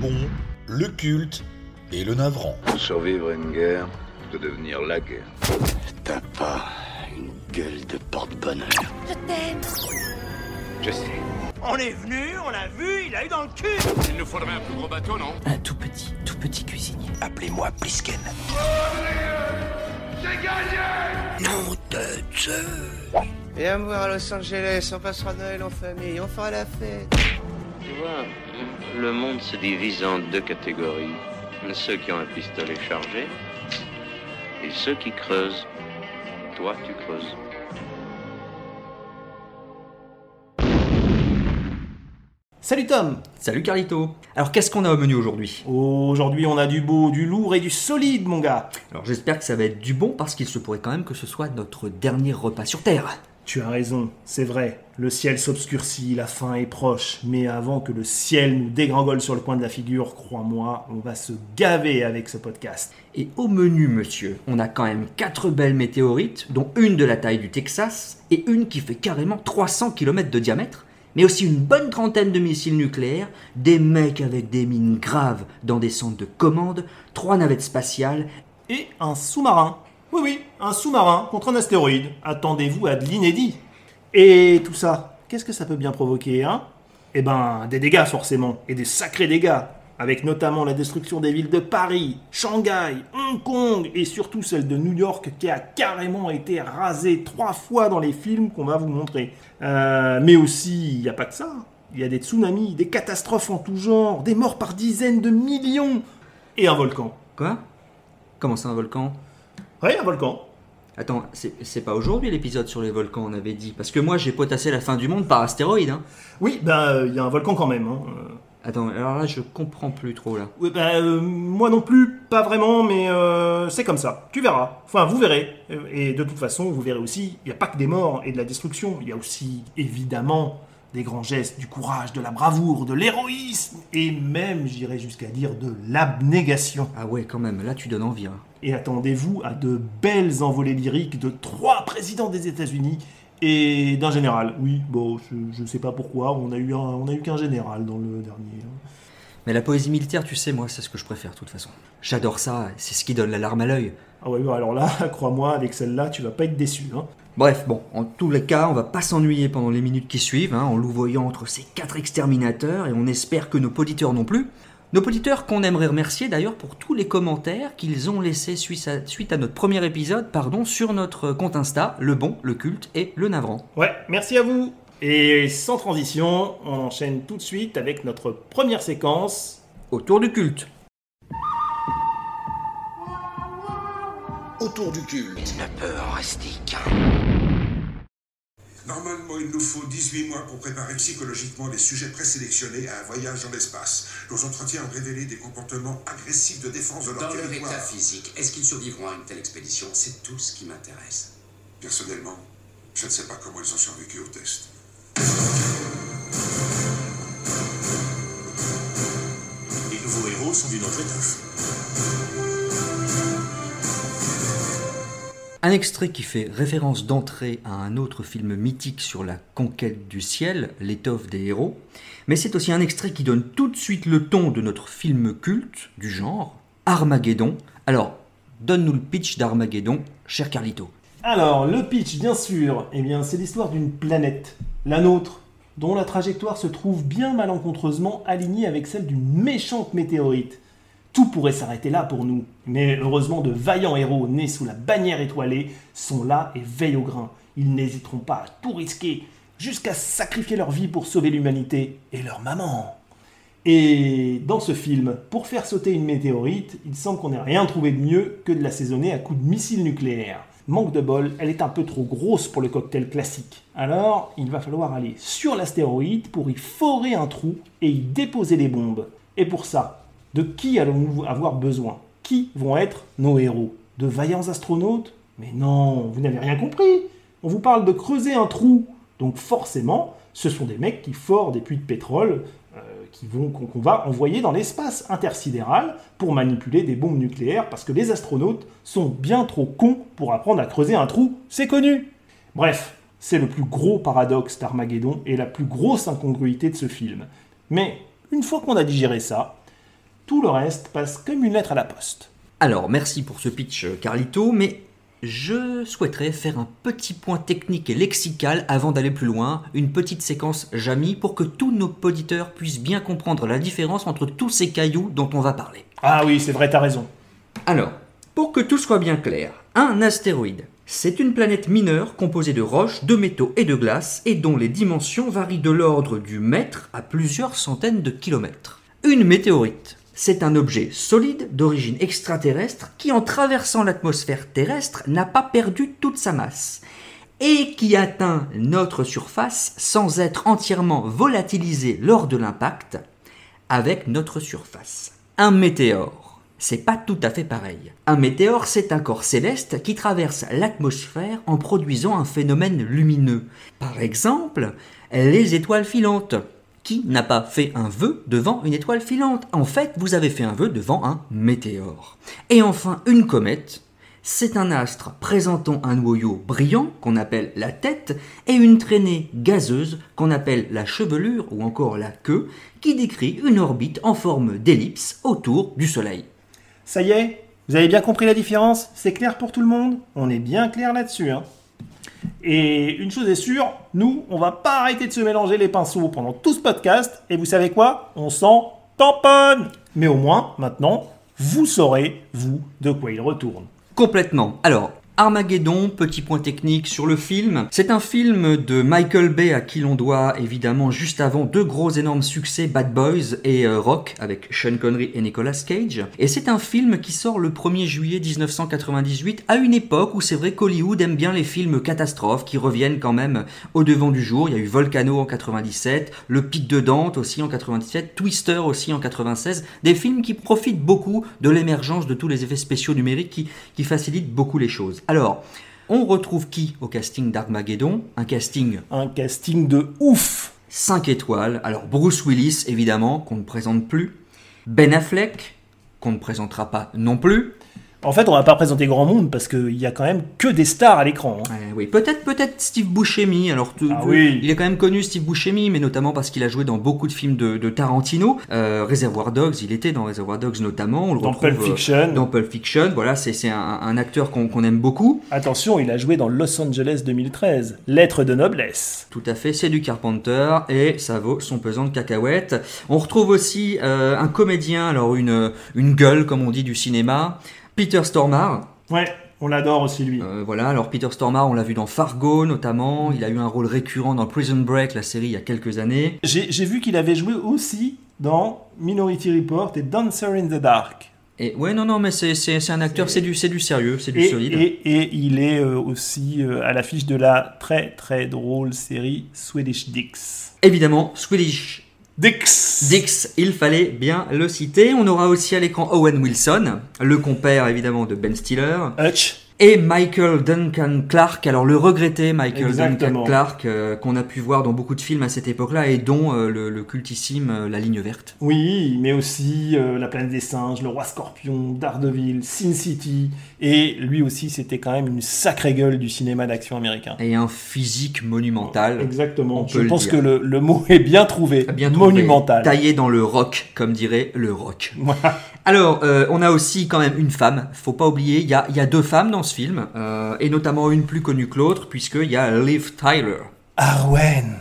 bon, le culte et le navrant. Survivre à une guerre, de devenir la guerre. T'as pas une gueule de porte-bonheur. Je t'aime. Je sais. On est venu, on l'a vu, il a eu dans le cul Il nous faudrait un plus gros bateau, non? Un tout petit, tout petit cuisinier. Appelez-moi Plisken. Nom de Dieu Viens me voir à Los Angeles, on passera Noël en famille, on fera la fête. Tu vois, le monde se divise en deux catégories. Ceux qui ont un pistolet chargé et ceux qui creusent. Toi, tu creuses. Salut Tom Salut Carlito Alors qu'est-ce qu'on a au menu aujourd'hui? Aujourd'hui on a du beau, du lourd et du solide mon gars Alors j'espère que ça va être du bon parce qu'il se pourrait quand même que ce soit notre dernier repas sur Terre. Tu as raison, c'est vrai, le ciel s'obscurcit, la fin est proche, mais avant que le ciel nous dégringole sur le coin de la figure, crois-moi, on va se gaver avec ce podcast. Et au menu, monsieur, on a quand même quatre belles météorites, dont une de la taille du Texas et une qui fait carrément 300 km de diamètre, mais aussi une bonne trentaine de missiles nucléaires, des mecs avec des mines graves dans des centres de commande, trois navettes spatiales Et un sous-marin. Oui oui, un sous-marin contre un astéroïde. Attendez-vous à de l'inédit. Et tout ça, qu'est-ce que ça peut bien provoquer, hein? Eh ben, des dégâts forcément, et des sacrés dégâts, avec notamment la destruction des villes de Paris, Shanghai, Hong Kong, et surtout celle de New York qui a carrément été rasée trois fois dans les films qu'on va vous montrer. Euh, mais aussi, il n'y a pas que ça. Il y a des tsunamis, des catastrophes en tout genre, des morts par dizaines de millions, et un volcan. Quoi? Comment ça un volcan? Oui, un volcan. Attends, c'est pas aujourd'hui l'épisode sur les volcans, on avait dit. Parce que moi j'ai potassé la fin du monde par astéroïde, hein. Oui, ben, il y a un volcan quand même. hein. Euh, Attends, alors là je comprends plus trop là. Oui, bah, euh, moi non plus, pas vraiment, mais euh, c'est comme ça. Tu verras. Enfin, vous verrez. Euh, Et de toute façon, vous verrez aussi, il n'y a pas que des morts et de la destruction. Il y a aussi, évidemment, des grands gestes, du courage, de la bravoure, de l'héroïsme, et même, j'irais jusqu'à dire, de l'abnégation. Ah ouais, quand même, là tu donnes envie. hein. Et attendez-vous à de belles envolées lyriques de trois présidents des États-Unis et d'un général. Oui, bon, je ne sais pas pourquoi, on a eu un- on a eu qu'un général dans le dernier. hein. Mais la poésie militaire, tu sais, moi c'est ce que je préfère de toute façon. J'adore ça, c'est ce qui donne la larme à l'œil. Ah ouais, bah alors là, crois-moi, avec celle-là, tu vas pas être déçu. Hein. Bref, bon, en tous les cas, on va pas s'ennuyer pendant les minutes qui suivent, hein, en louvoyant entre ces quatre exterminateurs, et on espère que nos auditeurs non plus. Nos auditeurs qu'on aimerait remercier d'ailleurs pour tous les commentaires qu'ils ont laissés suite à, suite à notre premier épisode, pardon, sur notre compte Insta, le bon, le culte et le navrant. Ouais, merci à vous. Et sans transition, on enchaîne tout de suite avec notre première séquence. Autour du culte. Autour du culte. Normalement, il nous faut 18 mois pour préparer psychologiquement les sujets présélectionnés à un voyage dans l'espace. Nos entretiens ont révélé des comportements agressifs de défense de leur Dans leur territoire. état physique, est-ce qu'ils survivront à une telle expédition? C'est tout ce qui m'intéresse. Personnellement, je ne sais pas comment ils ont survécu au test. Les nouveaux héros sont d'une autre étoffe. Un extrait qui fait référence d'entrée à un autre film mythique sur la conquête du ciel, L'étoffe des héros, mais c'est aussi un extrait qui donne tout de suite le ton de notre film culte du genre, Armageddon. Alors, donne-nous le pitch d'Armageddon, cher Carlito. Alors, le pitch, bien sûr, eh bien, c'est l'histoire d'une planète, la nôtre, dont la trajectoire se trouve bien malencontreusement alignée avec celle d'une méchante météorite. Tout pourrait s'arrêter là pour nous, mais heureusement de vaillants héros nés sous la bannière étoilée sont là et veillent au grain. Ils n'hésiteront pas à tout risquer, jusqu'à sacrifier leur vie pour sauver l'humanité et leur maman. Et dans ce film, pour faire sauter une météorite, il semble qu'on n'ait rien trouvé de mieux que de l'assaisonner à coups de missiles nucléaires. Manque de bol, elle est un peu trop grosse pour le cocktail classique. Alors, il va falloir aller sur l'astéroïde pour y forer un trou et y déposer des bombes. Et pour ça, de qui allons-nous avoir besoin? Qui vont être nos héros? De vaillants astronautes? Mais non, vous n'avez rien compris On vous parle de creuser un trou. Donc forcément, ce sont des mecs qui forent des puits de pétrole euh, qu'on va envoyer dans l'espace intersidéral pour manipuler des bombes nucléaires parce que les astronautes sont bien trop cons pour apprendre à creuser un trou, c'est connu. Bref, c'est le plus gros paradoxe d'Armageddon et la plus grosse incongruité de ce film. Mais une fois qu'on a digéré ça, tout le reste passe comme une lettre à la poste. Alors, merci pour ce pitch, euh, Carlito, mais je souhaiterais faire un petit point technique et lexical avant d'aller plus loin, une petite séquence Jamy pour que tous nos auditeurs puissent bien comprendre la différence entre tous ces cailloux dont on va parler. Ah oui, c'est vrai, t'as raison. Alors, pour que tout soit bien clair, un astéroïde, c'est une planète mineure composée de roches, de métaux et de glace et dont les dimensions varient de l'ordre du mètre à plusieurs centaines de kilomètres. Une météorite, c'est un objet solide d'origine extraterrestre qui, en traversant l'atmosphère terrestre, n'a pas perdu toute sa masse et qui atteint notre surface sans être entièrement volatilisé lors de l'impact avec notre surface. Un météore, c'est pas tout à fait pareil. Un météore, c'est un corps céleste qui traverse l'atmosphère en produisant un phénomène lumineux. Par exemple, les étoiles filantes. N'a pas fait un vœu devant une étoile filante En fait, vous avez fait un vœu devant un météore. Et enfin, une comète. C'est un astre présentant un noyau brillant qu'on appelle la tête et une traînée gazeuse qu'on appelle la chevelure ou encore la queue qui décrit une orbite en forme d'ellipse autour du Soleil. Ça y est, vous avez bien compris la différence? C'est clair pour tout le monde? On est bien clair là-dessus. Hein et une chose est sûre, nous, on va pas arrêter de se mélanger les pinceaux pendant tout ce podcast. Et vous savez quoi? On s'en tamponne Mais au moins, maintenant, vous saurez, vous, de quoi il retourne. Complètement. Alors, Armageddon, petit point technique sur le film. C'est un film de Michael Bay à qui l'on doit évidemment juste avant deux gros énormes succès Bad Boys et euh, Rock avec Sean Connery et Nicolas Cage. Et c'est un film qui sort le 1er juillet 1998 à une époque où c'est vrai qu'Hollywood aime bien les films catastrophes qui reviennent quand même au devant du jour. Il y a eu Volcano en 97, Le Pic de Dante aussi en 97, Twister aussi en 96. Des films qui profitent beaucoup de l'émergence de tous les effets spéciaux numériques qui, qui facilitent beaucoup les choses. Alors, on retrouve qui au casting d'Armageddon? Un casting. Un casting de ouf 5 étoiles. Alors, Bruce Willis, évidemment, qu'on ne présente plus. Ben Affleck, qu'on ne présentera pas non plus. En fait, on va pas présenter grand monde parce qu'il y a quand même que des stars à l'écran. hein. Ouais, oui, peut-être peut-être Steve Buscemi. Alors, Ah oui. il est quand même connu Steve Buscemi, mais notamment parce qu'il a joué dans beaucoup de films de, de Tarantino. Euh, Reservoir Dogs, il était dans Reservoir Dogs notamment. On le Dans retrouve Pulp euh, Fiction. Dans Pulp Fiction, voilà, c'est c'est un, un acteur qu'on qu'on aime beaucoup. Attention, il a joué dans Los Angeles 2013. Lettre de noblesse. Tout à fait, c'est du Carpenter et ça vaut son pesant de cacahuètes. On retrouve aussi euh, un comédien, alors une, une gueule comme on dit du cinéma, Peter Stormare. Ouais, on l'adore aussi lui. Euh, voilà, alors Peter Stormare, on l'a vu dans Fargo notamment, il a eu un rôle récurrent dans Prison Break, la série il y a quelques années. J'ai vu qu'il avait joué aussi dans Minority Report et Dancer in the Dark. Et ouais, non, non, mais c'est un acteur, c'est du, du sérieux, c'est du Et, solide. et- et il est euh, aussi euh, à l'affiche de la très très drôle série Swedish Dicks. Évidemment, Swedish Dix Dix, il fallait bien le citer. On aura aussi à l'écran Owen Wilson, le compère évidemment de Ben Stiller. Hutch. Et Michael Duncan Clark, alors le regretté Michael Exactement. Duncan Clark, euh, qu'on a pu voir dans beaucoup de films à cette époque-là, et dont euh, le, le cultissime euh, La Ligne Verte. Oui, mais aussi La planète des singes, Le Roi Scorpion, Daredevil, Sin City. Et lui aussi, c'était quand même une sacrée gueule du cinéma d'action américain. Et un physique monumental. Exactement. Je le pense dire. que le, le mot est bien trouvé. Bien trouvé. Monumental. Taillé dans le rock, comme dirait le rock. Alors, on a aussi quand même une femme, faut pas oublier, il y a, il y a deux femmes dans ce film, euh, et notamment une plus connue que l'autre, puisqu'il y a Liv Tyler. Arwen.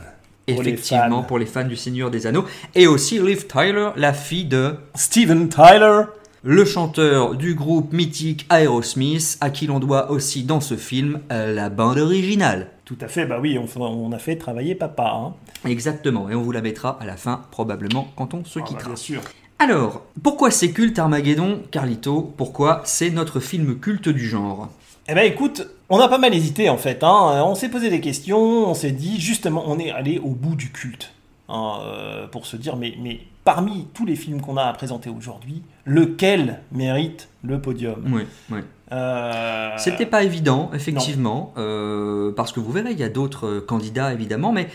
Pour les Effectivement, fans. pour les fans du Seigneur des Anneaux. Et aussi Liv Tyler, la fille de Steven Tyler. le chanteur du groupe mythique Aerosmith, à qui l'on doit aussi dans ce film euh, la bande originale. Tout à fait, bah oui, on, on a fait travailler papa. Hein. Exactement, et on vous la mettra à la fin, probablement, quand on se Ah bah, quittera. bien sûr. Alors, pourquoi c'est culte Armageddon, Carlito? Pourquoi c'est notre film culte du genre? Eh ben écoute, on a pas mal hésité en fait. Hein. On s'est posé des questions, on s'est dit justement, on est allé au bout du culte. hein, euh, pour se dire, mais, mais parmi tous les films qu'on a à présenter aujourd'hui, lequel mérite le podium? Oui, oui. Euh, C'était pas évident, effectivement, euh, parce que vous verrez, il y a d'autres candidats, évidemment, mais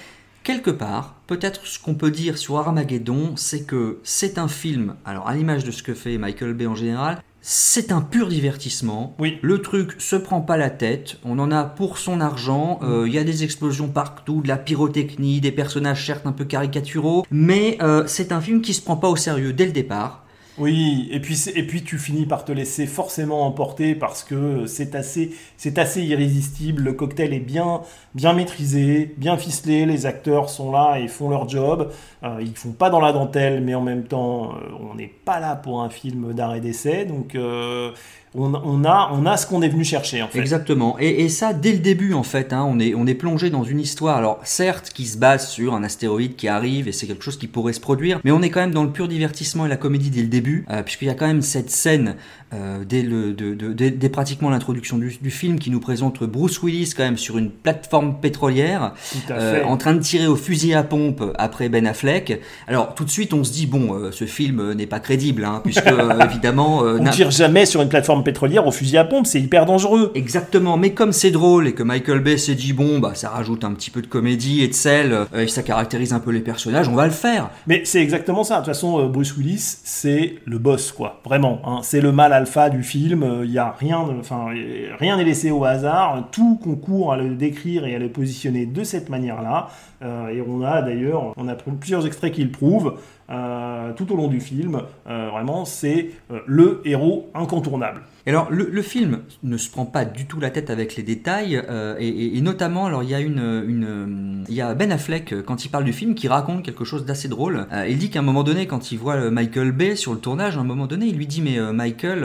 quelque part, peut-être ce qu'on peut dire sur Armageddon, c'est que c'est un film, alors à l'image de ce que fait Michael Bay en général, c'est un pur divertissement. Oui. Le truc se prend pas la tête, on en a pour son argent, euh, il y a des explosions partout, de la pyrotechnie, des personnages certes un peu caricaturaux, mais euh, c'est un film qui se prend pas au sérieux dès le départ. Oui, et puis, et puis tu finis par te laisser forcément emporter parce que c'est assez, c'est assez irrésistible. Le cocktail est bien, bien maîtrisé, bien ficelé. Les acteurs sont là et font leur job. Euh, ils font pas dans la dentelle, mais en même temps, euh, on n'est pas là pour un film d'arrêt d'essai. Donc, euh, on, on a, on a ce qu'on est venu chercher en fait. Exactement. Et, et ça, dès le début, en fait, hein, on, est, on est plongé dans une histoire, alors certes, qui se base sur un astéroïde qui arrive, et c'est quelque chose qui pourrait se produire, mais on est quand même dans le pur divertissement et la comédie dès le début, euh, puisqu'il y a quand même cette scène, euh, dès, le, de, de- dès- dès pratiquement l'introduction du, du film, qui nous présente Bruce Willis quand même sur une plateforme pétrolière, à euh, en train de tirer au fusil à pompe après Ben Affleck. Alors, tout de suite, on se dit, bon, euh, ce film n'est pas crédible, hein, puisque, évidemment... On tire jamais sur une plateforme pétrolière au fusil à pompe, c'est hyper dangereux. Exactement, mais comme c'est drôle et que Michael Bay s'est dit bon bah ça rajoute un petit peu de comédie et de sel et ça caractérise un peu les personnages, on va le faire. Mais c'est exactement ça. De toute façon, Bruce Willis, c'est le boss, quoi. Vraiment. hein. C'est le mal du film. Il y a rien, enfin, euh, rien n'est laissé au hasard. Tout concourt à le décrire et à le positionner de cette manière-là. Euh, et on a d'ailleurs, on a plusieurs extraits qui le prouvent. euh, tout au long du film, Euh, vraiment, c'est le héros incontournable. Et alors le, le film ne se prend pas du tout la tête avec les détails euh, et, et- et notamment alors il y a une, une il y a Ben Affleck quand il parle du film qui raconte quelque chose d'assez drôle. Euh, il dit qu'à un moment donné quand il voit Michael Bay sur le tournage, à un moment donné il lui dit mais euh, Michael,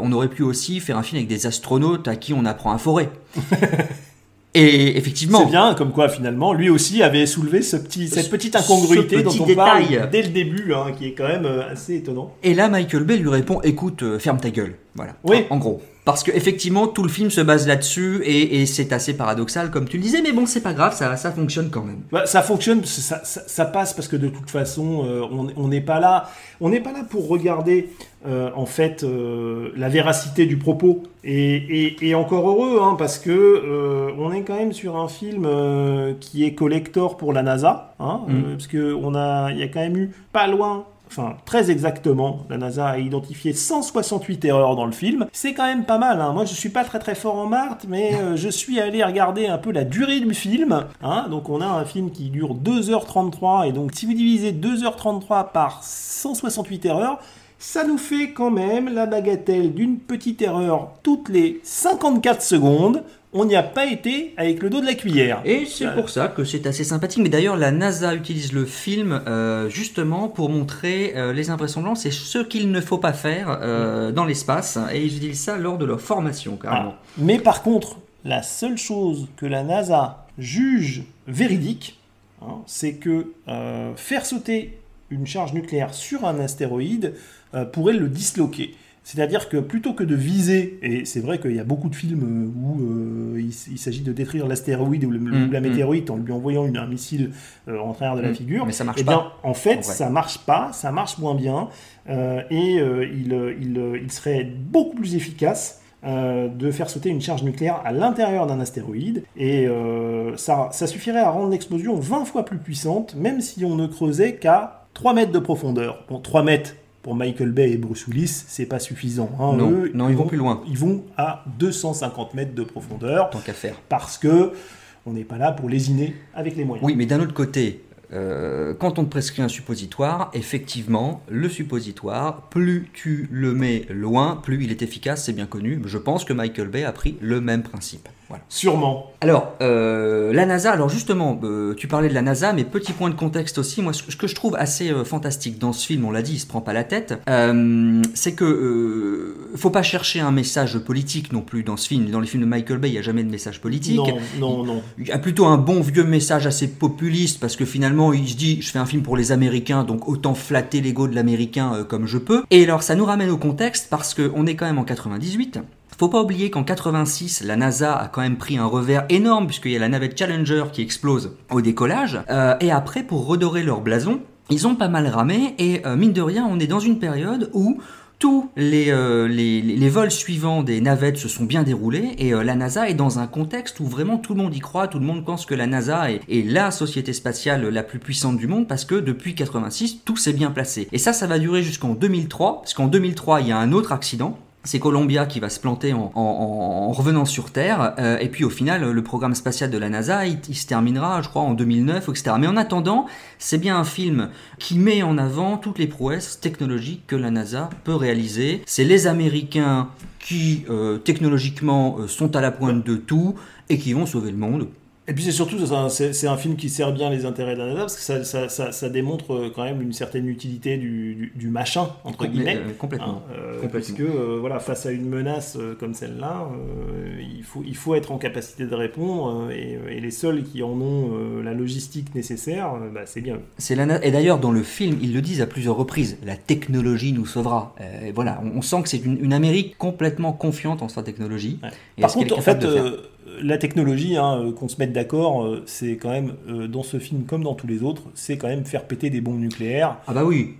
on aurait pu aussi faire un film avec des astronautes à qui on apprend à forer. et effectivement. C'est bien, comme quoi finalement, lui aussi avait soulevé ce petit, cette petite incongruité ce dont petit on parle détail. dès le début, hein, qui est quand même euh, assez étonnant. Et là, Michael Bay lui répond Écoute, euh, ferme ta gueule. Voilà. Oui. En, en gros. Parce que effectivement, tout le film se base là-dessus et, et c'est assez paradoxal, comme tu le disais, mais bon, c'est pas grave, ça, ça fonctionne quand même. Bah, ça fonctionne, ça, ça- ça passe parce que de toute façon, euh, on n'est pas là, on n'est pas là pour regarder euh, en fait euh, la véracité du propos. Et, et- et encore heureux, hein, parce que on est quand même sur un film qui est collector pour la NASA, hein, Mm. parce que on a, il y a quand même eu pas loin. Enfin, très exactement, la NASA a identifié 168 erreurs dans le film. C'est quand même pas mal. hein. Moi, je suis pas très très fort en maths, mais euh, je suis allé regarder un peu la durée du film. hein. Donc, on a un film qui dure 2h33, et donc si vous divisez 2h33 par 168 erreurs, ça nous fait quand même la bagatelle d'une petite erreur toutes les 54 secondes. On n'y a pas été avec le dos de la cuillère. Et c'est pour ça que c'est assez sympathique. Mais d'ailleurs, la NASA utilise le film euh, justement pour montrer euh, les invraisemblances et ce qu'il ne faut pas faire euh, dans l'espace. Et ils utilisent ça lors de leur formation, carrément. Ah. Mais par contre, la seule chose que la NASA juge véridique, hein, c'est que faire sauter une charge nucléaire sur un astéroïde pourrait le disloquer. C'est-à-dire que plutôt que de viser, et c'est vrai qu'il y a beaucoup de films euh, où euh, il, s'agit de détruire l'astéroïde ou, le- Mm, ou la mm. météorite en lui envoyant une- un missile euh, en travers de la Mm. figure, Mais ça marche eh bien, pas, En fait, en ça marche pas, ça marche moins bien, euh, et il, il, il serait beaucoup plus efficace euh, de faire sauter une charge nucléaire à l'intérieur d'un astéroïde, et euh, ça, ça suffirait à rendre l'explosion 20 fois plus puissante, même si on ne creusait qu'à 3 mètres de profondeur. Bon, 3 mètres pour Michael Bay et Bruce Willis, c'est pas suffisant. hein. Non, Eux, non, ils vont plus loin. Ils vont à 250 mètres de profondeur, Tant qu'à faire. parce que on n'est pas là pour lésiner avec les moyens. Oui, mais d'un autre côté, euh, quand on te prescrit un suppositoire, effectivement, le suppositoire, plus tu le mets loin, plus il est efficace, c'est bien connu. Je pense que Michael Bay a pris le même principe. Voilà. Sûrement. Alors, euh, la NASA, alors justement, euh, tu parlais de la NASA, mais petit point de contexte aussi, moi ce que je trouve assez euh, fantastique dans ce film, on l'a dit, il se prend pas la tête, c'est que faut pas chercher un message politique non plus dans ce film. Dans les films de Michael Bay, il n'y a jamais de message politique. Non, non, non. Il y a plutôt un bon vieux message assez populiste parce que finalement il se dit je fais un film pour les Américains donc autant flatter l'ego de l'Américain comme je peux. Et alors ça nous ramène au contexte parce qu'on est quand même en 98. Faut pas oublier qu'en 86, la NASA a quand même pris un revers énorme puisqu'il y a la navette Challenger qui explose au décollage. Euh, et après, pour redorer leur blason, ils ont pas mal ramé et euh, mine de rien, on est dans une période où tous les, euh, vols suivants des navettes se sont bien déroulés et la NASA est dans un contexte où vraiment tout le monde y croit, tout le monde pense que la NASA est, est la société spatiale la plus puissante du monde parce que depuis 86 tout s'est bien placé. Et ça, ça va durer jusqu'en 2003 parce qu'en 2003 il y a un autre accident c'est Columbia qui va se planter en, en- en revenant sur Terre, euh, et puis au final, le programme spatial de la NASA, il, il se terminera, je crois, en 2009, etc. Mais en attendant, c'est bien un film qui met en avant toutes les prouesses technologiques que la NASA peut réaliser. C'est les Américains qui, euh, technologiquement, euh, sont à la pointe de tout et qui vont sauver le monde. Et puis c'est surtout, c'est un- film qui sert bien les intérêts de la NASA parce que ça, ça, ça, ça démontre euh, quand même une certaine utilité du, du, du machin, entre guillemets. euh, complètement. Hein, euh, Complètement. Parce que euh, voilà, face à une menace comme celle-là, il, faut, il faut être en capacité de répondre et, et les seuls qui en ont la logistique nécessaire, bah, c'est bien eux. C'est la et d'ailleurs dans le film ils le disent à plusieurs reprises, la technologie nous sauvera. Et voilà, on, on sent que c'est une, une Amérique complètement confiante en sa technologie. Et Par contre, en fait, capable de faire. La technologie, hein, euh, qu'on se mette d'accord, euh, c'est quand même, euh, dans ce film comme dans tous les autres, c'est quand même faire péter des bombes nucléaires. Ah bah oui.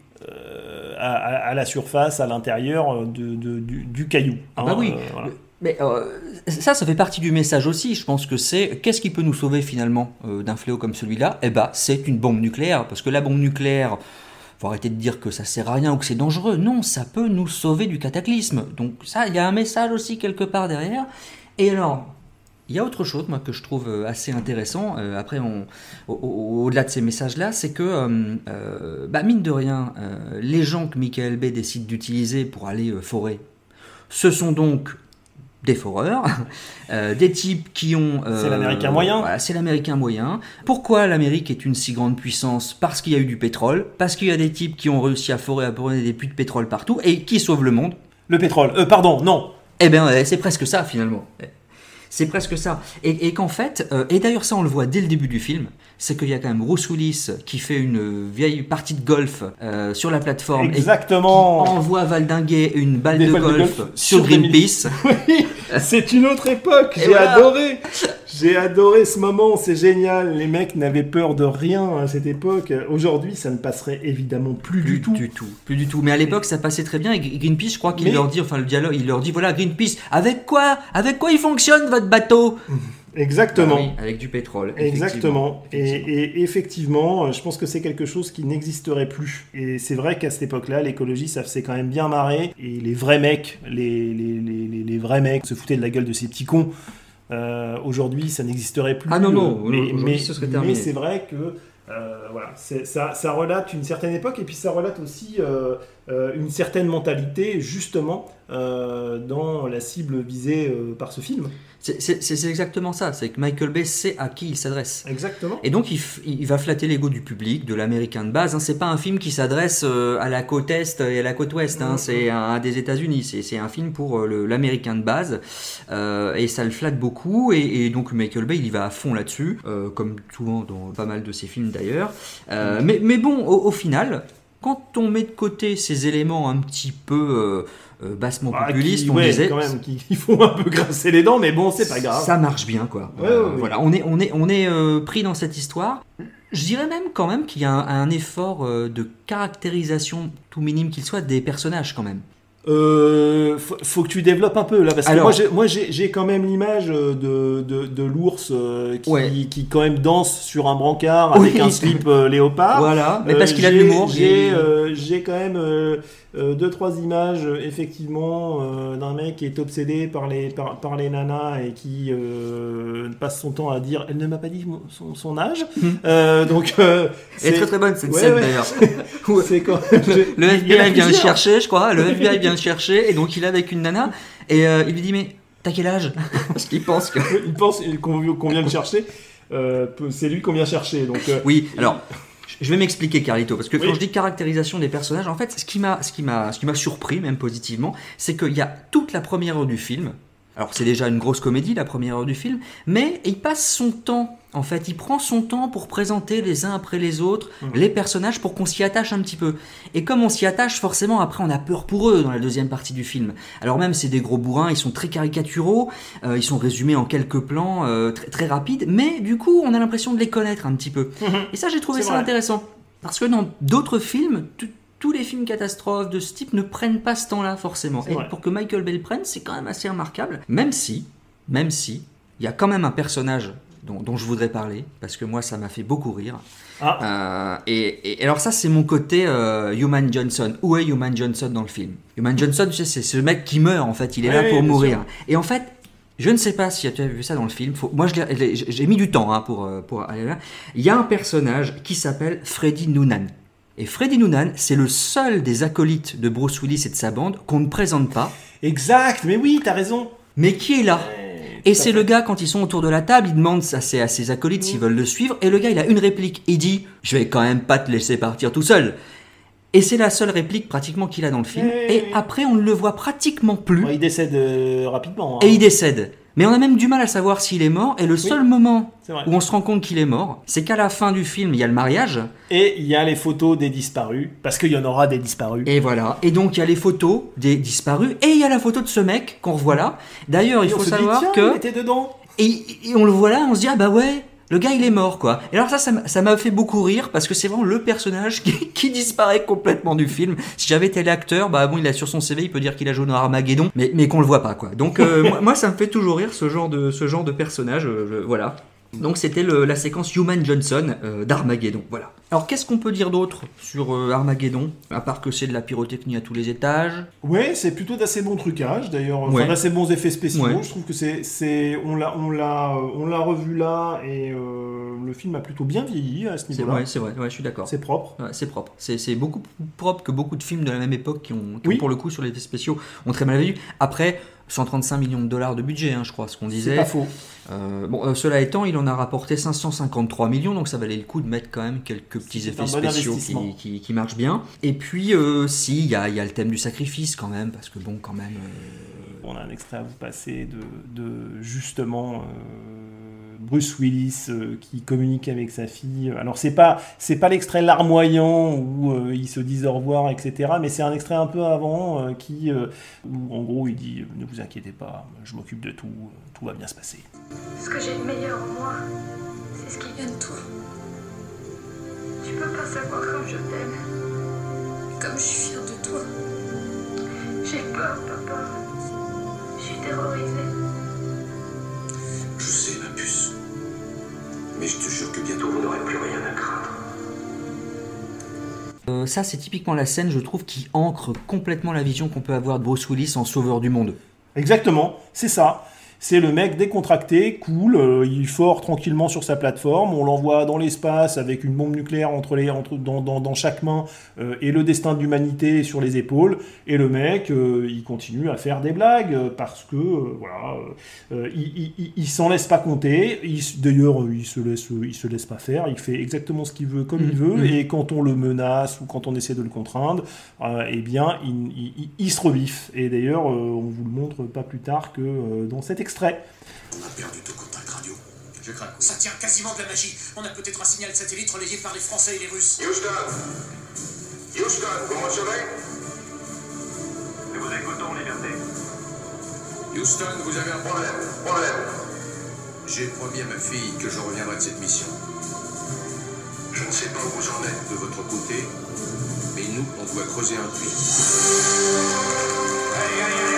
à, à- à la surface, à l'intérieur de, de- du, du caillou. Ah bah hein, oui. euh, voilà. Mais euh, ça, ça fait partie du message aussi. Je pense que c'est qu'est-ce qui peut nous sauver finalement euh, d'un fléau comme celui-là? Eh bah, c'est une bombe nucléaire. Parce que la bombe nucléaire, faut arrêter de dire que ça sert à rien ou que c'est dangereux. Non, ça peut nous sauver du cataclysme. Donc ça, il y a un message aussi quelque part derrière. Et alors, il y a autre chose, moi, que je trouve euh, assez intéressant. euh, après, on, au- au- au-delà de ces messages-là, c'est que, euh, bah, mine de rien, euh, les gens que Michael Bay décide d'utiliser pour aller forer, ce sont donc des foreurs, des types qui ont... C'est l'Américain moyen. Voilà, c'est l'Américain moyen. Pourquoi l'Amérique est une si grande puissance? Parce qu'il y a eu du pétrole, parce qu'il y a des types qui ont réussi à forer, à brûler des puits de pétrole partout, et qui sauvent le monde. Le pétrole. Euh, pardon, non. Eh bien, c'est presque ça, finalement. C'est presque ça. Et, et qu'en fait, euh, et d'ailleurs ça on le voit dès le début du film, c'est qu'il y a quand même Bruce Willis qui fait une vieille partie de golf euh, sur la plateforme Exactement. et qui envoie valdinguer une balle de golf, sur Greenpeace. Oui, c'est une autre époque. J'ai voilà. adoré. J'ai adoré ce moment. C'est génial. Les mecs n'avaient peur de rien à cette époque. Aujourd'hui, ça ne passerait évidemment plus, du tout. Du tout, plus du tout. Mais à l'époque, ça passait très bien. Et Greenpeace, je crois qu'il Mais- leur dit, enfin le dialogue, il leur dit, voilà, Greenpeace, avec quoi, avec quoi il fonctionne votre bateau? Exactement. Ah oui, avec du pétrole. Exactement. effectivement. Et, et effectivement, euh, je pense que c'est quelque chose qui n'existerait plus. Et c'est vrai qu'à cette époque-là, l'écologie, ça faisait quand même bien marrer. Et les vrais mecs, les, les, les- les vrais mecs se foutaient de la gueule de ces petits cons. Euh, Aujourd'hui, ça n'existerait plus. Ah non, non, mais, mais- ce serait mais terminé. c'est vrai que euh, voilà, ça, ça relate une certaine époque et puis ça relate aussi euh, une certaine mentalité, justement, dans la cible visée par ce film. C'est- exactement ça, c'est que Michael Bay sait à qui il s'adresse. Exactement. Et donc il, va flatter l'ego du public, de l'américain de base. Hein. C'est pas un film qui s'adresse euh, à la côte est et à la côte ouest. Hein. C'est un des États-Unis. C'est un film pour euh, l'américain de base. Euh, et ça le flatte beaucoup. Et, et donc Michael Bay, il y va à fond là-dessus, euh, comme souvent dans pas mal de ses films d'ailleurs. Euh, mais, mais bon, au, au final, quand on met de côté ces éléments un petit peu euh, euh, bassement Ah, populistes, qui- on ouais, disait, quand même, qui, qui font un peu grincer les dents, mais bon, c'est pas grave. ça marche bien, quoi. Ouais, Euh, ouais, ouais. Voilà, on est, on est, on est euh, pris dans cette histoire. Je dirais même quand même qu'il y a un, un effort euh, de caractérisation, tout minime qu'il soit, des personnages quand même. Euh, faut, faut que tu développes un peu là, parce que Alors- moi, j'ai- moi j'ai j'ai quand même l'image de, de, de l'ours euh, qui, Ouais. qui quand même danse sur un brancard avec Oui. un slip euh, léopard. Voilà, mais parce qu'il a de l'humour, J'ai j'ai quand même euh, deux trois images euh, effectivement euh, d'un mec qui est obsédé par les par, par les nanas et qui passe son temps à dire elle ne m'a pas dit son, son âge. Donc Hmm. Est c'est- très très bonne cette Ouais, scène ouais. d'ailleurs. c'est quand Le a FBI vient le chercher, je crois. Le FBI vient le chercher, et donc il est avec une nana, et il lui dit Mais t'as quel âge? Parce qu'il pense que. il pense qu'on vient le chercher. C'est lui qu'on vient chercher. Donc, Oui, alors. Je vais m'expliquer, Carlito, parce que Oui. quand je dis caractérisation des personnages, en fait, ce qui m'a, ce qui m'a, ce qui m'a surpris, même positivement, c'est qu'il y a toute la première heure du film. Alors c'est déjà une grosse comédie, la première heure du film, mais il passe son temps, en fait, il prend son temps pour présenter les uns après les autres Mhm. les personnages pour qu'on s'y attache un petit peu. Et comme on s'y attache, forcément, après on a peur pour eux dans la deuxième partie du film. Alors même c'est des gros bourrins, ils sont très caricaturaux, euh, ils sont résumés en quelques plans euh, très, très rapides, mais du coup on a l'impression de les connaître un petit peu. Et ça j'ai trouvé ça vrai. intéressant. Parce que dans d'autres films, tous les films catastrophes de ce type ne prennent pas ce temps-là forcément. Et pour que Michael Bay le prenne, c'est quand même assez remarquable. Même si, même si, il y a quand même un personnage dont, dont je voudrais parler, parce que moi, ça m'a fait beaucoup rire. Ah. Euh, et, et alors ça, c'est mon côté euh, Human Johnson. Où est Human Johnson dans le film? Human Johnson, tu sais, c'est ce mec qui meurt, en fait. Il est Oui, là pour mourir. sûr. Et en fait, je ne sais pas si tu as vu ça dans le film. Faut- moi, j'ai mis du temps hein, pour, euh, pour aller là. Il y a un personnage qui s'appelle Freddy Noonan. Et Freddy Noonan, c'est le seul des acolytes de Bruce Willis et de sa bande qu'on ne présente pas. Exact, mais oui, t'as raison. Mais qui est là Et c'est le gars, quand ils sont autour de la table, il demande à ses, à ses acolytes s'ils veulent le suivre. Et le gars, il a une réplique. Il dit Je vais quand même pas te laisser partir tout seul. Et c'est la seule réplique pratiquement qu'il a dans le film. Et après, on ne le voit pratiquement plus. Ouais, il décède euh, rapidement. hein. Et il décède. Mais on a même du mal à savoir s'il est mort. Et le seul moment où on se rend compte qu'il est mort, c'est qu'à la fin du film, il y a le mariage. Et il y a les photos des disparus, parce qu'il y en aura des disparus. Et voilà. Et donc, il y a les photos des disparus. Et il y a la photo de ce mec qu'on revoit là. D'ailleurs, il faut dit, savoir tiens, que. il était dedans. Et, et on le voit là, on se dit, ah bah ouais, le gars il est mort quoi. Et alors ça, ça m'a- fait beaucoup rire parce que c'est vraiment le personnage qui, qui disparaît complètement du film. Si j'avais été l'acteur, bah bon, il a sur son CV, il peut dire qu'il a joué dans Armageddon, mais, mais qu'on le voit pas quoi. Donc euh, moi, moi, ça me fait toujours rire ce genre de, ce genre de personnage, euh, voilà. Donc c'était la séquence Human Johnson euh, d'Armageddon, voilà. Alors qu'est-ce qu'on peut dire d'autre sur euh, Armageddon À part que c'est de la pyrotechnie à tous les étages? Ouais, c'est plutôt d'assez bon trucage d'ailleurs, Ouais. d'assez bons effets spéciaux. Ouais. Je trouve que c'est, c'est, on l'a, on l'a, on l'a revu là et euh, le film a plutôt bien vieilli à ce C'est niveau-là. ouais, c'est vrai, ouais, je suis d'accord. C'est propre. Ouais, c'est propre. C'est beaucoup plus propre que beaucoup de films de la même époque qui ont, qui Oui. ont, pour le coup, sur les effets spéciaux, ont très mal vécu. Après, 135 millions de dollars de budget, hein, je crois, ce qu'on disait. C'est pas faux. Euh, bon, euh, cela étant, il en a rapporté 553 millions, donc ça valait le coup de mettre quand même quelques petits effets bon spéciaux qui, qui- qui marchent bien. Et puis, euh, si, il y a, il y a le thème du sacrifice quand même, parce que bon, quand même. On a un extrait à vous passer de, de justement Bruce Willis euh, qui communique avec sa fille. Alors c'est pas c'est pas l'extrait larmoyant où euh, ils se disent au revoir, etc. Mais c'est un extrait un peu avant euh, qui euh, où en gros il dit ne vous inquiétez pas, je m'occupe de tout, tout va bien se passer. Ce que j'ai de meilleur en moi, c'est ce qui vient de toi. Tu peux pas savoir comme je t'aime. Comme je suis fière de toi. J'ai peur, papa. Je suis terrorisée. Je sais. Mais je te jure que bientôt vous n'aurez plus rien à craindre. euh, ça, c'est typiquement la scène, je trouve, qui ancre complètement la vision qu'on peut avoir de Bruce Willis en sauveur du monde. Exactement, c'est ça. C'est le mec décontracté, cool, euh, il fort tranquillement sur sa plateforme, on l'envoie dans l'espace avec une bombe nucléaire entre les, entre, dans, dans, dans chaque main euh, et le destin de l'humanité sur les épaules. Et le mec, euh, il continue à faire des blagues parce que, voilà, il, il, il- il s'en laisse pas compter. D'ailleurs, il se laisse, il se laisse pas faire, il fait exactement ce qu'il veut comme il Mhm, veut. mhm. Et quand on le menace ou quand on essaie de le contraindre, eh bien, il, se rebiffe. Et d'ailleurs, on vous le montre pas plus tard que dans cet extrait. On a perdu tout contact radio. Je craque. Ça tient quasiment de la magie. On a peut-être un signal satellite relayé par les Français et les Russes. Houston Houston, vous recevez? Nous vous écoutons, Liberté. Houston, vous avez un problème? Problème. J'ai promis à ma fille que je reviendrai de cette mission. Je ne sais pas où vous en êtes de votre côté, mais nous, on doit creuser un puits. Allez, allez, allez,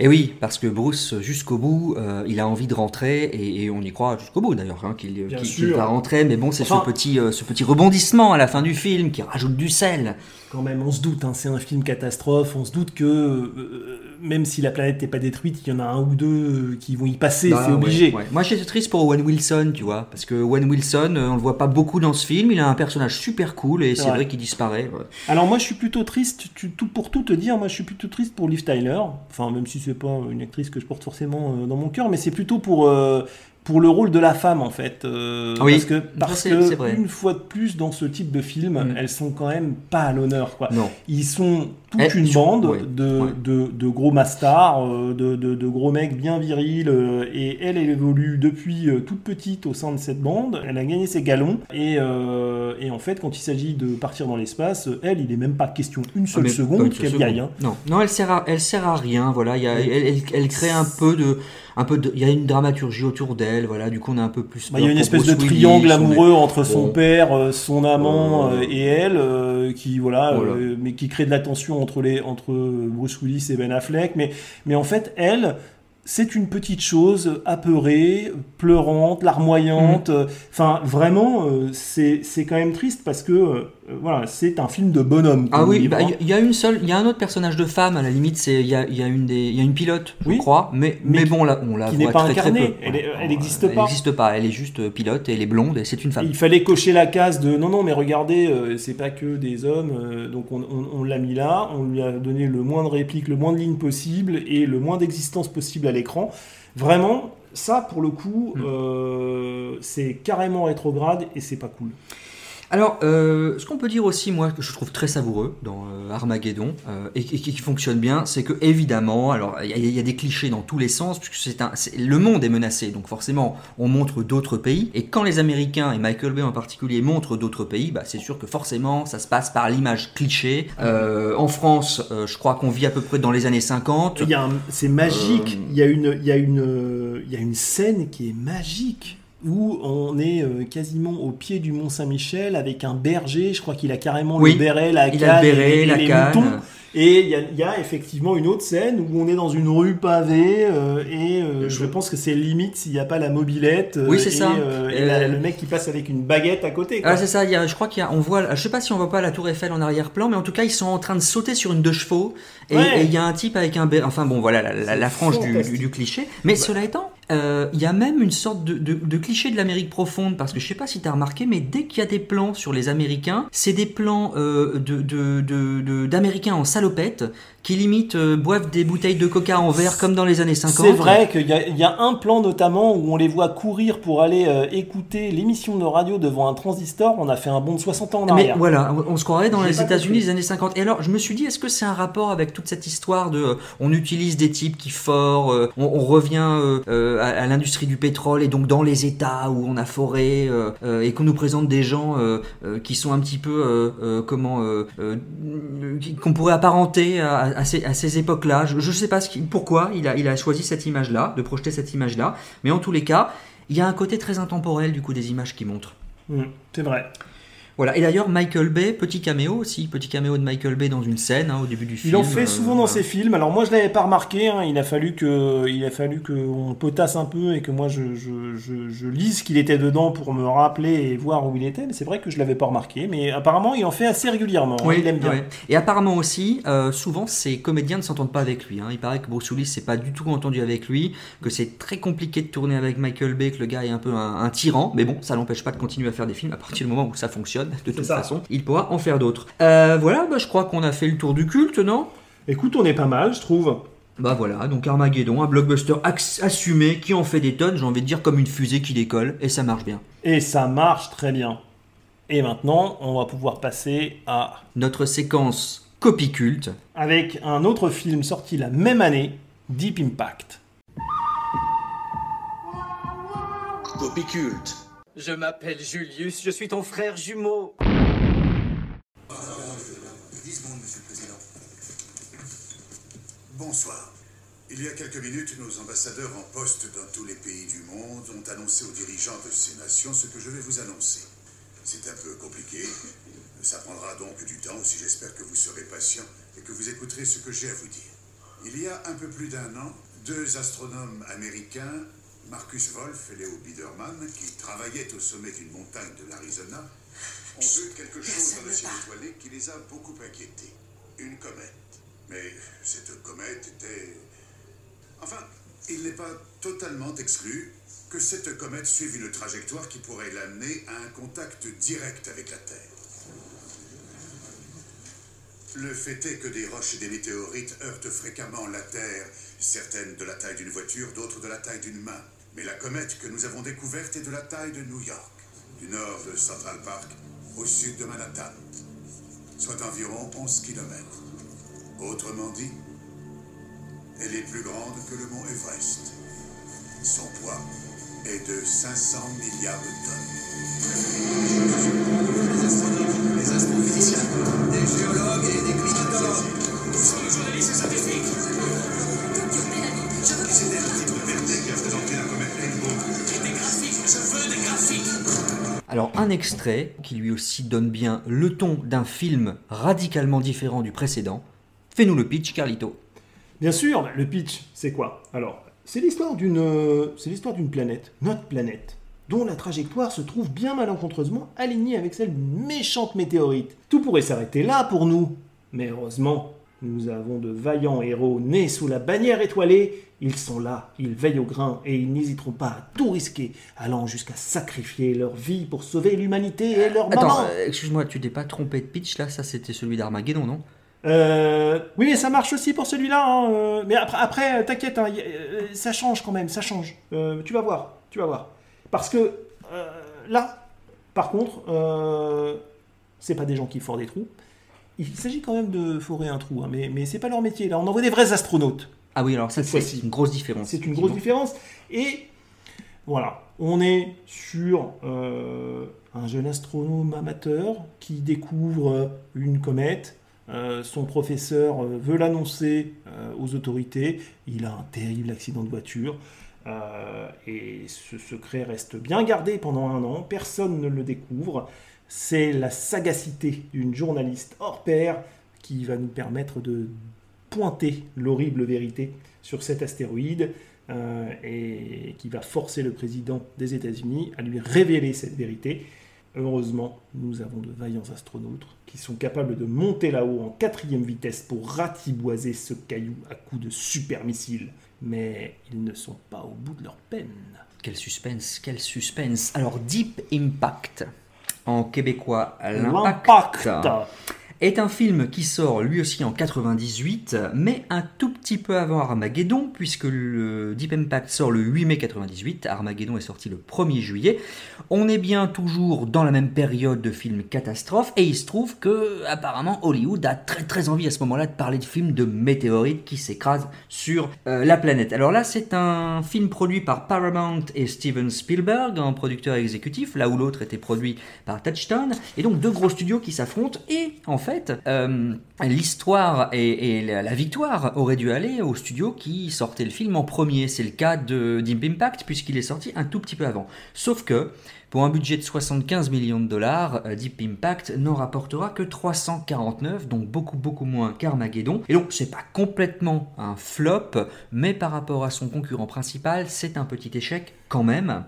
Et oui, parce que Bruce, jusqu'au bout, euh, il a envie de rentrer, et, et on y croit jusqu'au bout d'ailleurs, hein, qu'il va rentrer, mais bon, c'est Enfin- ce, petit, euh, ce petit rebondissement à la fin du film qui rajoute du sel. Quand même, on se doute, hein, c'est un film catastrophe, on se doute que euh, même si la planète n'est pas détruite, il y en a un ou deux qui vont y passer, Bah, c'est ouais, obligé. ouais. Moi j'étais triste pour Owen Wilson, tu vois, parce que Owen Wilson, on le voit pas beaucoup dans ce film, il a un personnage super cool, et C'est c'est vrai. vrai qu'il disparaît. ouais. Alors moi je suis plutôt triste, tu- tout, pour tout te dire, moi je suis plutôt triste pour Liv Tyler, enfin même si c'est pas une actrice que je porte forcément euh, dans mon cœur, mais c'est plutôt pour, euh, pour le rôle de la femme en fait. euh, Oui, parce que, parce que une fois de plus dans ce type de film, Mm. elles sont quand même pas à l'honneur. Quoi. Non. Ils sont toute Elles- une bande ouais, de, ouais. De, de gros mastards, euh, de, de, de gros mecs bien virils, euh, et elle, elle évolue depuis euh, toute petite au sein de cette bande, elle a gagné ses galons, et, euh, et en fait quand il s'agit de partir dans l'espace, elle, il est même pas question une Ah, seule seconde qu'elle seule y aille. seconde. hein. Non, non, elle sert à, elle sert à rien. Voilà, il y a, Oui. elle, elle, elle crée un peu de, un peu, il y a une dramaturgie autour d'elle, voilà. Du coup, on a un peu plus. Bah, il y a une espèce de Bruce triangle amoureux entre son Bon. père, euh, son amant Euh, euh, et elle, euh, qui voilà, Voilà. euh, mais qui crée de la tension entre les entre Bruce Willis et Ben Affleck. Mais mais en fait, elle, c'est une petite chose apeurée, pleurante, larmoyante. Mm. Enfin, vraiment, c'est c'est quand même triste parce que voilà, c'est un film de bonhomme. Ah oui, livre, bah, il y a une seule, il y a un autre personnage de femme à la limite, c'est il y a, il y a une des, il y a une pilote, je Oui. crois, mais mais, Mais bon là, on la qui voit n'est pas très, très incarnée. peu. Elle elle n'existe Elle pas. n'existe pas. Elle est juste euh, pilote et elle est blonde et c'est une femme. Il fallait cocher la case de non, non, mais regardez, euh, c'est pas que des hommes, euh, donc on, on- on l'a mis là, on lui a donné le moins de répliques, le moins de lignes possible et le moins d'existence possible à l'écran. Vraiment, ça pour le coup, Mm. euh, c'est carrément rétrograde et c'est pas cool. Alors, euh, ce qu'on peut dire aussi, moi, que je trouve très savoureux dans euh, Armageddon euh, et, qui- qui fonctionne bien, c'est que évidemment, alors il y, a- il y a des clichés dans tous les sens, puisque c'est un, le monde est menacé, donc forcément, on montre d'autres pays. Et quand les Américains et Michael Bay en particulier montrent d'autres pays, bah, c'est sûr que forcément, ça se passe par l'image cliché. En France, je crois qu'on vit à peu près dans les années 50. Il y a un- C'est magique, il y, a une, il, y a une, il y a une scène qui est magique où on est euh, quasiment au pied du Mont Saint-Michel avec un berger, je crois qu'il a carrément Oui, le béret, la il canne, a le béret, et, et la les canne. moutons. Et il y, a, il y a effectivement une autre scène où on est dans une rue pavée euh, et euh, je pense que c'est limite s'il n'y a pas la mobilette euh, Oui, c'est et, ça. euh, et Euh, la- le mec qui passe avec une baguette à côté. quoi. Ah, c'est ça, y a, je crois qu'il y a, on voit, je sais pas si on voit pas la tour Eiffel en arrière-plan, mais en tout cas, ils sont en train de sauter sur une deux chevaux, et Ouais. il y a un type avec un bé- enfin bon, voilà, la, la- la frange du, fantastique. du- du cliché. Mais cela étant, euh, il y a même une sorte de, cliché de l'Amérique profonde, parce que je sais pas si tu as remarqué, mais dès qu'il y a des plans sur les Américains, c'est des plans euh, d'Américains en salopette, qui limite euh, boivent des bouteilles de coca en verre comme dans les années 50. C'est vrai qu'il y, y a un plan notamment où on les voit courir pour aller euh, écouter l'émission de radio devant un transistor. On a fait un bond de 60 ans en Mais arrière. voilà, on se croirait dans les États-Unis des années 50. Et alors, je me suis dit, est-ce que c'est un rapport avec toute cette histoire de. euh, on utilise des types qui forent, euh, on, on revient euh, euh, à, à l'industrie du pétrole et donc dans les États où on a foré euh, euh, et qu'on nous présente des gens euh, euh, qui sont un petit peu. euh, euh, comment. qu'on pourrait apparenter à, à à ces époques-là. Je, je sais pas pourquoi il a, il a choisi cette image-là, de projeter cette image-là. Mais en tous les cas, il y a un côté très intemporel du coup des images qui montrent. Mm, c'est vrai. Voilà, et d'ailleurs Michael Bay, petit caméo aussi, petit caméo de Michael Bay dans une scène hein, au début du film. Il en fait euh, souvent dans voilà. ses films. Alors moi je l'avais pas remarqué. hein. Il a fallu que, il a fallu que on potasse un peu et que moi je, je, je, je lise qu'il était dedans pour me rappeler et voir où il était. Mais c'est vrai que je l'avais pas remarqué. Mais apparemment il en fait assez régulièrement. hein. Oui, il aime bien. ouais. Et apparemment aussi, euh, souvent ces comédiens ne s'entendent pas avec lui. Il paraît que Bruce Willis s'est pas du tout entendu avec lui, que c'est très compliqué de tourner avec Michael Bay, que le gars est un peu un, un tyran. Mais bon, ça l'empêche pas de continuer à faire des films à partir du moment où ça fonctionne. De toute ça. façon, il pourra en faire d'autres. Euh, voilà, bah, je crois qu'on a fait le tour du culte, non? Écoute, on est pas mal, je trouve. Bah voilà, donc Armageddon, un blockbuster assumé qui en fait des tonnes, j'ai envie de dire comme une fusée qui décolle, et ça marche bien. Et ça marche très bien. Et maintenant, on va pouvoir passer à Notre séquence copie culte. avec un autre film sorti la même année, Deep Impact. Copie culte. Je m'appelle Julius, je suis ton frère jumeau. 10 secondes, Monsieur le Président. Bonsoir. Il y a quelques minutes, nos ambassadeurs en poste dans tous les pays du monde ont annoncé aux dirigeants de ces nations ce que je vais vous annoncer. C'est un peu compliqué. Ça prendra donc du temps aussi j'espère que vous serez patient et que vous écouterez ce que j'ai à vous dire. Il y a un peu plus d'un an, deux astronomes américains, Marcus Wolf et Leo Biederman, qui travaillaient au sommet d'une montagne de l'Arizona, ont vu quelque chose dans le ciel étoilé qui les a beaucoup inquiétés. Une comète. Mais cette comète était... Enfin, il n'est pas totalement exclu que cette comète suive une trajectoire qui pourrait l'amener à un contact direct avec la Terre. Le fait est que des roches et des météorites heurtent fréquemment la Terre, certaines de la taille d'une voiture, d'autres de la taille d'une main. Mais la comète que nous avons découverte est de la taille de New York, du nord de Central Park au sud de Manhattan, soit environ 11 km. Autrement dit, elle est plus grande que le mont Everest. Son poids est de 500 milliards de tonnes. Astrophysiciens, des géologues et des climatologues. Alors un extrait qui lui aussi donne bien le ton d'un film radicalement différent du précédent. Fais-nous le pitch, Carlito. Bien sûr, le pitch, c'est quoi? Alors, c'est l'histoire d'une, euh, c'est l'histoire d'une planète, notre planète, dont la trajectoire se trouve bien malencontreusement alignée avec celle d'une méchante météorite. Tout pourrait s'arrêter là pour nous, mais heureusement, nous avons de vaillants héros nés sous la bannière étoilée. Ils sont là, ils veillent au grain et ils n'hésiteront pas à tout risquer, allant jusqu'à sacrifier leur vie pour sauver l'humanité et leur Attends, maman. euh, excuse-moi, tu t'es pas trompé de pitch là? Ça c'était celui d'Armageddon, non? Euh, oui, mais ça marche aussi pour celui-là. hein, euh, mais après, après t'inquiète, hein, ça change quand même, ça change. Euh, tu vas voir, tu vas voir. Parce que euh, là, par contre, c'est pas des gens qui forent des trous. Il s'agit quand même de forer un trou, hein, mais, mais c'est pas leur métier. Là, on envoie des vrais astronautes. Ah oui, alors ça c'est une grosse différence. C'est une grosse différence. Et voilà, on est sur euh, un jeune astronome amateur qui découvre euh, une comète. Euh, son professeur veut l'annoncer euh, aux autorités. Il a un terrible accident de voiture. Et ce secret reste bien gardé pendant un an. Personne ne le découvre. C'est la sagacité d'une journaliste hors pair qui va nous permettre de pointer l'horrible vérité sur cet astéroïde euh, et qui va forcer le président des États-Unis à lui révéler cette vérité. Heureusement, nous avons de vaillants astronautes qui sont capables de monter là-haut en quatrième vitesse pour ratiboiser ce caillou à coups de super missiles. Mais ils ne sont pas au bout de leur peine. Quel suspense, quel suspense. Alors Deep Impact, en québécois L'Impact, L'Impact. Est un film qui sort lui aussi en 98, mais un tout petit peu avant Armageddon, puisque le Deep Impact sort le 8 mai 98, Armageddon est sorti le 1er juillet. On est bien toujours dans la même période de films catastrophes, et il se trouve que apparemment Hollywood a très très envie à ce moment-là de parler de films de météorites qui s'écrasent sur euh, la planète. Alors là, c'est un film produit par Paramount et Steven Spielberg, un producteur exécutif, là où l'autre était produit par Touchstone, et donc deux gros studios qui s'affrontent, et en fait, euh, l'histoire et, la victoire auraient dû aller au studio qui sortait le film en premier. C'est le cas de Deep Impact, puisqu'il est sorti un tout petit peu avant. Sauf que, pour un budget de 75 millions de dollars, euh, Deep Impact n'en rapportera que 349, donc beaucoup beaucoup moins qu'Armageddon. Et donc c'est pas complètement un flop, mais par rapport à son concurrent principal, c'est un petit échec quand même.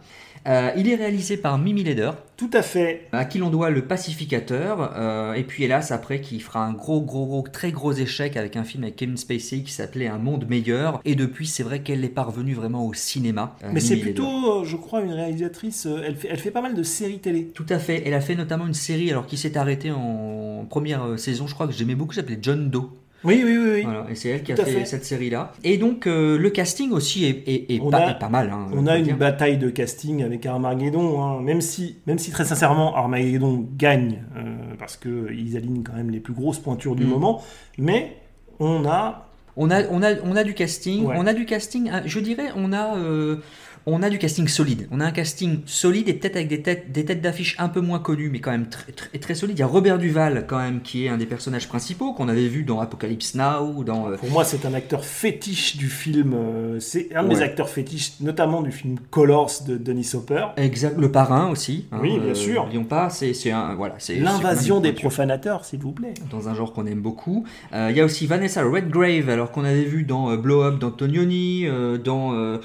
Euh, il est réalisé par Mimi Leder, Tout à fait. à qui l'on doit le pacificateur, euh, et puis hélas après qui fera un gros gros gros très gros échec avec un film avec Kevin Spacey qui s'appelait Un monde meilleur, et depuis c'est vrai qu'elle n'est pas revenue vraiment au cinéma. euh, Mais c'est plutôt, je crois, une réalisatrice. Elle fait, elle fait pas mal de séries télé. Tout à fait. Elle a fait notamment une série alors qui s'est arrêtée en première saison, je crois que j'aimais beaucoup, s'appelait John Doe. Oui, oui, oui. oui. Voilà, et c'est elle qui a fait, fait. cette série-là. Et donc euh, le casting aussi est, est- est On pas, a- est pas mal. hein, On a une dire. bataille de casting avec Armageddon, hein. même, si, même si très sincèrement Armageddon gagne, euh, parce qu'ils alignent quand même les plus grosses pointures du Mm. moment, mais on a... On a, on, a, on a du casting, Ouais. on a du casting, je dirais, on a, euh, on a du casting solide. On a un casting solide et peut-être avec des têtes, des têtes d'affiche un peu moins connues, mais quand même très, très, très solide. Il y a Robert Duval, quand même, qui est un des personnages principaux, qu'on avait vu dans Apocalypse Now, dans... euh, Pour moi, c'est un acteur fétiche du film. euh, C'est un de mes Ouais. acteurs fétiches, notamment du film Colors de Denis Hopper. Exact, le parrain aussi. hein, Oui, bien euh, sûr. N'oublions pas, c'est un voilà, L'invasion des profanateurs, s'il vous plaît. dans un genre qu'on aime beaucoup. Il y a aussi Vanessa Redgrave, alors qu'on avait vu dans Blow Up d'Antonioni, dans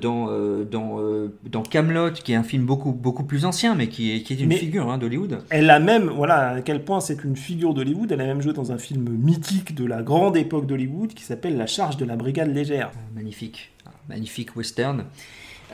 dans euh, dans euh, dans Camelot, qui est un film beaucoup beaucoup plus ancien, mais qui est qui est une Mais- figure hein, d'Hollywood. Elle a même, voilà à quel point c'est une figure d'Hollywood, elle a même joué dans un film mythique de la grande époque d'Hollywood qui s'appelle La charge de la brigade légère. Magnifique, Ah, magnifique western.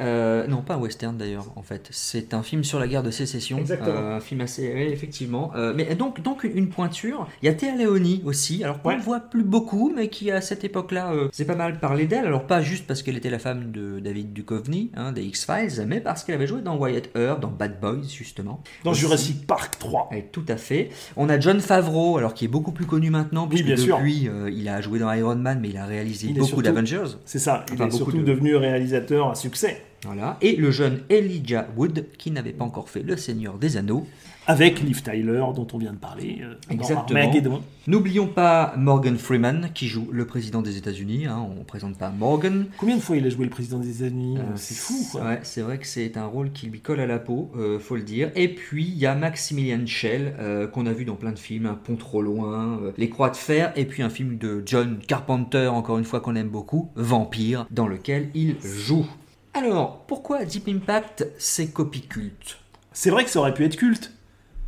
Euh, non, pas un western d'ailleurs, en fait. C'est un film sur la guerre de sécession. Exactement. Euh, un film assez. oui, effectivement. Euh, mais donc, donc une, pointure. Il y a Théa Leoni aussi, alors qu'on Ouais. ne voit plus beaucoup, mais qui à cette époque-là, c'est pas mal parlé d'elle. Alors, pas juste parce qu'elle était la femme de David Duchovny, hein, des X-Files, mais parce qu'elle avait joué dans Wyatt Earp, dans Bad Boys, justement. Dans Aussi. Jurassic Park 3. Ouais, tout à fait. On a John Favreau, alors qui est beaucoup plus connu maintenant, Oui, puisque bien sûr. depuis, il a joué dans Iron Man, mais il a réalisé Il beaucoup d'Avengers. C'est ça, il Enfin, est surtout de- devenu réalisateur à succès. Voilà. Et le jeune Elijah Wood, qui n'avait pas encore fait Le Seigneur des Anneaux. avec Liv Tyler, dont on vient de parler, euh, Exactement. N'oublions pas Morgan Freeman, qui joue le président des États-Unis. hein, on ne présente pas Morgan. Combien de fois il a joué le président des États-Unis Euh, C'est fou, quoi. Ouais, c'est vrai que c'est un rôle qui lui colle à la peau, euh, faut le dire. Et puis il y a Maximilian Schell, euh, qu'on a vu dans plein de films, Un pont trop loin, Les Croix de fer, et puis un film de John Carpenter, encore une fois qu'on aime beaucoup, Vampire, dans lequel il joue. Alors, pourquoi Deep Impact, c'est copie culte C'est vrai que ça aurait pu être culte.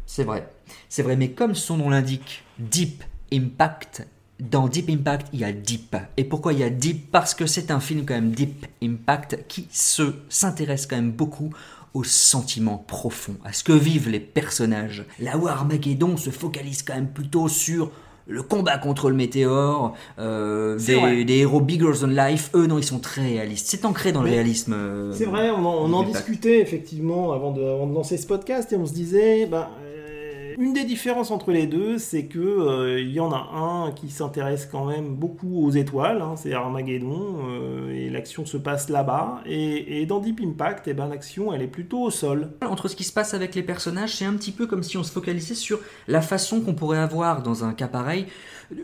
C'est vrai. C'est vrai, mais comme son nom l'indique, Deep Impact, dans Deep Impact, il y a Deep. Et pourquoi il y a Deep? Parce que c'est un film quand même Deep Impact qui se s'intéresse quand même beaucoup aux sentiments profonds, à ce que vivent les personnages. Où Armageddon se focalise quand même plutôt sur le combat contre le météore, euh, des, des héros bigger than life, eux non, ils sont très réalistes. C'est ancré dans le réalisme. euh, C'est vrai, on en, on en discutait effectivement avant de, avant de lancer ce podcast et on se disait, euh, une des différences entre les deux, c'est que euh, y en a un qui s'intéresse quand même beaucoup aux étoiles, hein, c'est Armageddon, euh, et l'action se passe là-bas. Et, et dans Deep Impact, eh ben, l'action elle est plutôt au sol. Entre ce qui se passe avec les personnages, c'est un petit peu comme si on se focalisait sur la façon qu'on pourrait avoir dans un cas pareil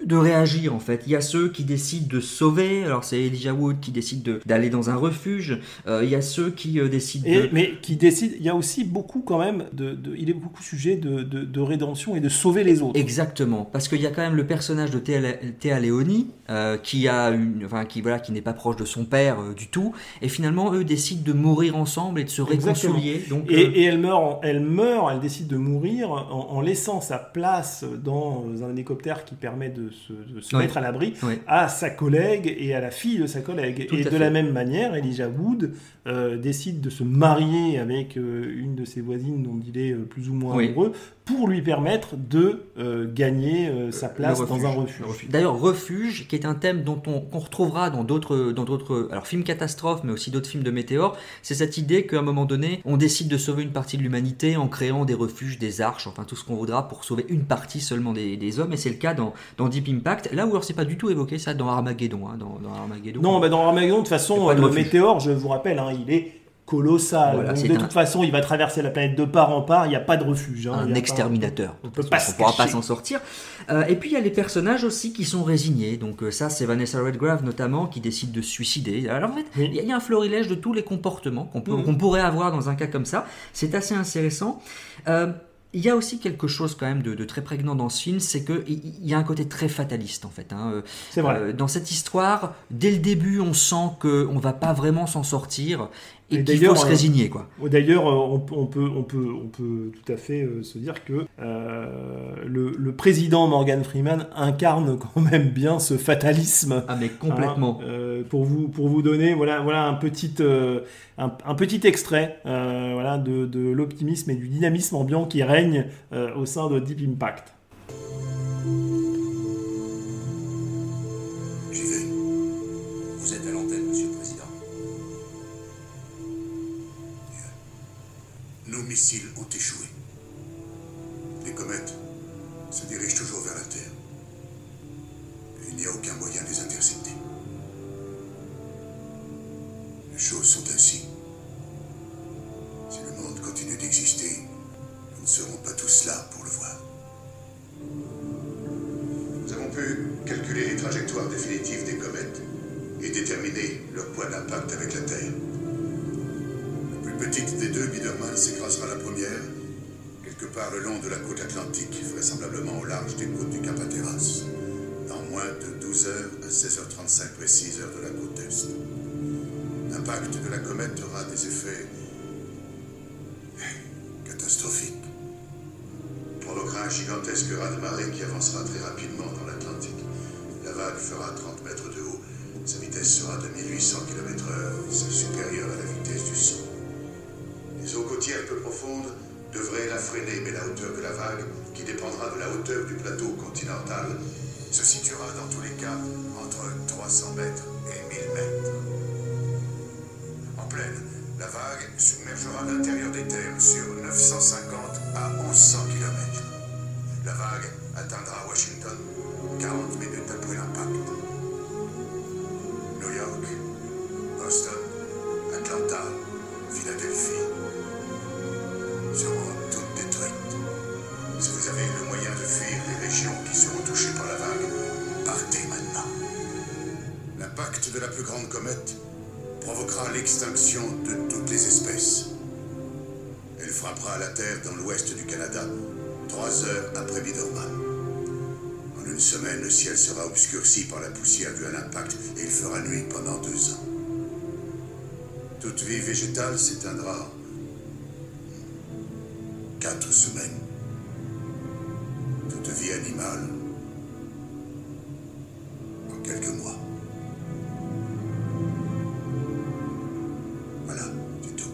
de réagir en fait. Il y a ceux qui décident de sauver, alors c'est Elijah Wood qui décide de- d'aller dans un refuge, Euh, il y a ceux qui euh, décident Et, de... mais qui décide, il y a aussi beaucoup quand même, de, de- il est beaucoup sujet de, de- de rédemption et de sauver les autres. Exactement, parce qu'il y a quand même le personnage de Théa, Théa Léoni euh, qui a une, enfin qui voilà, qui n'est pas proche de son père du tout, et finalement eux décident de mourir ensemble et de se Exactement. réconcilier. Donc, et, et elle meurt, en- elle meurt, elle décide de mourir en, en laissant sa place dans un hélicoptère qui permet de se, de se Ouais. mettre à l'abri à sa collègue et à la fille de sa collègue. Tout et de fait. la même manière, Elijah Wood euh, décide de se marier avec euh, une de ses voisines dont il est euh, plus ou moins Oui. amoureux pour lui permettre de euh, gagner euh, sa place dans un refuge. Le refuge. D'ailleurs, refuge, qui est un thème dont on qu'on retrouvera dans d'autres, dans d'autres, alors films catastrophes, mais aussi d'autres films de météores, c'est cette idée qu'à un moment donné, on décide de sauver une partie de l'humanité en créant des refuges, des arches, enfin tout ce qu'on voudra pour sauver une partie seulement des, des hommes, et c'est le cas dans, dans Deep Impact. Là où alors c'est pas du tout évoqué ça dans Armageddon, hein, dans, dans Armageddon. Non, bah dans Armageddon, de toute façon, de le refuge. météore, je vous rappelle, hein, il est colossal. Voilà, Donc, c'est de un- toute façon, il va traverser la planète de part en part, il n'y a pas de refuge. hein, un a pas- exterminateur. On peut pas se pourra pas s'en sortir. Euh, et puis il y a les personnages aussi qui sont résignés. Donc euh, ça, c'est Vanessa Redgrave notamment qui décide de se suicider. Alors en fait, il y a- il y, a un florilège de tous les comportements qu'on Mhm. qu'on pourrait avoir dans un cas comme ça. C'est assez intéressant. Euh, il y a aussi quelque chose quand même de, de très prégnant dans ce film, c'est qu'il il y a un côté très fataliste en fait. hein. C'est vrai. euh, dans cette histoire, dès le début, on sent qu'on va pas vraiment s'en sortir et, Et qu'il faut d'ailleurs, se euh, résigner quoi. D'ailleurs, euh, on, on peut, on, peut, on peut tout à fait euh, se dire que euh, le, le président Morgan Freeman incarne quand même bien ce fatalisme. Ah mais complètement. Hein, euh, pour, vous, pour vous donner voilà, voilà un, petit, euh, un, un petit extrait voilà, de, de l'optimisme et du dynamisme ambiant qui règne au sein de Deep Impact. Les comètes se dirigent toujours vers la Terre. Il n'y a aucun moyen de les intercepter. Les choses sont ainsi. Si le monde continue d'exister, nous ne serons pas tous là pour le voir. Nous avons pu calculer les trajectoires définitives des comètes et déterminer leur point d'impact avec la Terre. S'écrasera la première, quelque part le long de la côte atlantique, vraisemblablement au large des côtes du Cap Hatteras, dans moins de 12 heures à 16h35 précises heure de la côte Est. L'impact de la comète aura des effets catastrophiques. Provoquera un gigantesque raz-de-marée qui avancera très rapidement dans l'Atlantique. La vague fera 30 mètres de haut. Sa vitesse sera de 1800 km/h. C'est supérieur à la vitesse du son. Côtières peu profondes devraient la freiner, mais la hauteur de la vague, qui dépendra de la hauteur du plateau continental, se situera dans tous les cas entre 300 mètres et 1000 mètres. En pleine, la vague submergera l'intérieur des terres sur 950 à 1100 km. La vague atteindra Washington s'éteindra quatre semaines. Toute vie animale en quelques mois. Voilà, c'est tout.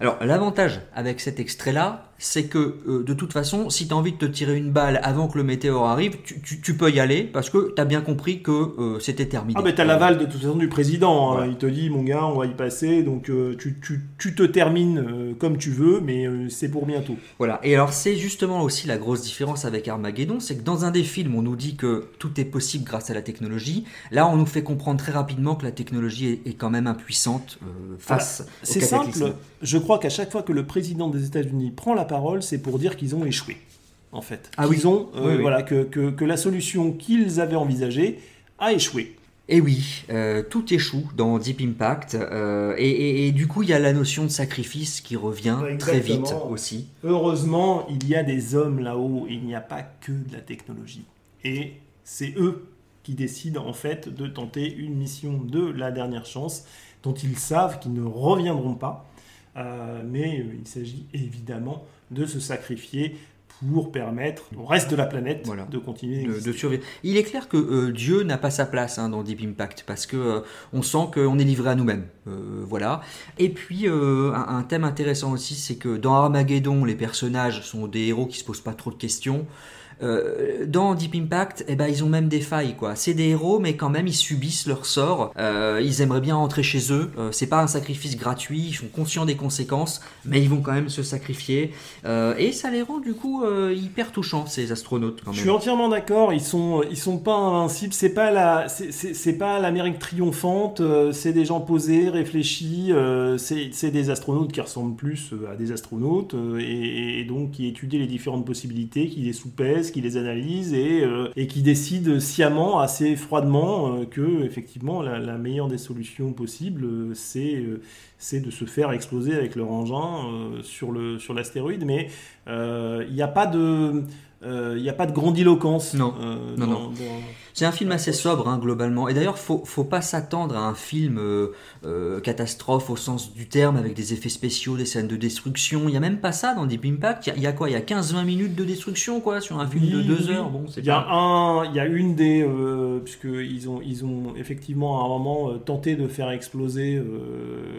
Alors l'avantage avec cet extrait-là, c'est que euh, de toute façon, si tu as envie de te tirer une balle avant que le météore arrive, tu, tu- tu peux y aller parce que tu as bien compris que euh, c'était terminé. Ah, mais t'as l'aval de toute façon du président. hein. Il te dit, mon gars, on va y passer. Donc, euh, tu, tu- tu te termines comme tu veux, mais c'est pour bientôt. Voilà, et alors c'est justement aussi la grosse différence avec Armageddon, c'est que dans un des films, on nous dit que tout est possible grâce à la technologie. Là, on nous fait comprendre très rapidement que la technologie est, est quand même impuissante face Voilà. au C'est simple. Je crois qu'à chaque fois que le président des États-Unis prend la parole, c'est pour dire qu'ils ont échoué. En fait. Ah Qu'ils oui. ont, euh, Oui, oui. voilà, que, que- que la solution qu'ils avaient envisagée a échoué. Et oui, euh, tout échoue dans Deep Impact, euh, et, et- et du coup, il y a la notion de sacrifice qui revient très vite aussi. Heureusement, il y a des hommes là-haut, il n'y a pas que de la technologie. Et c'est eux qui décident en fait de tenter une mission de la dernière chance, dont ils savent qu'ils ne reviendront pas. Euh, mais il s'agit évidemment de se sacrifier pour permettre au reste de la planète de continuer de, survivre. Il est clair que euh, Dieu n'a pas sa place hein, dans Deep Impact parce que euh, on sent qu'on est livré à nous-mêmes. Euh, voilà. Et puis un, un thème intéressant aussi, c'est que dans Armageddon, les personnages sont des héros qui se posent pas trop de questions. Euh, dans Deep Impact, eh ben, ils ont même des failles. quoi. C'est des héros, mais quand même, ils subissent leur sort. Euh, ils aimeraient bien rentrer chez eux. Euh, c'est pas un sacrifice gratuit. Ils sont conscients des conséquences, mais ils vont quand même se sacrifier. Euh, et ça les rend du coup hyper touchants, ces astronautes. Quand même. Je suis entièrement d'accord. Ils sont, ils sont pas invincibles. C'est pas la, c'est- pas l'Amérique triomphante. C'est des gens posés, réfléchis. C'est des astronautes qui ressemblent plus à des astronautes et, et donc qui étudient les différentes possibilités, qui les soupèsent, qui les analysent et, euh, et qui décident sciemment, assez froidement, euh, que effectivement la, la meilleure des solutions possibles, euh, c'est c'est de se faire exploser avec leur engin sur le sur l'astéroïde. Mais il n'y a pas de il a pas de grandiloquence. Non, non, dans- non. dans- C'est un film assez sobre hein, globalement. Et d'ailleurs, faut, faut pas s'attendre à un film euh, euh, catastrophe au sens du terme avec des effets spéciaux, des scènes de destruction. Il y a même pas ça dans Deep Impact. Il y a- il y, a quoi? Il y a 15-20 minutes de destruction quoi sur un film de Oui, 2 oui. heures? Bon, c'est il y a pas- un, il y a une des, euh, puisque ils ont, ils ont effectivement à un moment euh, tenté de faire exploser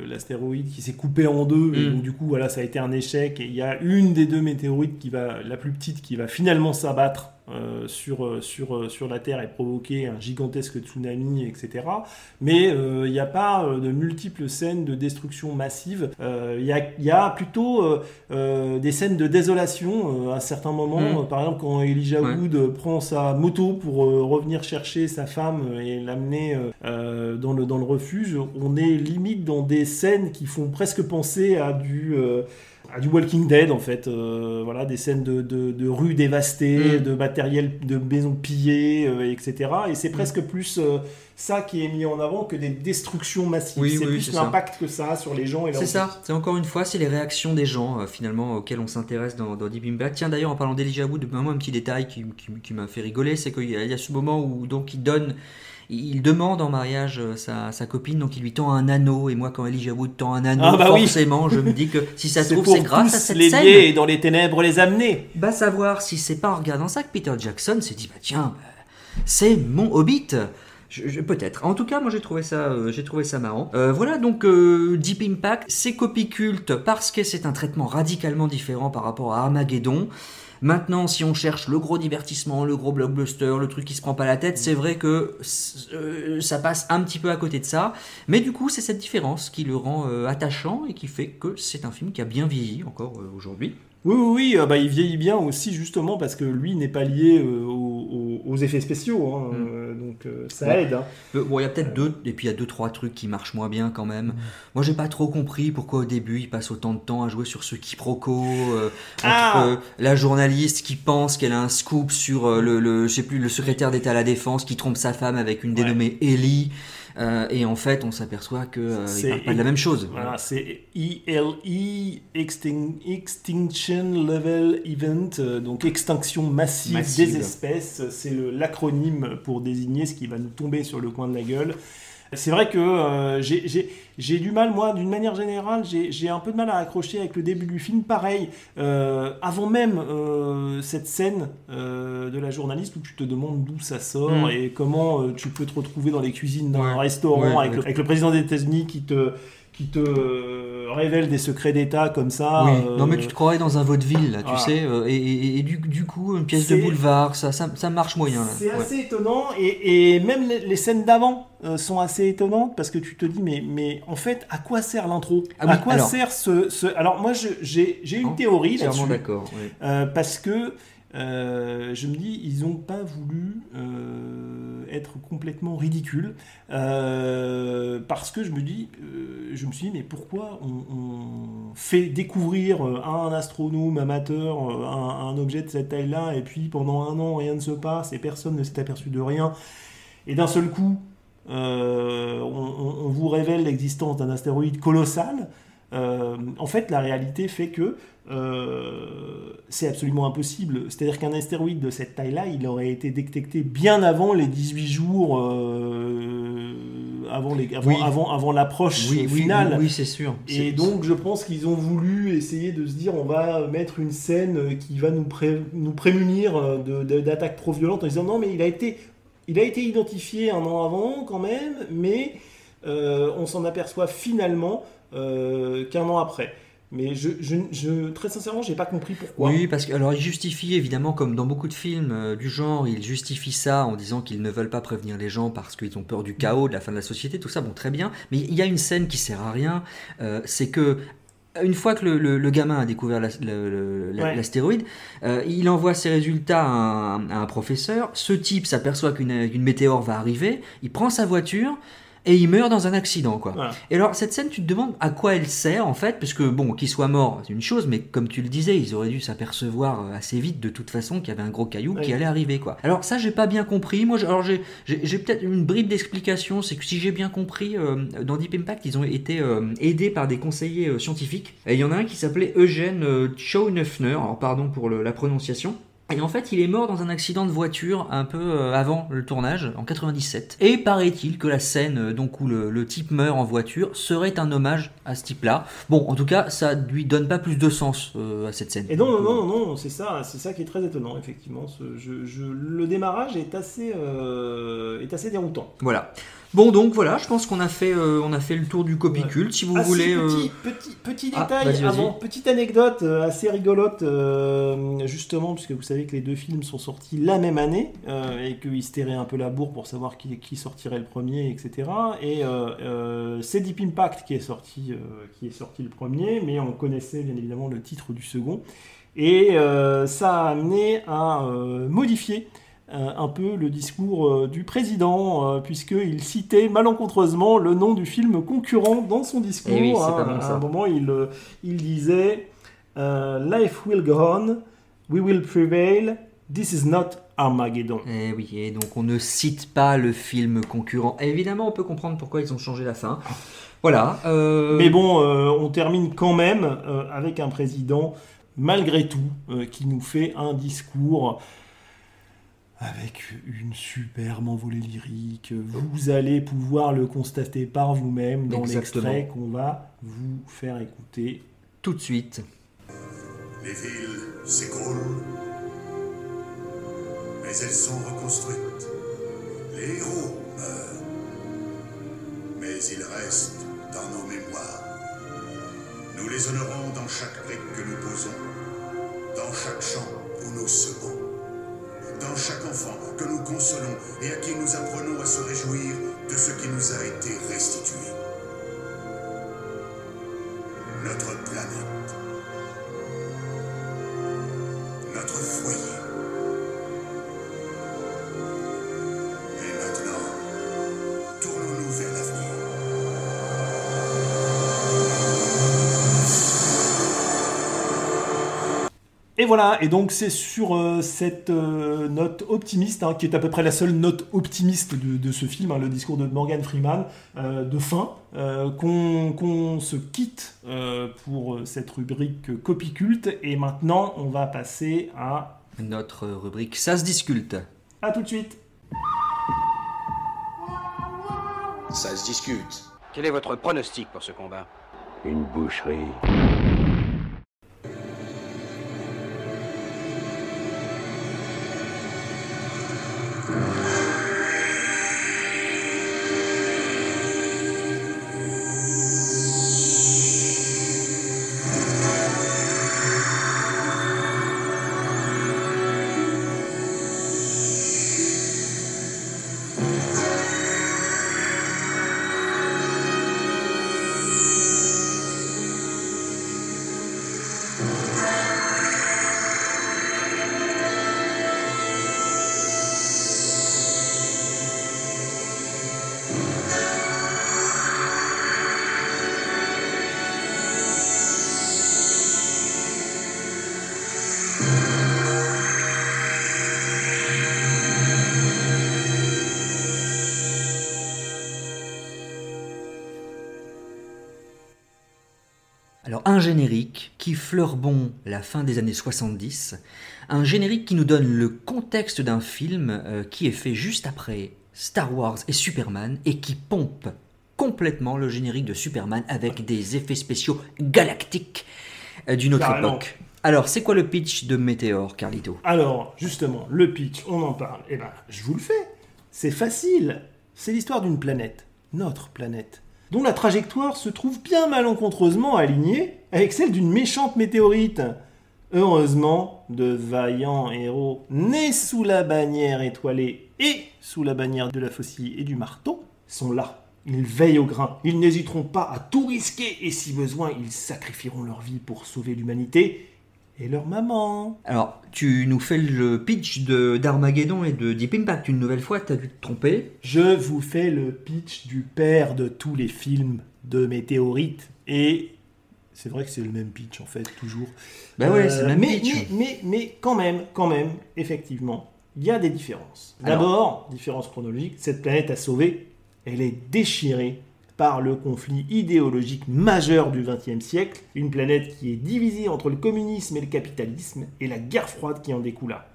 l'astéroïde qui s'est coupé en deux, et Mm. donc du coup voilà ça a été un échec. Et il y a une des deux météorites qui va, la plus petite, qui va finalement s'abattre. Euh, sur, euh, sur, euh, sur la Terre et provoquer un gigantesque tsunami, etc. Mais euh, il n'y a pas euh, de multiples scènes de destruction massive. Il y, a, y a plutôt des scènes de désolation à certains moments. Mm. Par exemple, quand Elijah Ouais. Wood prend sa moto pour revenir chercher sa femme et l'amener dans, le, dans le refuge, on est limite dans des scènes qui font presque penser à du... à du Walking Dead en fait, Euh, voilà des scènes de, de, de rues dévastées, Mm. de matériel, de maisons pillées, euh, etc. Et c'est presque plus euh, ça qui est mis en avant que des destructions massives. Oui, c'est oui, plus l'impact que ça a sur les gens et C'est ça, c'est encore une fois, c'est les réactions des gens euh, finalement auxquelles on s'intéresse dans, dans Deep Impact. Tiens d'ailleurs en parlant d'Elijah Wood, un petit détail qui, qui- qui m'a fait rigoler, c'est qu'il y, y a ce moment où donc il donne, il demande en mariage euh, sa, sa copine, donc il lui tend un anneau, et moi quand Elijah Wood tend un anneau, Ah bah oui. forcément je me dis que si ça se trouve c'est grâce à cette les scène. et dans les ténèbres les amener. Bah savoir si c'est pas en regardant ça que Peter Jackson s'est dit bah tiens bah, c'est mon Hobbit. Peut-être. En tout cas, moi j'ai trouvé ça, euh, j'ai trouvé ça marrant. Euh, voilà donc euh, Deep Impact, c'est copie culte parce que c'est un traitement radicalement différent par rapport à Armageddon. Maintenant, si on cherche le gros divertissement, le gros blockbuster, le truc qui se prend pas la tête, c'est vrai que euh, ça passe un petit peu à côté de ça. Mais du coup, c'est cette différence qui le rend euh, attachant et qui fait que c'est un film qui a bien vieilli encore euh, aujourd'hui. Oui, oui, oui, euh, bah, il vieillit bien aussi justement parce que lui n'est pas lié euh, aux, effets spéciaux, hein, euh, donc ça Ouais. aide. hein. Bon, il y a peut-être deux, et puis il y a deux, trois trucs qui marchent moins bien quand même. Moi, j'ai pas trop compris pourquoi au début il passe autant de temps à jouer sur ce quiproquo euh, entre Ah euh, la journaliste qui pense qu'elle a un scoop sur euh, le, le, je sais plus, le secrétaire d'État à la Défense qui trompe sa femme avec une dénommée Ellie. Euh, et en fait, on s'aperçoit que euh, ils C'est- parlent pas de la même chose. Voilà, c'est ELE, Extin- Extinction Level Event, euh, donc extinction massive, Massive. des espèces. C'est le- l'acronyme pour désigner ce qui va nous tomber sur le coin de la gueule. C'est vrai que euh, j'ai- du mal, moi, d'une manière générale, j'ai un peu de mal à accrocher avec le début du film. Pareil, euh, avant même euh, cette scène de la journaliste où tu te demandes d'où ça sort Mm. et comment tu peux te retrouver dans les cuisines d'un Ouais. restaurant Ouais, avec, ouais. Le, avec le président des États-Unis qui te, qui te révèle des secrets d'État comme ça. Oui. euh, Non mais tu te croirais dans un vaudeville là, tu sais, euh, et, et- et du, du coup une pièce de boulevard, ça, ça, ça marche moyen. là. C'est Ouais. assez étonnant et, et même les, les scènes d'avant euh, sont assez étonnantes parce que tu te dis mais, mais en fait à quoi sert l'intro? Ah oui, À quoi alors- sert ce, ce- Alors moi j'ai une théorie là-dessus. d'accord, oui. Euh, parce que euh, je me dis ils n'ont pas voulu euh, être complètement ridicules euh, parce que je me dis je me suis dit mais pourquoi on, fait découvrir à un astronome amateur un, objet de cette taille-là et puis pendant un an rien ne se passe et personne ne s'est aperçu de rien et d'un seul coup on, vous révèle l'existence d'un astéroïde colossal en fait, la réalité fait que euh, c'est absolument impossible. C'est-à-dire qu'un astéroïde de cette taille-là, il aurait été détecté bien avant les 18 jours, euh, avant, les- avant, Oui. avant, avant l'approche Oui, finale. oui, oui, c'est sûr. Et donc, je pense qu'ils ont voulu essayer de se dire on va mettre une scène qui va nous, pré- nous prémunir de- d'attaques trop violentes en disant non, mais il a été, il a été identifié un an avant quand même, mais euh, on s'en aperçoit finalement euh, qu'un an après. Mais je, je, je- très sincèrement, j'ai pas compris pourquoi. Oui, parce que alors ils justifient évidemment, comme dans beaucoup de films euh, du genre, ils justifient ça en disant qu'ils ne veulent pas prévenir les gens parce qu'ils ont peur du chaos, de la fin de la société, tout ça, bon très bien. Mais il y a une scène qui sert à rien, euh, c'est que une fois que le, le- le gamin a découvert la- Ouais. l'astéroïde, euh, il envoie ses résultats à un, à un professeur. Ce type s'aperçoit qu'une une météore va arriver, il prend sa voiture. Et il meurt dans un accident, quoi. Voilà. Et alors, cette scène, tu te demandes à quoi elle sert, en fait, parce que, bon, qu'il soit mort, c'est une chose, mais comme tu le disais, ils auraient dû s'apercevoir euh, assez vite, de toute façon, qu'il y avait un gros caillou qui allait arriver, quoi. Alors, ça, j'ai pas bien compris. Moi, j'ai- alors, j'ai j'ai- peut-être une bribe d'explication, c'est que si j'ai bien compris, euh, dans Deep Impact, ils ont été euh, aidés par des conseillers euh, scientifiques. Et il y en a un qui s'appelait Eugène euh, Schoenhoeffner, alors pardon pour le- la prononciation. Et en fait, il est mort dans un accident de voiture un peu euh, avant le tournage, en 97. Et paraît-il que la scène euh, donc où le, le type meurt en voiture serait un hommage à ce type-là. Bon, en tout cas, ça lui donne pas plus de sens euh, à cette scène. Et non, non, non, non, non, c'est ça, c'est ça qui est très étonnant, effectivement. Ce- je- je- le démarrage est assez, euh, est assez déroutant. Voilà. Bon, donc voilà, je pense qu'on a fait, euh, on a fait le tour du copicule. Si vous Ah, si, voulez. euh, petit, petit, petit Ah, détail avant, petite anecdote euh, assez rigolote, euh, justement, puisque vous savez que les deux films sont sortis la même année euh, et qu'ils se terraient un peu la bourre pour savoir qui, qui sortirait le premier, etc. Et euh, euh, c'est Deep Impact qui est, sorti, euh, qui est sorti le premier, mais on connaissait bien évidemment le titre du second. Et euh, ça a amené à euh, modifier euh, un peu le discours euh, du président, euh, puisqu'il citait malencontreusement le nom du film concurrent dans son discours. Eh oui, hein. bon, à ça. un moment, il, euh, il disait euh, Life will go on, we will prevail, this is not Armageddon. Eh oui, et donc on ne cite pas le film concurrent. Et évidemment, on peut comprendre pourquoi ils ont changé la fin. Voilà. euh, Mais bon, euh, on termine quand même euh, avec un président, malgré tout, euh, qui nous fait un discours avec une superbe envolée lyrique. Vous allez pouvoir le constater par vous-même dans l'extrait qu'on va vous faire écouter. Tout de suite. Les villes s'écroulent, mais elles sont reconstruites. Les héros meurent, mais ils restent dans nos mémoires. Nous les honorons dans chaque brique que nous posons, dans chaque champ où nous semons, dans chaque enfant que nous consolons et à qui nous apprenons à se réjouir de ce qui nous a été restitué. Notre planète. Notre foyer. Et voilà, et donc c'est sur euh, cette euh, note optimiste, hein, qui est à peu près la seule note optimiste de, de ce film, hein, le discours de Morgan Freeman, euh, de fin, euh, qu'on se quitte euh, pour cette rubrique copie culte. Et maintenant, on va passer à... Notre rubrique Ça se disculte. À tout de suite Ça se discute. Quel est votre pronostic pour ce combat? Une boucherie. Générique qui fleure bon la fin des années 70, un générique qui nous donne le contexte d'un film euh, qui est fait juste après Star Wars et Superman et qui pompe complètement le générique de Superman avec des effets spéciaux galactiques euh, d'une autre Carrément. époque. Alors c'est quoi le pitch de Météor, Carlito? Alors, justement, le pitch, on en parle. Eh ben, je vous le fais. C'est facile. C'est l'histoire d'une planète, notre planète, dont la trajectoire se trouve bien malencontreusement alignée avec celle d'une méchante météorite. Heureusement, de vaillants héros nés sous la bannière étoilée et sous la bannière de la faucille et du marteau sont là. Ils veillent au grain. Ils n'hésiteront pas à tout risquer et si besoin, ils sacrifieront leur vie pour sauver l'humanité et leur maman. Alors, tu nous fais le pitch de d'Armageddon et de Deep Impact une nouvelle fois, t'as dû te tromper. Je vous fais le pitch du père de tous les films de météorites. Et c'est vrai que c'est le même pitch en fait, toujours. Euh, Bah ouais, c'est le même mais, pitch. Mais, mais, mais quand même, quand même, effectivement, il y a des différences. D'abord, différence chronologique, cette planète à sauver, elle est déchirée par le conflit idéologique majeur du XXe siècle, une planète qui est divisée entre le communisme et le capitalisme, et la guerre froide qui en découla.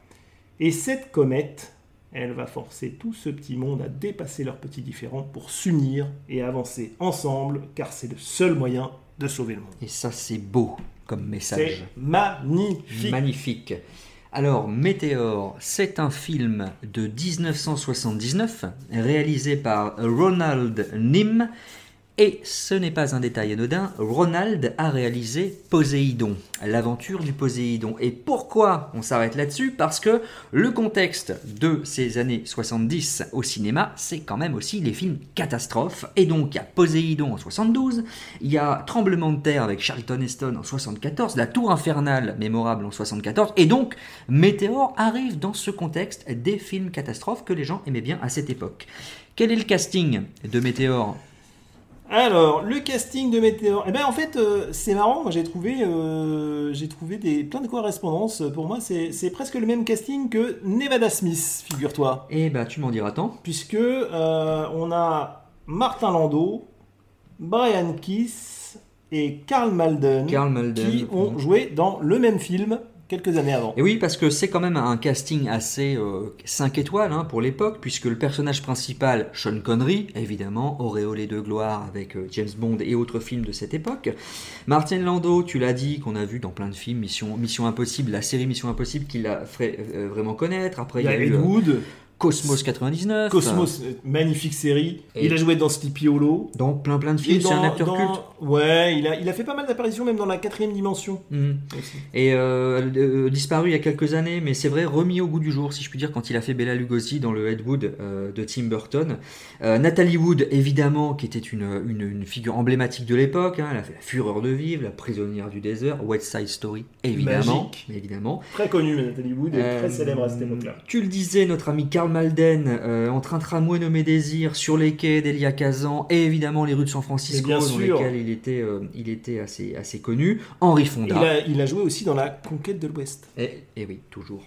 Et cette comète, elle va forcer tout ce petit monde à dépasser leurs petits différends pour s'unir et avancer ensemble, car c'est le seul moyen de sauver le monde. Et ça, c'est beau comme message. C'est magnifique. Magnifique. Alors, Météor, c'est un film de 1979 réalisé par Ronald Nim. Et ce n'est pas un détail anodin, Ronald a réalisé Poséidon, l'aventure du Poséidon. Et pourquoi on s'arrête là-dessus? Parce que le contexte de ces années 70 au cinéma, c'est quand même aussi les films catastrophes. Et donc il y a Poséidon en 72, il y a Tremblement de terre avec Charlton Heston en 74, La Tour infernale mémorable en 74, et donc Météor arrive dans ce contexte des films catastrophes que les gens aimaient bien à cette époque. Quel est le casting de Météor Alors, le casting de Météor. Eh ben, en fait, euh, c'est marrant. Moi, j'ai trouvé, euh, j'ai trouvé des, plein de correspondances. Pour moi, c'est c'est presque le même casting que Nevada Smith, figure-toi. Eh bah, tu m'en diras tant. Puisque euh, on a Martin Landau, Brian Keith et Karl Malden, Karl Malden, qui ont joué dans le même film quelques années avant. Et oui, parce que c'est quand même un casting assez 5 étoiles hein, pour l'époque, puisque le personnage principal, Sean Connery, évidemment, auréolé de gloire avec euh, James Bond et autres films de cette époque. Martin Landau, tu l'as dit, qu'on a vu dans plein de films, Mission, Mission Impossible, la série Mission Impossible qui l'a fait euh, vraiment connaître. Après, Il y a eu euh, Wood. Cosmos 99. Cosmos, euh, magnifique série. Et- Il a joué dans Sleepy Hollow. Dans plein plein de films, c'est un acteur dans- culte. Ouais, il a, il a fait pas mal d'apparitions, même dans la quatrième dimension. Mhm. Et euh, euh, disparu il y a quelques années, mais c'est vrai, remis au goût du jour, si je puis dire, quand il a fait Bella Lugosi dans le Ed Wood euh, de Tim Burton. Nathalie Wood, évidemment, qui était une, une, une figure emblématique de l'époque. hein, elle a fait La Fureur de vivre, La prisonnière du désert, West Side Story, évidemment. Magique. évidemment. Très connu, Nathalie Wood, et très célèbre à cette époque-là. Tu le disais, notre ami Karl Malden entre un tramway nommé Désir sur les quais d'Elia Kazan et évidemment les rues de San Francisco dans lesquelles il était, euh, il était assez, assez connu. Henri Fonda. Il a, il a joué aussi dans la conquête de l'Ouest. Et, et oui, toujours.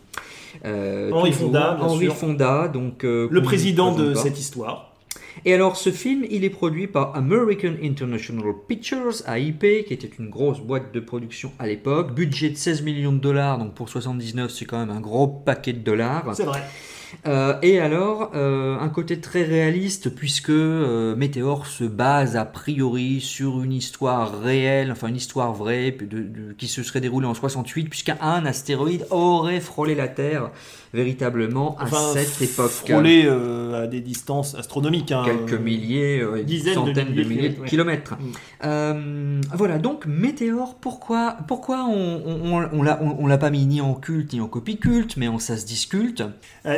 Euh, Henri toujours. Fonda, bien Henri sûr. Fonda, donc euh, Le président de cette histoire. Et alors, ce film, il est produit par American International Pictures, AIP, qui était une grosse boîte de production à l'époque. Budget de 16 millions de dollars, donc pour 79, c'est quand même un gros paquet de dollars. C'est vrai. Euh, et alors, euh, un côté très réaliste, puisque euh, Météor se base a priori sur une histoire réelle, enfin une histoire vraie, de- de- qui se serait déroulée en 68, puisqu'un astéroïde aurait frôlé la Terre véritablement à Enfin, cette époque. Frôlé euh, à des distances astronomiques. hein. Quelques milliers, Dizaines centaines de milliers de milliers de kilomètres, voilà, donc Météor, pourquoi, pourquoi on, on, on, on l'a, pas mis ni en culte ni en copie culte, mais en ça se disculte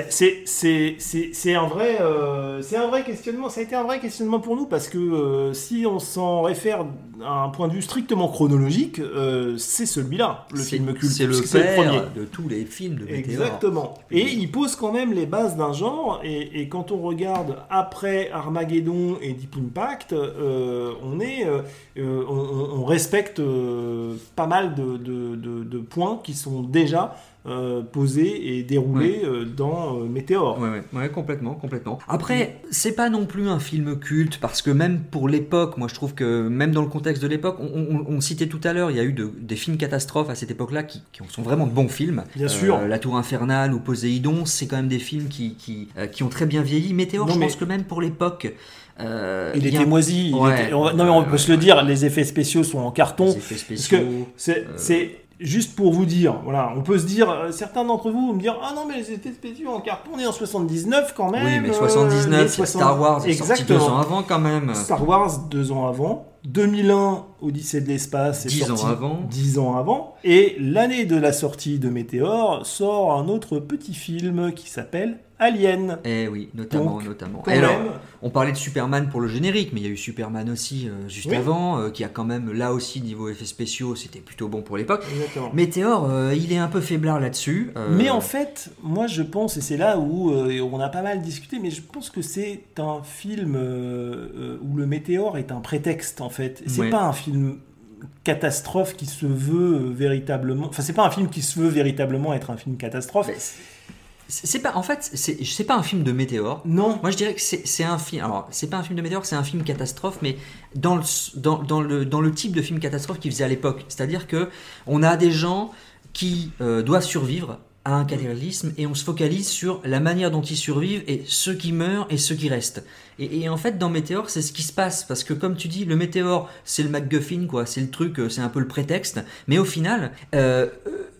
c'est c'est un vrai euh, c'est un vrai questionnement. Ça a été un vrai questionnement pour nous parce que euh, si on s'en réfère à un point de vue strictement chronologique, euh, c'est celui-là, le film culte. C'est le premier. de tous les films de Météor. Exactement. Et il pose quand même les bases d'un genre. Et, et quand on regarde après Armageddon et Deep Impact, euh, on est, on, respecte pas mal de, de- de- de points qui sont déjà euh, posés et déroulés euh, dans euh, Météor. Ouais, ouais, ouais, complètement, complètement. Après, c'est pas non plus un film culte parce que même pour l'époque, moi je trouve que même dans le contexte de l'époque, on, on- on citait tout à l'heure, il y a eu de- des films catastrophes à cette époque-là qui, qui sont vraiment de bons films. Bien sûr. La Tour Infernale ou Poséidon, c'est quand même des films qui, qui, euh, qui ont très bien vieilli. Météor, Non, je mais- pense que même pour l'époque. euh, Il était un- moisi. il était- non mais on peut se le dire, les effets spéciaux sont en carton. Les effets Parce spéciaux, que c'est euh, c'est juste pour vous dire, voilà, on peut se dire, euh, certains d'entre vous vont me dire, ah non mais les effets spéciaux en carton, on est en 79 quand même. Oui, mais euh, 79, les 60 Star Wars est sorti Exactement. deux ans avant quand même. Star Wars deux ans avant. 2001, Odyssée de l'espace, est Dix ans sorti avant. 10 ans avant. Et l'année de la sortie de Météor sort un autre petit film qui s'appelle Alien. Eh oui, notamment, Donc, notamment. Et alors, on parlait de Superman pour le générique, mais il y a eu Superman aussi euh, juste Oui. avant, euh, qui a quand même là aussi niveau effets spéciaux, c'était plutôt bon pour l'époque. Météor, euh, il est un peu faiblard là-dessus. Mais en fait, moi je pense, et c'est là où on a pas mal discuté, mais je pense que c'est un film où le météore est un prétexte en fait. C'est Ouais. pas un film catastrophe qui se veut véritablement. Enfin, c'est pas un film qui se veut véritablement être un film catastrophe. c'est pas, en fait, c'est c'est pas un film de météore. Non. Moi, je dirais que c'est un film. Alors, c'est pas un film de météore, c'est un film catastrophe, mais dans le, dans, dans le, dans le type de film catastrophe qu'ils faisaient à l'époque. C'est-à-dire que on a des gens qui euh, doivent survivre à un cataclysme et on se focalise sur la manière dont ils survivent et ceux qui meurent et ceux qui restent. Et, en fait, dans Météor, c'est ce qui se passe parce que, comme tu dis, le Météor, c'est le MacGuffin, quoi. C'est le truc, euh, c'est un peu le prétexte. Mais au final, euh,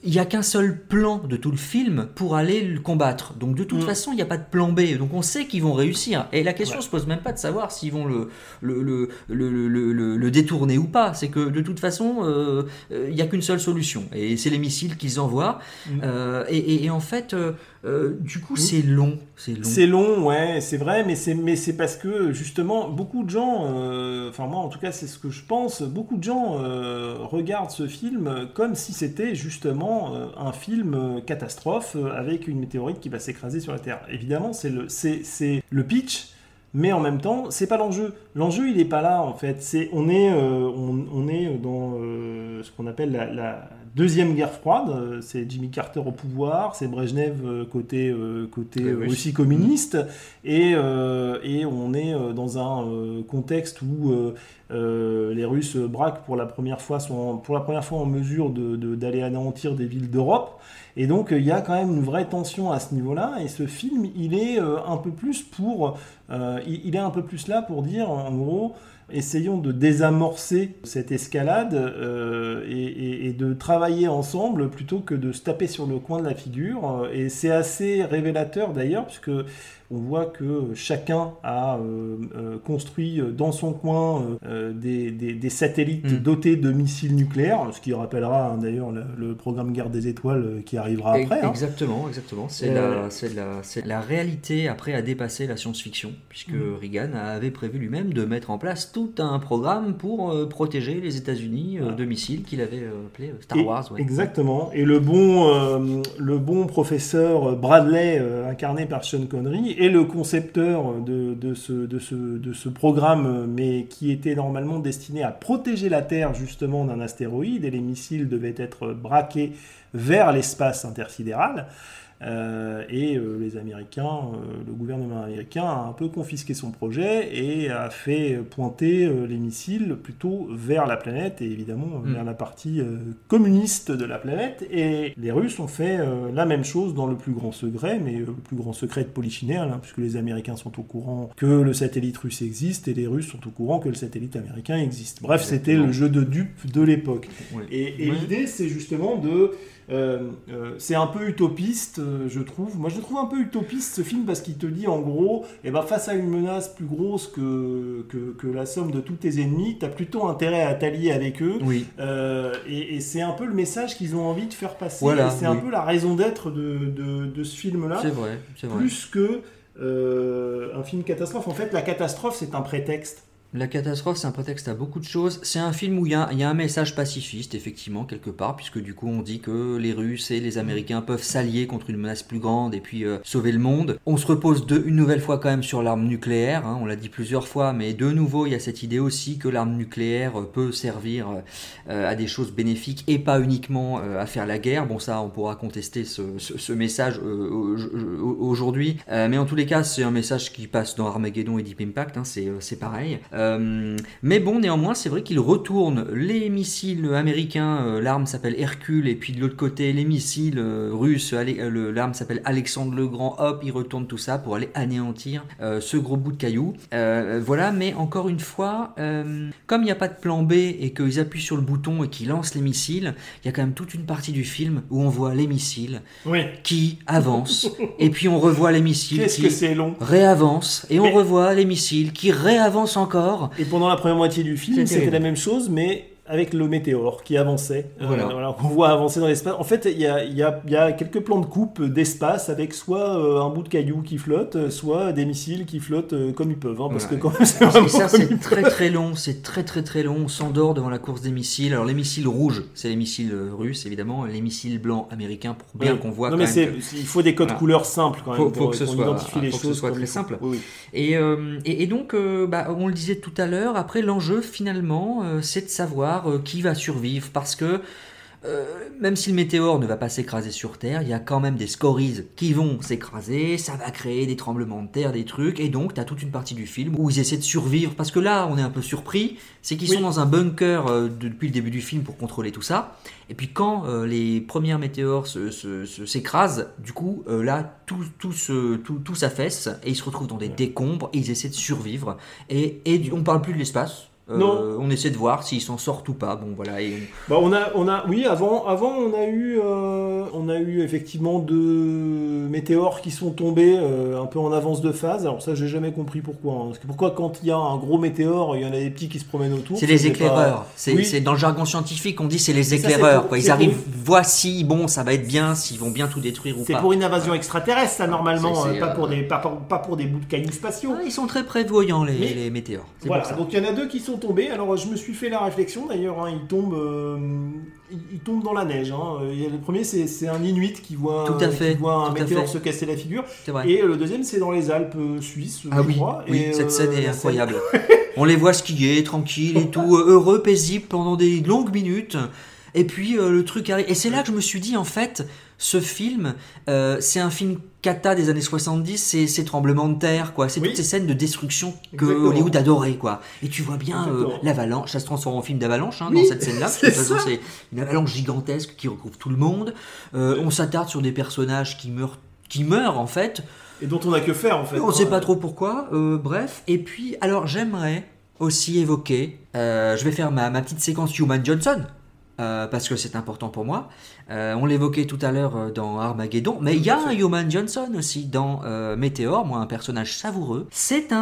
il n'y a qu'un seul plan de tout le film pour aller le combattre. Donc de toute Mm. façon, il n'y a pas de plan B. Donc on sait qu'ils vont réussir. Et la question ne se pose même pas de savoir s'ils vont le, le, le, le, le- détourner ou pas. C'est que de toute façon, euh, euh, il n'y a qu'une seule solution. Et c'est les missiles qu'ils envoient. Mm. Euh, et, et- et en fait, euh, du coup, c'est long. C'est long. C'est long, ouais, c'est vrai, mais c'est mais c'est parce que justement beaucoup de gens, euh, enfin moi en tout cas c'est ce que je pense, beaucoup de gens euh, regardent ce film comme si c'était justement un film catastrophe avec une météorite qui va s'écraser sur la Terre. Évidemment, c'est le c'est c'est le pitch. Mais en même temps, c'est pas l'enjeu. L'enjeu, il est pas là en fait. C'est on est on, on est dans ce qu'on appelle la, la deuxième guerre froide. Euh, C'est Jimmy Carter au pouvoir, c'est Brejnev euh, côté euh, côté Oui. Russie communiste, et et on est dans un contexte où les Russes braquent pour la première fois sont en- pour la première fois en mesure de- de- d'aller anéantir des villes d'Europe. Et donc il y a quand même une vraie tension à ce niveau-là. Et ce film, il est un peu plus pour, il, il est un peu plus là pour dire en gros. Essayons de désamorcer cette escalade euh, et, et- et de travailler ensemble plutôt que de se taper sur le coin de la figure. Et c'est assez révélateur d'ailleurs, puisque on voit que chacun a euh, euh, construit dans son coin euh, des, des- des satellites Mm. dotés de missiles nucléaires, ce qui rappellera hein, d'ailleurs le, le programme Guerre des Étoiles qui arrivera après. hein. Exactement, exactement. C'est la, réalité après a dépassé la science-fiction, puisque Mm. Reagan avait prévu lui-même de mettre en place tout un programme pour protéger les États-Unis de missiles qu'il avait appelé Star Et- Wars. ouais. Exactement. Et le bon, le bon professeur Bradley, incarné par Sean Connery, est le concepteur de, de ce, programme, mais qui était normalement destiné à protéger la Terre justement d'un astéroïde, et les missiles devaient être braqués vers l'espace intersidéral. Euh, et euh, les Américains, euh, le gouvernement américain a un peu confisqué son projet et a fait pointer les missiles plutôt vers la planète et évidemment Mm. vers la partie communiste de la planète. Et les Russes ont fait la même chose dans le plus grand secret, mais le plus grand secret de Polichinelle, hein, puisque les Américains sont au courant que le satellite russe existe et les Russes sont au courant que le satellite américain existe. Bref, c'était le jeu de dupes de l'époque. Et, l'idée, c'est justement de. Euh, euh, c'est un peu utopiste, euh, je trouve. Moi, je le trouve un peu utopiste ce film parce qu'il te dit en gros, eh ben, face à une menace plus grosse que, que, que la somme de tous tes ennemis, tu as plutôt intérêt à t'allier avec eux. Oui. Et et c'est un peu le message qu'ils ont envie de faire passer. Voilà, c'est un peu la raison d'être de, de, de ce film-là. C'est vrai, c'est vrai. Plus que un film catastrophe. En fait, la catastrophe, c'est un prétexte. La catastrophe, c'est un prétexte à beaucoup de choses. C'est un film où il y, a, un message pacifiste, effectivement, quelque part, puisque du coup, on dit que les Russes et les Américains peuvent s'allier contre une menace plus grande et puis euh, sauver le monde. On se repose une nouvelle fois quand même sur l'arme nucléaire, hein, on l'a dit plusieurs fois, mais de nouveau, il y a cette idée aussi que l'arme nucléaire euh, peut servir euh, à des choses bénéfiques et pas uniquement à faire la guerre. Bon, ça, on pourra contester ce, message au- au- aujourd'hui, mais en tous les cas, c'est un message qui passe dans Armageddon et Deep Impact, hein, c'est pareil. Euh, mais bon, néanmoins, c'est vrai qu'il retourne les missiles américains, euh, l'arme s'appelle Hercule, et puis de l'autre côté, les missiles euh, russes, l'arme s'appelle Alexandre le Grand, hop, il retourne tout ça pour aller anéantir ce gros bout de caillou. Voilà, mais encore une fois, comme il n'y a pas de plan B et qu'ils appuient sur le bouton et qu'ils lancent les missiles, il y a quand même toute une partie du film où on voit les missiles Oui. qui avancent, et puis on revoit les missiles qui que c'est long réavancent, et on revoit les missiles qui réavancent encore. Et pendant la première moitié du film, c'était la même chose, mais avec le météore qui avançait. Euh, Voilà. on voit avancer dans l'espace. En fait, il y a, il y a- il y a quelques plans de coupe d'espace avec soit euh, un bout de caillou qui flotte, euh, soit des missiles qui flottent euh, comme ils peuvent. hein, parce Ouais. que quand même, c'est vraiment ça, très peuvent. très long, c'est très très très long. On s'endort devant la course des missiles. Alors, les missiles rouges, c'est les missiles euh, russes, évidemment. Les missiles blancs américains, pour bien Oui. qu'on voit Non, quand mais même que- il faut des codes Voilà. couleurs simples quand même Faut, pour, faut que ce pour soit, identifier les faut que ce choses. soit très simple. Oui, oui. Et, euh, et, et donc, euh, bah, on le disait tout à l'heure, après l'enjeu finalement, euh, c'est de savoir euh, qui va survivre. Parce que euh, même si le météore ne va pas s'écraser sur Terre, il y a quand même des scories qui vont s'écraser, ça va créer des tremblements de terre, des trucs, et donc tu as toute une partie du film où ils essaient de survivre, parce que là on est un peu surpris, c'est qu'ils Oui. sont dans un bunker euh, de- depuis le début du film pour contrôler tout ça, et puis quand euh, les premières météores se- se- se- s'écrasent, du coup là tout, tout, se, tout, tout s'affaisse, et ils se retrouvent dans des décombres, et ils essaient de survivre, et, et du- on parle plus de l'espace. Euh, Non. on essaie de voir s'ils s'en sortent ou pas. Bon voilà. Et on- Bah, on a, on a, oui, avant, avant on a eu, euh, on a eu effectivement deux météores qui sont tombés euh, un peu en avance de phase. Alors ça, j'ai jamais compris pourquoi. hein. Parce que pourquoi quand il y a un gros météore, il y en a des petits qui se promènent autour. C'est les éclaireurs. pas- C'est Oui. c'est dans le jargon scientifique on dit c'est les Ça, c'est éclaireurs. pour- quoi. Ils c'est arrivent, pour- voici, bon, ça va être bien, s'ils vont bien tout détruire ou C'est pas. pour une invasion extraterrestre, ça normalement, C'est- c'est, euh, pas, euh, pour des, pas, pour- pas pour des bouts de cailloux spatiaux. Ah, ils sont très prévoyants les, Mais- les météores. C'est Voilà, donc il y en a deux qui sont tombés. Alors je me suis fait la réflexion d'ailleurs, hein, ils, tombent, euh, ils, ils tombent dans la neige. hein. Le premier, c'est un Inuit qui voit, Tout à fait, qui voit un tout à météore fait. se casser la figure. Et euh, le deuxième, c'est dans les Alpes euh, suisses, Ah je oui, crois. oui, Et, cette euh, scène est incroyable. On les voit skier, tranquille et tout, heureux, paisibles pendant des longues minutes. Et puis euh, le truc arrive. Et c'est là que je me suis dit, en fait, ce film, c'est un film cata des années 70, c'est ces tremblements de terre, quoi. C'est toutes ces scènes de destruction que Exactement. Hollywood adorait, quoi. Et tu vois bien euh, l'avalanche, ça se transforme en film d'avalanche hein, Oui, dans cette scène-là. c'est toute façon, ça. c'est une avalanche gigantesque qui recouvre tout le monde. Euh, On s'attarde sur des personnages qui meurent, qui meurent en fait. Et dont on a que faire en fait. On hein. sait pas trop pourquoi. euh, bref. Et puis, alors j'aimerais aussi évoquer. euh, je vais faire ma, ma petite séquence Human Johnson. Euh, parce que c'est important pour moi. Euh, on l'évoquait tout à l'heure euh, dans Armageddon, mais il y a un Human Johnson aussi dans euh, Météor, moi un personnage savoureux. C'est un,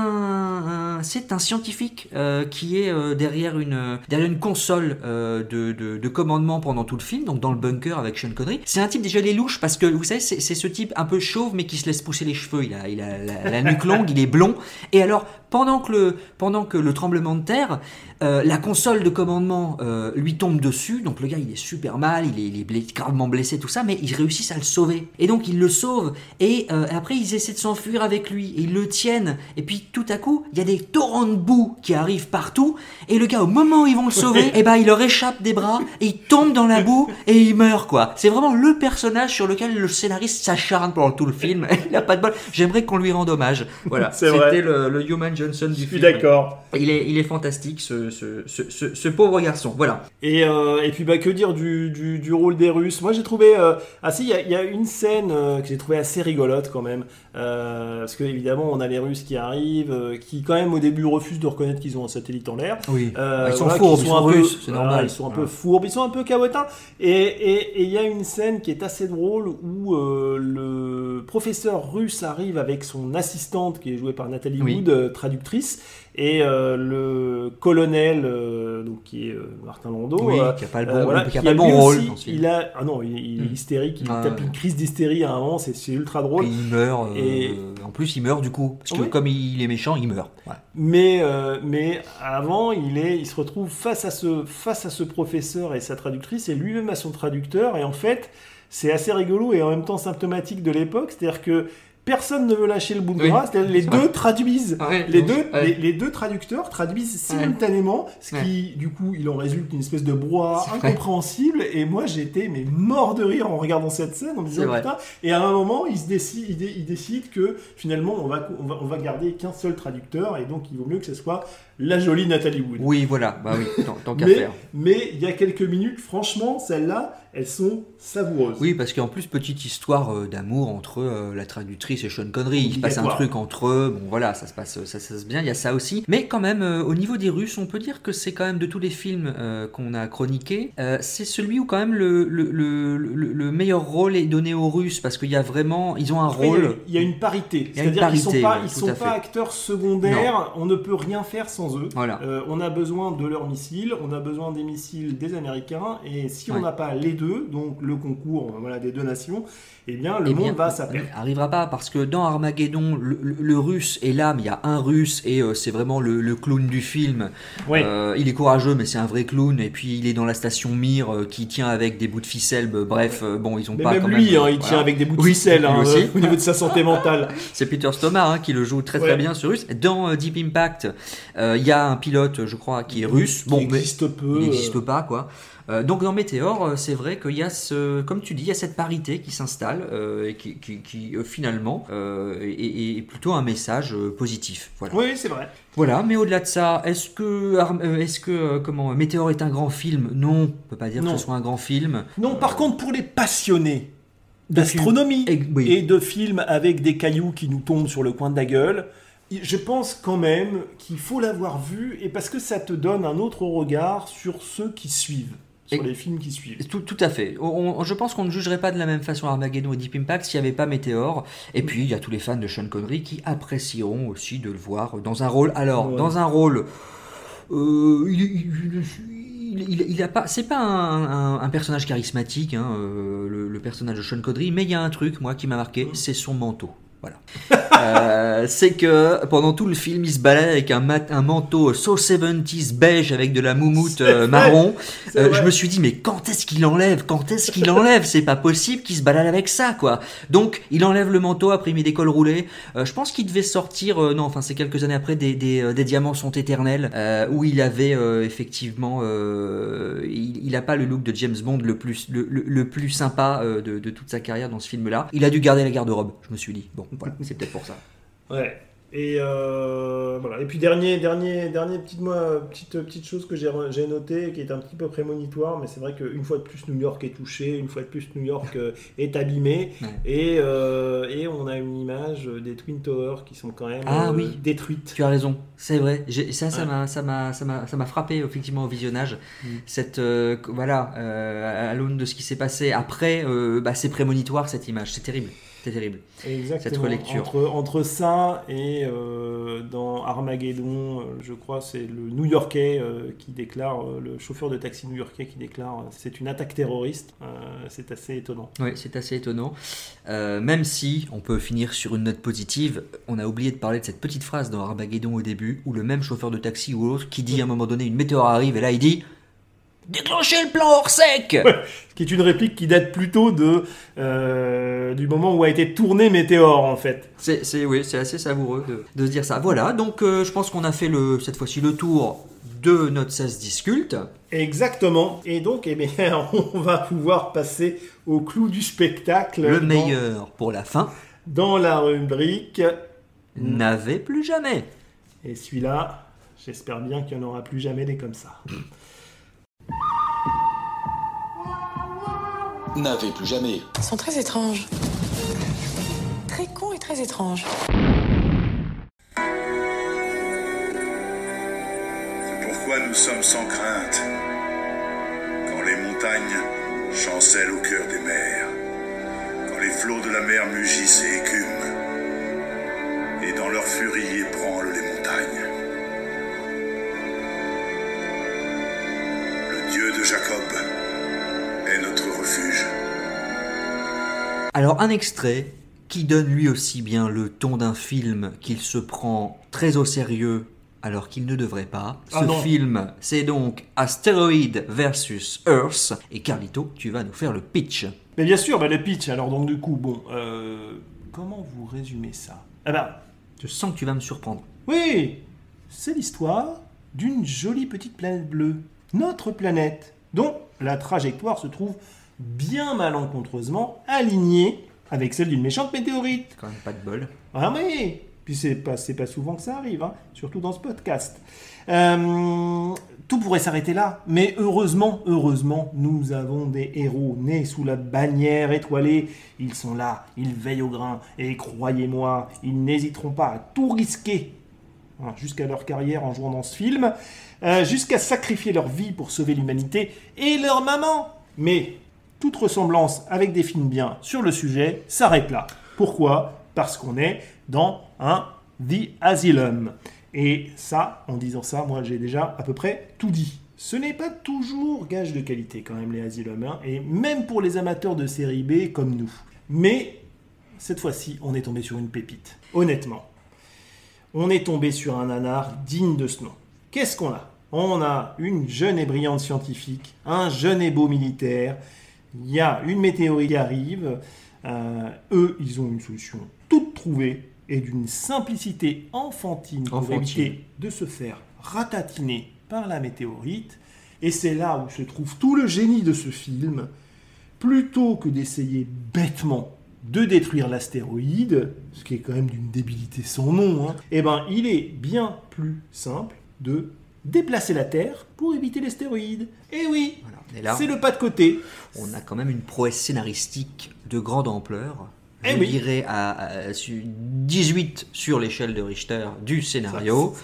un- c'est un scientifique qui est derrière une derrière une console de, de, de commandement pendant tout le film, donc dans le bunker avec Sean Connery. C'est un type déjà les louches parce que vous savez c'est c'est ce type un peu chauve mais qui se laisse pousser les cheveux. Il a il a la, la nuque longue, il est blond. Et alors pendant que le pendant que le tremblement de terre, euh, la console de commandement euh, lui tombe dessus, donc le gars il est super mal, il est, il est blé- gravement blessé, tout ça, mais ils réussissent à le sauver. Et donc ils le sauvent, et euh, après ils essaient de s'enfuir avec lui, et ils le tiennent, et puis tout à coup, il y a des torrents de boue qui arrivent partout, et le gars au moment où ils vont le sauver, et ben il leur échappe des bras, et il tombe dans la boue, et il meurt quoi. C'est vraiment le personnage sur lequel le scénariste s'acharne pendant tout le film, il a pas de bol, j'aimerais qu'on lui rende hommage. Voilà, c'était le, le Human Johnson du Je suis film. d'accord. Il est, il est fantastique ce, ce, ce, ce- ce pauvre garçon. Voilà. Et, euh, et puis bah que dire du, du, du rôle des Russes? Moi j'ai trouvé euh, ah si il y a, il y a une scène euh, que j'ai trouvé assez rigolote quand même euh, parce que évidemment on a les Russes qui arrivent euh, qui quand même au début refusent de reconnaître qu'ils ont un satellite en l'air. Oui. Euh, Bah, ils sont voilà, fourbes, ils sont un peu- russes, c'est voilà, normal. Ils sont un peu fourbes, ils sont un peu cabotins. Et et- et il y a une scène qui est assez drôle où euh, le professeur russe arrive avec son assistante qui est jouée par Nathalie Oui. Wood, euh, traductrice, et euh, le colonel euh, donc qui est euh, Martin Landau, Oui, qui a pas le bon- voilà, qui a qui pas le bon lui rôle aussi. Il a ah non, il, il est Mm. hystérique, il Ouais, tape une crise d'hystérie à un moment, c'est ultra drôle. Et il meurt. Et- En plus, il meurt du coup. Parce que Oui. comme il est méchant, il meurt. Ouais. Mais, mais avant, il, est, il se retrouve face à, ce, face à ce professeur et sa traductrice, et lui-même à son traducteur. Et en fait, c'est assez rigolo et en même temps symptomatique de l'époque. C'est-à-dire que personne ne veut lâcher le bout de Oui. les deux vrai. traduisent. Ouais, les, deux, les, les deux traducteurs traduisent simultanément, ce qui, du coup, il en résulte une espèce de brouhaha vrai. incompréhensible. Et moi, j'étais mais mort de rire en regardant cette scène, en me disant putain. Et à un moment, il se décide, il, dé- il décide que finalement, on va, on va, on va garder qu'un seul traducteur, et donc il vaut mieux que ce soit la jolie Nathalie Wood. Oui, voilà. Bah oui, tant, tant qu'à mais, faire. mais il y a quelques minutes, franchement, celles-là, elles sont savoureuses. Oui, parce qu'en plus, petite histoire euh, d'amour entre euh, la traductrice et Sean Connery. Il se passe un truc entre eux. Bon, voilà, ça se passe, ça, se passe bien. Il y a ça aussi. Mais quand même, euh, au niveau des Russes, on peut dire que c'est quand même de tous les films qu'on a chroniqués, c'est celui où quand même le, le, le, le- le meilleur rôle est donné aux Russes parce qu'il y a vraiment, ils ont un Après, rôle. Il y a une parité. C'est-à-dire qu'ils sont parité, pas, ouais, ils tout sont pas acteurs secondaires. On ne peut rien faire sans eux. Voilà. Euh, on a besoin de leurs missiles. On a besoin des missiles des Américains. Et si on n'a pas les deux, donc le concours voilà, des deux nations, eh bien le Eh monde va à sa perte. il Arrivera pas parce que dans Armageddon, le, le- le russe est là, mais il y a un russe et euh, c'est vraiment le, le clown du film. Oui. Euh, il est courageux, mais c'est un vrai clown. Et puis il est dans la station Mir euh, qui tient avec des bouts de ficelle. Bref, bon, ils ont Mais pas même quand lui, même, hein, il voilà. tient avec des bouts de Oui, ficelle hein, aussi. au niveau de sa santé mentale. C'est Peter Stomar hein, qui le joue très très bien ce russe. Dans Deep Impact, il y a un pilote, je crois, qui est russe. Qui Bon, existe mais peu, Il n'existe pas, quoi. Euh, donc dans Météor, euh, c'est vrai qu'il y a ce, comme tu dis, il y a cette parité qui s'installe euh, et qui, qui- qui, finalement euh, est, est- est plutôt un message positif. Voilà. Oui, c'est vrai. Voilà, mais au-delà de ça, est-ce que, est-ce que comment, Météor est un grand film? Non, on peut pas dire Non. que ce soit un grand film. Non, par contre, pour les passionnés d'astronomie Et- oui. et de films avec des cailloux qui nous tombent sur le coin de la gueule, je pense quand même qu'il faut l'avoir vu et parce que ça te donne un autre regard sur ceux qui suivent, sur Et- les films qui suivent. Tout, tout à fait. On- on- je pense qu'on ne jugerait pas de la même façon Armageddon et Deep Impact s'il n'y avait pas Météor. Et puis, il y a tous les fans de Sean Connery qui apprécieront aussi de le voir dans un rôle. Alors, Ouais. dans un rôle. euh, il, il- il- il- il a pas, c'est pas un, un- un personnage charismatique, hein, euh, le, le personnage de Sean Connery, mais il y a un truc, moi, qui m'a marqué, c'est son manteau. Voilà. Euh, c'est que pendant tout le film, il se balade avec un, mat- un manteau so 70s beige avec de la moumoute euh, marron. Euh, je me suis dit, mais quand est-ce qu'il enlève? Quand est-ce qu'il enlève? C'est pas possible qu'il se balade avec ça, quoi. Donc, il enlève le manteau, après il met des cols roulés. Euh, je pense qu'il devait sortir, euh, non, enfin, c'est quelques années après, des, des, des Diamants sont éternels, euh, où il avait euh, effectivement. euh, il, il a pas le look de James Bond le plus, le, le- le plus sympa euh, de, de toute sa carrière dans ce film-là. Il a dû garder la garde-robe, je me suis dit. Bon, voilà, c'est peut-être pour ça. Ouais. Et euh, voilà. Et puis dernier, dernier, dernier petite, moi, petite, petite chose que j'ai noté, qui est un petit peu prémonitoire, mais c'est vrai qu'une fois de plus New York est touché, une fois de plus New York euh, est abîmé, Ouais. et, euh, et on a une image des Twin Towers qui sont quand même Ah euh, oui. détruites. Tu as raison, c'est vrai. Ça, ça Ouais. m'a, ça m'a, ça m'a, ça m'a frappé effectivement au visionnage. Mm. Cette, voilà, à l'aune de ce qui s'est passé après, bah, c'est prémonitoire cette image. C'est terrible, c'est terrible. Exactement. Cette relecture. Entre, entre ça et euh, dans Armageddon, euh, je crois, c'est le New Yorkais euh, qui déclare, euh, le chauffeur de taxi new-yorkais qui déclare c'est une attaque terroriste. C'est assez étonnant. Oui, c'est assez étonnant. Même si on peut finir sur une note positive, on a oublié de parler de cette petite phrase dans Armageddon au début, où le même chauffeur de taxi ou l'autre qui dit à un moment donné une météore arrive et là il dit déclenchez le plan hors sec. Ce qui est une réplique qui date plutôt de, euh, du moment où a été tourné Météore, en fait. C'est, c'est- oui, c'est assez savoureux de, de se dire ça. Voilà, donc euh, je pense qu'on a fait le, cette fois-ci le tour de notre 16 disculte. Exactement. Et donc, eh bien, on va pouvoir passer au clou du spectacle. Le dans- meilleur pour la fin. Dans la rubrique. N'avez plus jamais. Et celui-là, j'espère bien qu'il n'y en aura plus jamais des comme ça. N'avez plus jamais. Ils sont très étranges. Très cons et très étranges. Pourquoi nous sommes sans crainte Quand les montagnes chancellent au cœur des mers, quand les flots de la mer mugissent et écument, et dans leur furie ébranlent les montagnes. Jacob est notre refuge. Alors un extrait qui donne lui aussi bien le ton d'un film qu'il se prend très au sérieux alors qu'il ne devrait pas. Ce Ah non. film, c'est donc Asteroid versus Earth. Et Carlito, tu vas nous faire le pitch. Mais bien sûr, bah, le pitch, alors donc du coup, bon, euh, comment vous résumez ça? Ah bah, Je sens que tu vas me surprendre. oui, c'est l'histoire d'une jolie petite planète bleue, notre planète, dont la trajectoire se trouve bien malencontreusement alignée avec celle d'une méchante météorite. Quand même pas de bol. Ah oui Puis c'est pas, souvent que ça arrive, hein, surtout dans ce podcast. Euh, tout pourrait s'arrêter là, mais heureusement, heureusement, nous avons des héros nés sous la bannière étoilée. Ils sont là, ils veillent au grain, et croyez-moi, ils n'hésiteront pas à tout risquer hein, jusqu'à leur carrière en jouant dans ce film, euh, jusqu'à sacrifier leur vie pour sauver l'humanité et leur maman. Mais toute ressemblance avec des films bien sur le sujet s'arrête là. Pourquoi? Parce qu'on est dans un The Asylum. Et ça, en disant ça, moi j'ai déjà à peu près tout dit. Ce n'est pas toujours gage de qualité quand même les Asylum, hein, et même pour les amateurs de série B comme nous. Mais cette fois-ci, on est tombé sur une pépite. Honnêtement, on est tombé sur un nanar digne de ce nom. Qu'est-ce qu'on a? On a une jeune et brillante scientifique, un jeune et beau militaire, il y a une météorite qui arrive, euh, eux, ils ont une solution toute trouvée et d'une simplicité enfantine pour Enfantine. éviter de se faire ratatiner par la météorite. Et c'est là où se trouve tout le génie de ce film. Plutôt que d'essayer bêtement de détruire l'astéroïde, ce qui est quand même d'une débilité sans nom, hein, eh ben, il est bien plus simple de déplacer la Terre pour éviter l'astéroïde. Et oui, Et là, c'est le pas de côté. on a quand même une prouesse scénaristique de grande ampleur. Je Eh oui. dirais à, à- su- 18 sur l'échelle de Richter du scénario.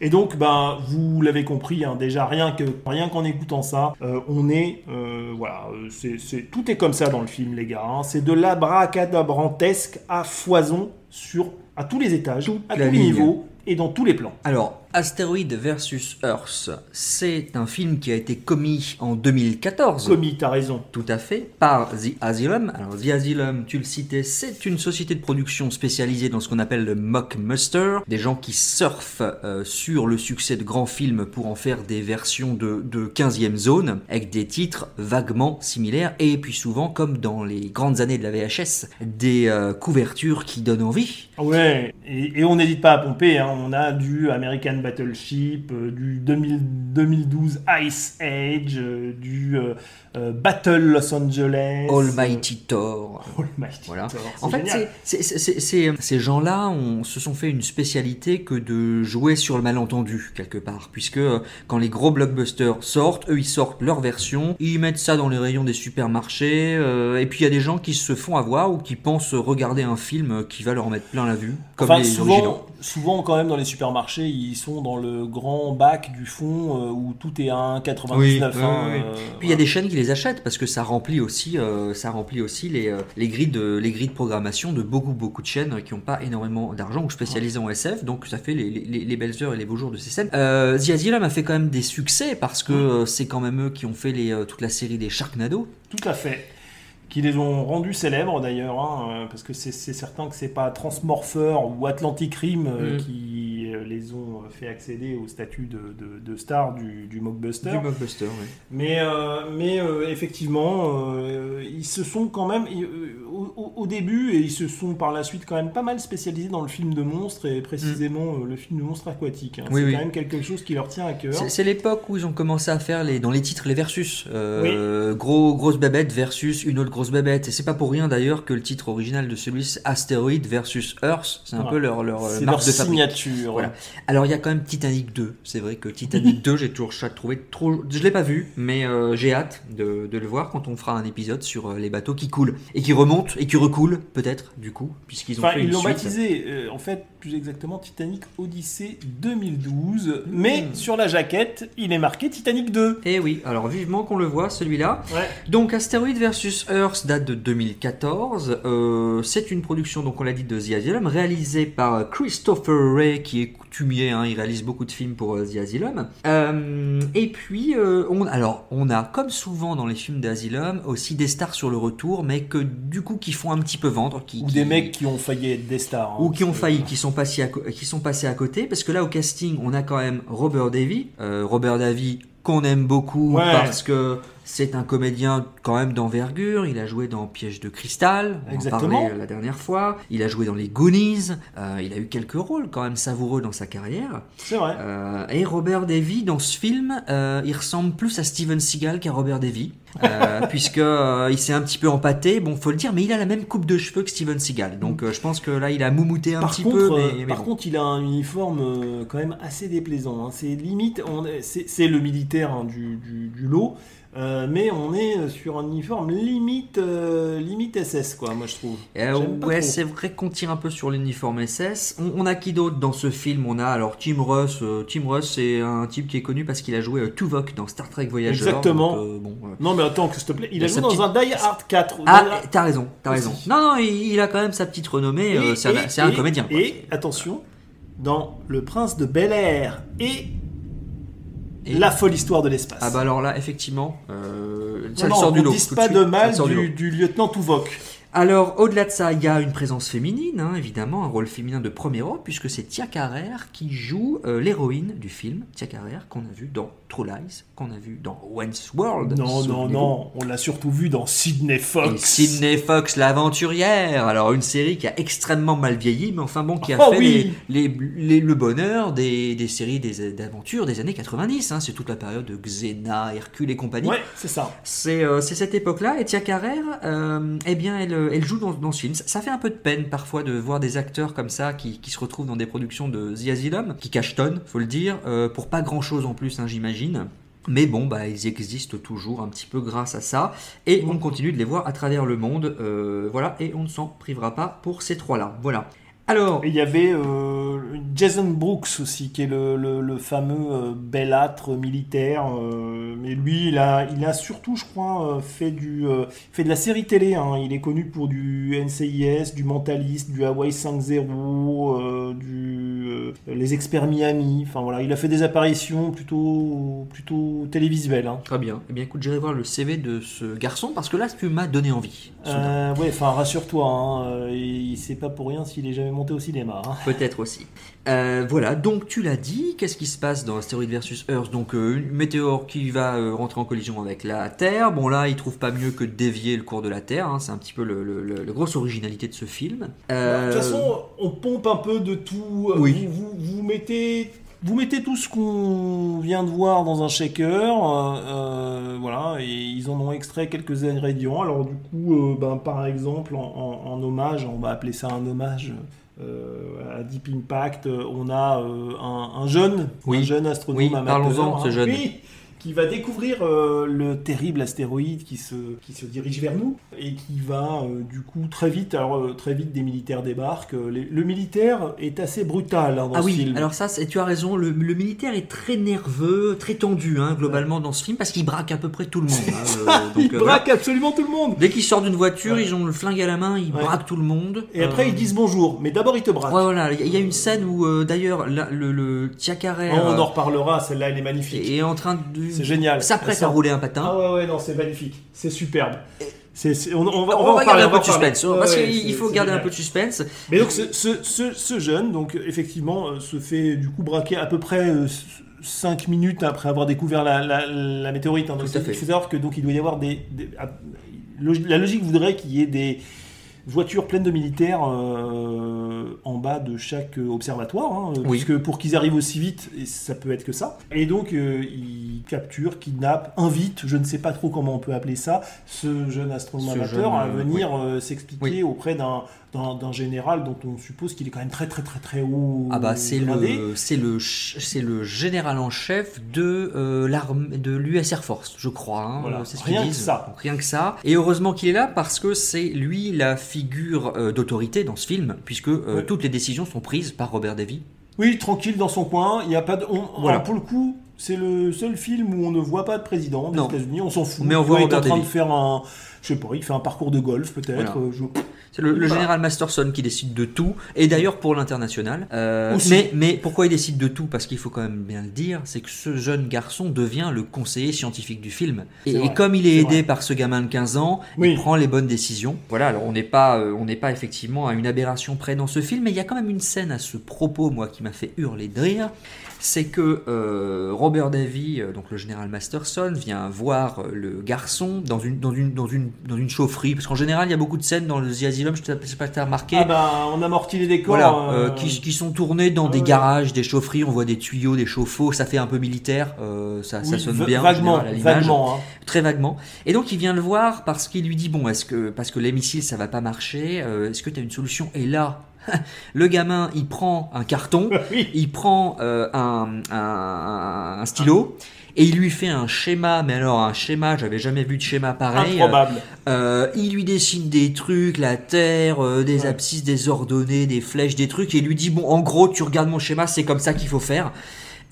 Et donc, ben, vous l'avez compris, hein, déjà rien que rien qu'en écoutant ça, euh, on est, euh, voilà, euh, c'est, c'est- tout est comme ça dans le film, les gars. hein. C'est de l'abracadabrantesque à foison sur à tous les étages, à tous les niveaux et dans tous les plans. Alors, Asteroid versus Earth, c'est un film qui a été commis en 2014. Commis, t'as raison. Tout à fait, par The Asylum. Alors, The Asylum, tu le citais, c'est une société de production spécialisée dans ce qu'on appelle le mockbuster. Des gens qui surfent euh, sur le succès de grands films pour en faire des versions de, de 15e zone, avec des titres vaguement similaires, et puis souvent, comme dans les grandes années de la VHS, des euh, couvertures qui donnent envie. Ouais, et, et on n'hésite pas à pomper. hein. On a du American Battleship, euh, du 2000 2012 Ice Age, euh, du euh, Battle Los Angeles. Almighty Thor. Almighty Voilà. Thor, En fait, ces gens-là se sont fait une spécialité que de jouer sur le malentendu, quelque part. Puisque quand les gros blockbusters sortent, eux, ils sortent leur version, ils mettent ça dans les rayons des supermarchés, euh, et puis il y a des gens qui se font avoir ou qui pensent regarder un film qui va leur mettre plein la vue, comme Enfin, les originaux. souvent, souvent, quand même, dans les supermarchés, ils sont dans le grand bac du fond euh, où tout est à 1,99. Oui, hein, oui, oui. euh, Puis il y a des chaînes qui les achètent parce que ça remplit aussi, euh, ça remplit aussi les, euh, les, grilles de, les grilles de programmation de beaucoup, beaucoup de chaînes qui n'ont pas énormément d'argent ou spécialisées en SF. Donc ça fait les, les- les belles heures et les beaux jours de ces scènes. Euh, The Asylum a fait quand même des succès parce que c'est quand même eux qui ont fait les, euh, toute la série des Sharknado. Tout à fait. Qui les ont rendus célèbres d'ailleurs, hein, parce que c'est certain que c'est pas Transmorpher ou Atlantic Rim euh, Mm. qui les ont fait accéder au statut de, de, de star du, du mockbuster. Du blockbuster, oui. Mais, euh, mais euh, effectivement, euh, ils se sont quand même, euh, au, début, et ils se sont par la suite quand même pas mal spécialisés dans le film de monstres, et précisément euh, le film de monstres aquatiques. hein. Mm. Oui, c'est oui. quand même quelque chose qui leur tient à cœur. C'est l'époque où ils ont commencé à faire les, dans les titres les versus. Euh, Gros, grosse bébête versus une autre grosse bébête. Et c'est pas pour rien d'ailleurs que le titre original de celui c'est Asteroid versus Earth. C'est un peu leur, leur euh, marque leur de signature. Voilà. Alors il y a quand même Titanic 2. C'est vrai que Titanic 2, j'ai toujours trouvé trop. Je l'ai pas vu, mais euh, j'ai hâte de, de le voir quand on fera un épisode sur euh, les bateaux qui coulent et qui remontent et qui recoulent peut-être du coup, puisqu'ils ont Enfin, fait ils l'ont baptisé, euh, en fait, plus exactement, Titanic Odyssey 2012. Mais Hmm. sur la jaquette, il est marqué Titanic 2. Eh oui, alors vivement qu'on le voit celui-là. Ouais. Donc Asteroid versus Earth date de 2014. Euh, c'est une production, donc on l'a dit, de The Asylum, réalisée par Christopher Ray, qui est coutumier, hein, il réalise beaucoup de films pour euh, The Asylum. Euh, et puis, euh, on, alors, on a, comme souvent dans les films d'Asylum, aussi des stars sur le retour, mais que du coup, qui font un petit peu vendre. Qui, Ou qui- des mecs qui ont failli être des stars. hein. ou qui ont failli, qui sont passés à, qui sont passés à côté, parce que là au casting, on a quand même Robert Davy, Robert Davy qu'on aime beaucoup Ouais. parce que c'est un comédien quand même d'envergure. Il a joué dans Piège de cristal, on en Exactement. parlait euh, la dernière fois. Il a joué dans les Goonies. Euh, il a eu quelques rôles quand même savoureux dans sa carrière. C'est vrai. Euh, et Robert Davy dans ce film, euh, il ressemble plus à Steven Seagal qu'à Robert Davy, puisque il s'est un petit peu empâté. Bon, faut le dire, mais il a la même coupe de cheveux que Steven Seagal. Donc je pense que là, il a moumouté un Par petit contre, peu. Mais, mais par bon. contre, il a un uniforme quand même assez déplaisant. hein. C'est limite, c'est c'est le militaire hein, du, du- du lot, euh, mais on est sur un uniforme limite, euh, limite SS, quoi, moi je trouve. Euh, pas ouais, c'est vrai qu'on tire un peu sur l'uniforme SS. On, on a qui d'autre dans ce film? On a alors Tim Russ. euh, Tim Russ, c'est un type qui est connu parce qu'il a joué Tuvok dans Star Trek Voyageur. Exactement. donc, bon, Non, mais attends, s'il te plaît, il a a joué dans petite- un Die Hard 4. Ah, t'as raison, t'as raison. Non, non, il, il a quand même sa petite renommée. c'est un, et- un comédien. quoi. Et attention, dans Le Prince de Bel Air et, Et- La folle histoire de l'espace. Ah bah alors là, effectivement, euh, ça Non, le non, sort du qu'on lot. dise tout pas de mal du, du lieutenant Tuvok. Alors, au-delà de ça, il y a une présence féminine, hein, évidemment, un rôle féminin de premier ordre, puisque c'est Tia Carrère qui joue euh, l'héroïne du film, Tia Carrère, qu'on a vu dans True Lies, qu'on a vu dans Wayne's World. Non, non, non, on l'a surtout vu dans Sydney Et Fox. Sydney Fox, l'aventurière. Alors, une série qui a extrêmement mal vieilli, mais enfin bon, qui a Oh fait oui. les, les- les- le bonheur des, des séries des- d'aventures des années 90. hein. C'est toute la période de Xena, Hercule et compagnie. Ouais, c'est ça. C'est euh, c'est cette époque-là, et Tia Carrère, euh, eh bien, elle, elle joue dans, dans ce film. Ça, fait un peu de peine parfois de voir des acteurs comme ça qui, qui se retrouvent dans des productions de The Asylum, qui cachetonnent, faut le dire, euh, pour pas grand-chose en plus, hein, j'imagine. Mais bon, bah, ils existent toujours un petit peu grâce à ça, et on continue de les voir à travers le monde, euh, voilà, et on ne s'en privera pas pour ces trois-là. Voilà. Alors, il y avait euh, Jason Brooks aussi, qui est le, le- le fameux euh, belâtre militaire. euh, mais lui, il a, il a surtout, je crois, euh, fait, du, fait de la série télé. hein. Il est connu pour du NCIS, du Mentalist, du Hawaii 5-0, euh, du Les Experts Miami. Enfin voilà, il a fait des apparitions plutôt, plutôt télévisuelles. hein. très bien. Eh bien, écoute, j'irai voir le CV de ce garçon, parce que là, tu m'as donné envie. Euh, ouais, enfin rassure-toi, hein, il c'est pas pour rien s'il est jamais monté au cinéma. hein. Peut-être aussi. Euh, voilà, donc tu l'as dit, qu'est-ce qui se passe dans Astéroïde versus Earth Donc euh, une météore qui va euh, rentrer en collision avec la Terre. Bon là, il trouve pas mieux que de dévier le cours de la Terre. hein, C'est un petit peu le, le- le- la grosse originalité de ce film. Bah, De toute façon, on pompe un peu de tout. Oui. Vous, vous, vous mettez Vous mettez tout ce qu'on vient de voir dans un shaker, voilà, et ils en ont extrait quelques ingrédients. Alors du coup, ben, par exemple, en, en- en hommage, on va appeler ça un hommage euh, à Deep Impact, euh, on a euh, un, un jeune, Oui. un jeune astronome Oui, amateur, parlons-en de ce hein, jeune. oui, qui va découvrir euh, le terrible astéroïde qui se, qui se dirige vers nous et qui va euh, du coup très vite, alors euh, très vite des militaires débarquent. Les- le militaire est assez brutal hein, dans Ah ce oui, film. alors ça, tu as raison, le, le militaire est très nerveux, très tendu, hein, globalement, dans ce film, parce qu'il braque à peu près tout le monde. hein, donc, il braque voilà. absolument tout le monde. Dès qu'ils sortent d'une voiture, Ouais. ils ont le flingue à la main, ils Ouais. braquent tout le monde. Et après ils disent bonjour, mais d'abord ils te braquent. Voilà, il y a- il y a une scène où, d'ailleurs, le, le Oh, on en reparlera, celle-là elle est magnifique. est en train de C'est génial. s'apprête à sort. rouler un patin. Ah ouais ouais non c'est magnifique, c'est superbe. On, on va, on, va parler, garder un on peu de suspense, Ouais, parce ouais, qu'il faut garder un peu de suspense. Mais donc ce, ce- ce- ce jeune, donc effectivement, euh, se fait du coup braquer à peu près 5 minutes après avoir découvert la, la- la météorite. hein. Donc, Tout à il fait. faut savoir que donc il doit y avoir des, des- ah, log- la logique voudrait qu'il y ait des voitures pleines de militaires euh, en bas de chaque euh, observatoire, hein, Oui. puisque pour qu'ils arrivent aussi vite, et ça peut être que ça. Et donc euh, il capture, kidnappe, invite, je ne sais pas trop comment on peut appeler ça, ce jeune astronome amateur à euh, venir oui. euh, s'expliquer Oui. auprès d'un d'un général dont on suppose qu'il est quand même très très très très haut Ah bah c'est le c'est le c'est le général en chef de euh, l'armée de l'US Air Force, je crois. hein, Voilà. euh, ce Rien que ça. Donc, rien que ça. Et heureusement qu'il est là parce que c'est lui la figure euh, d'autorité dans ce film, puisque euh, toutes les décisions sont prises par Robert Davy. Oui, tranquille dans son coin, il y a pas de on- Voilà. pour le coup, c'est le seul film où on ne voit pas de président des. États-Unis, on s'en fout. Mais on Il voit est en Robert train de faire un je sais pas, il fait un parcours de golf peut-être, Voilà. euh, je- C'est le, le Voilà. général Masterson qui décide de tout, et d'ailleurs pour l'international. Euh, mais, mais pourquoi il décide de tout? Parce qu'il faut quand même bien le dire, c'est que ce jeune garçon devient le conseiller scientifique du film. Et, comme il est, aidé vrai. par ce gamin de 15 ans, Oui. il prend les bonnes décisions. Voilà, alors on n'est pas, euh, on n'est pas effectivement à une aberration près dans ce film, mais il y a quand même une scène à ce propos, moi, qui m'a fait hurler de rire. C'est que euh, Robert Davy, euh, donc le général Masterson, vient voir euh, le garçon dans une, dans une, dans une, dans une chaufferie. Parce qu'en général, il y a beaucoup de scènes dans le The Asylum, je ne sais pas si tu as remarqué. Ah bah on amortit les décors. Voilà, euh, euh, qui, qui sont tournés dans Ah des ouais. garages, des chaufferies, on voit des tuyaux, des chauffe-eau, ça fait un peu militaire, euh, ça, ça sonne bien. en Vaguement, général, vaguement. hein. Très vaguement. Et donc il vient le voir parce qu'il lui dit bon, est-ce que parce que les missiles ça va pas marcher, euh, est-ce que tu as une solution? Et là, le gamin il prend un carton, Oui. il prend euh, un, un- un stylo. Et il lui fait un schéma, mais alors un schéma, j'avais jamais vu de schéma pareil. Improbable. Euh, il lui dessine des trucs, la terre, euh, des Ouais. abscisses désordonnées, des flèches, des trucs, et il lui dit bon, en gros, tu regardes mon schéma, c'est comme ça qu'il faut faire.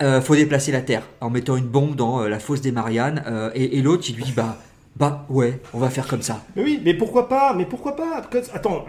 Euh, faut déplacer la terre en mettant une bombe dans euh, la fosse des Mariannes. euh, et et l'autre, il lui dit bah, bah ouais, on va faire comme ça. Mais oui, mais pourquoi pas Mais pourquoi pas Attends,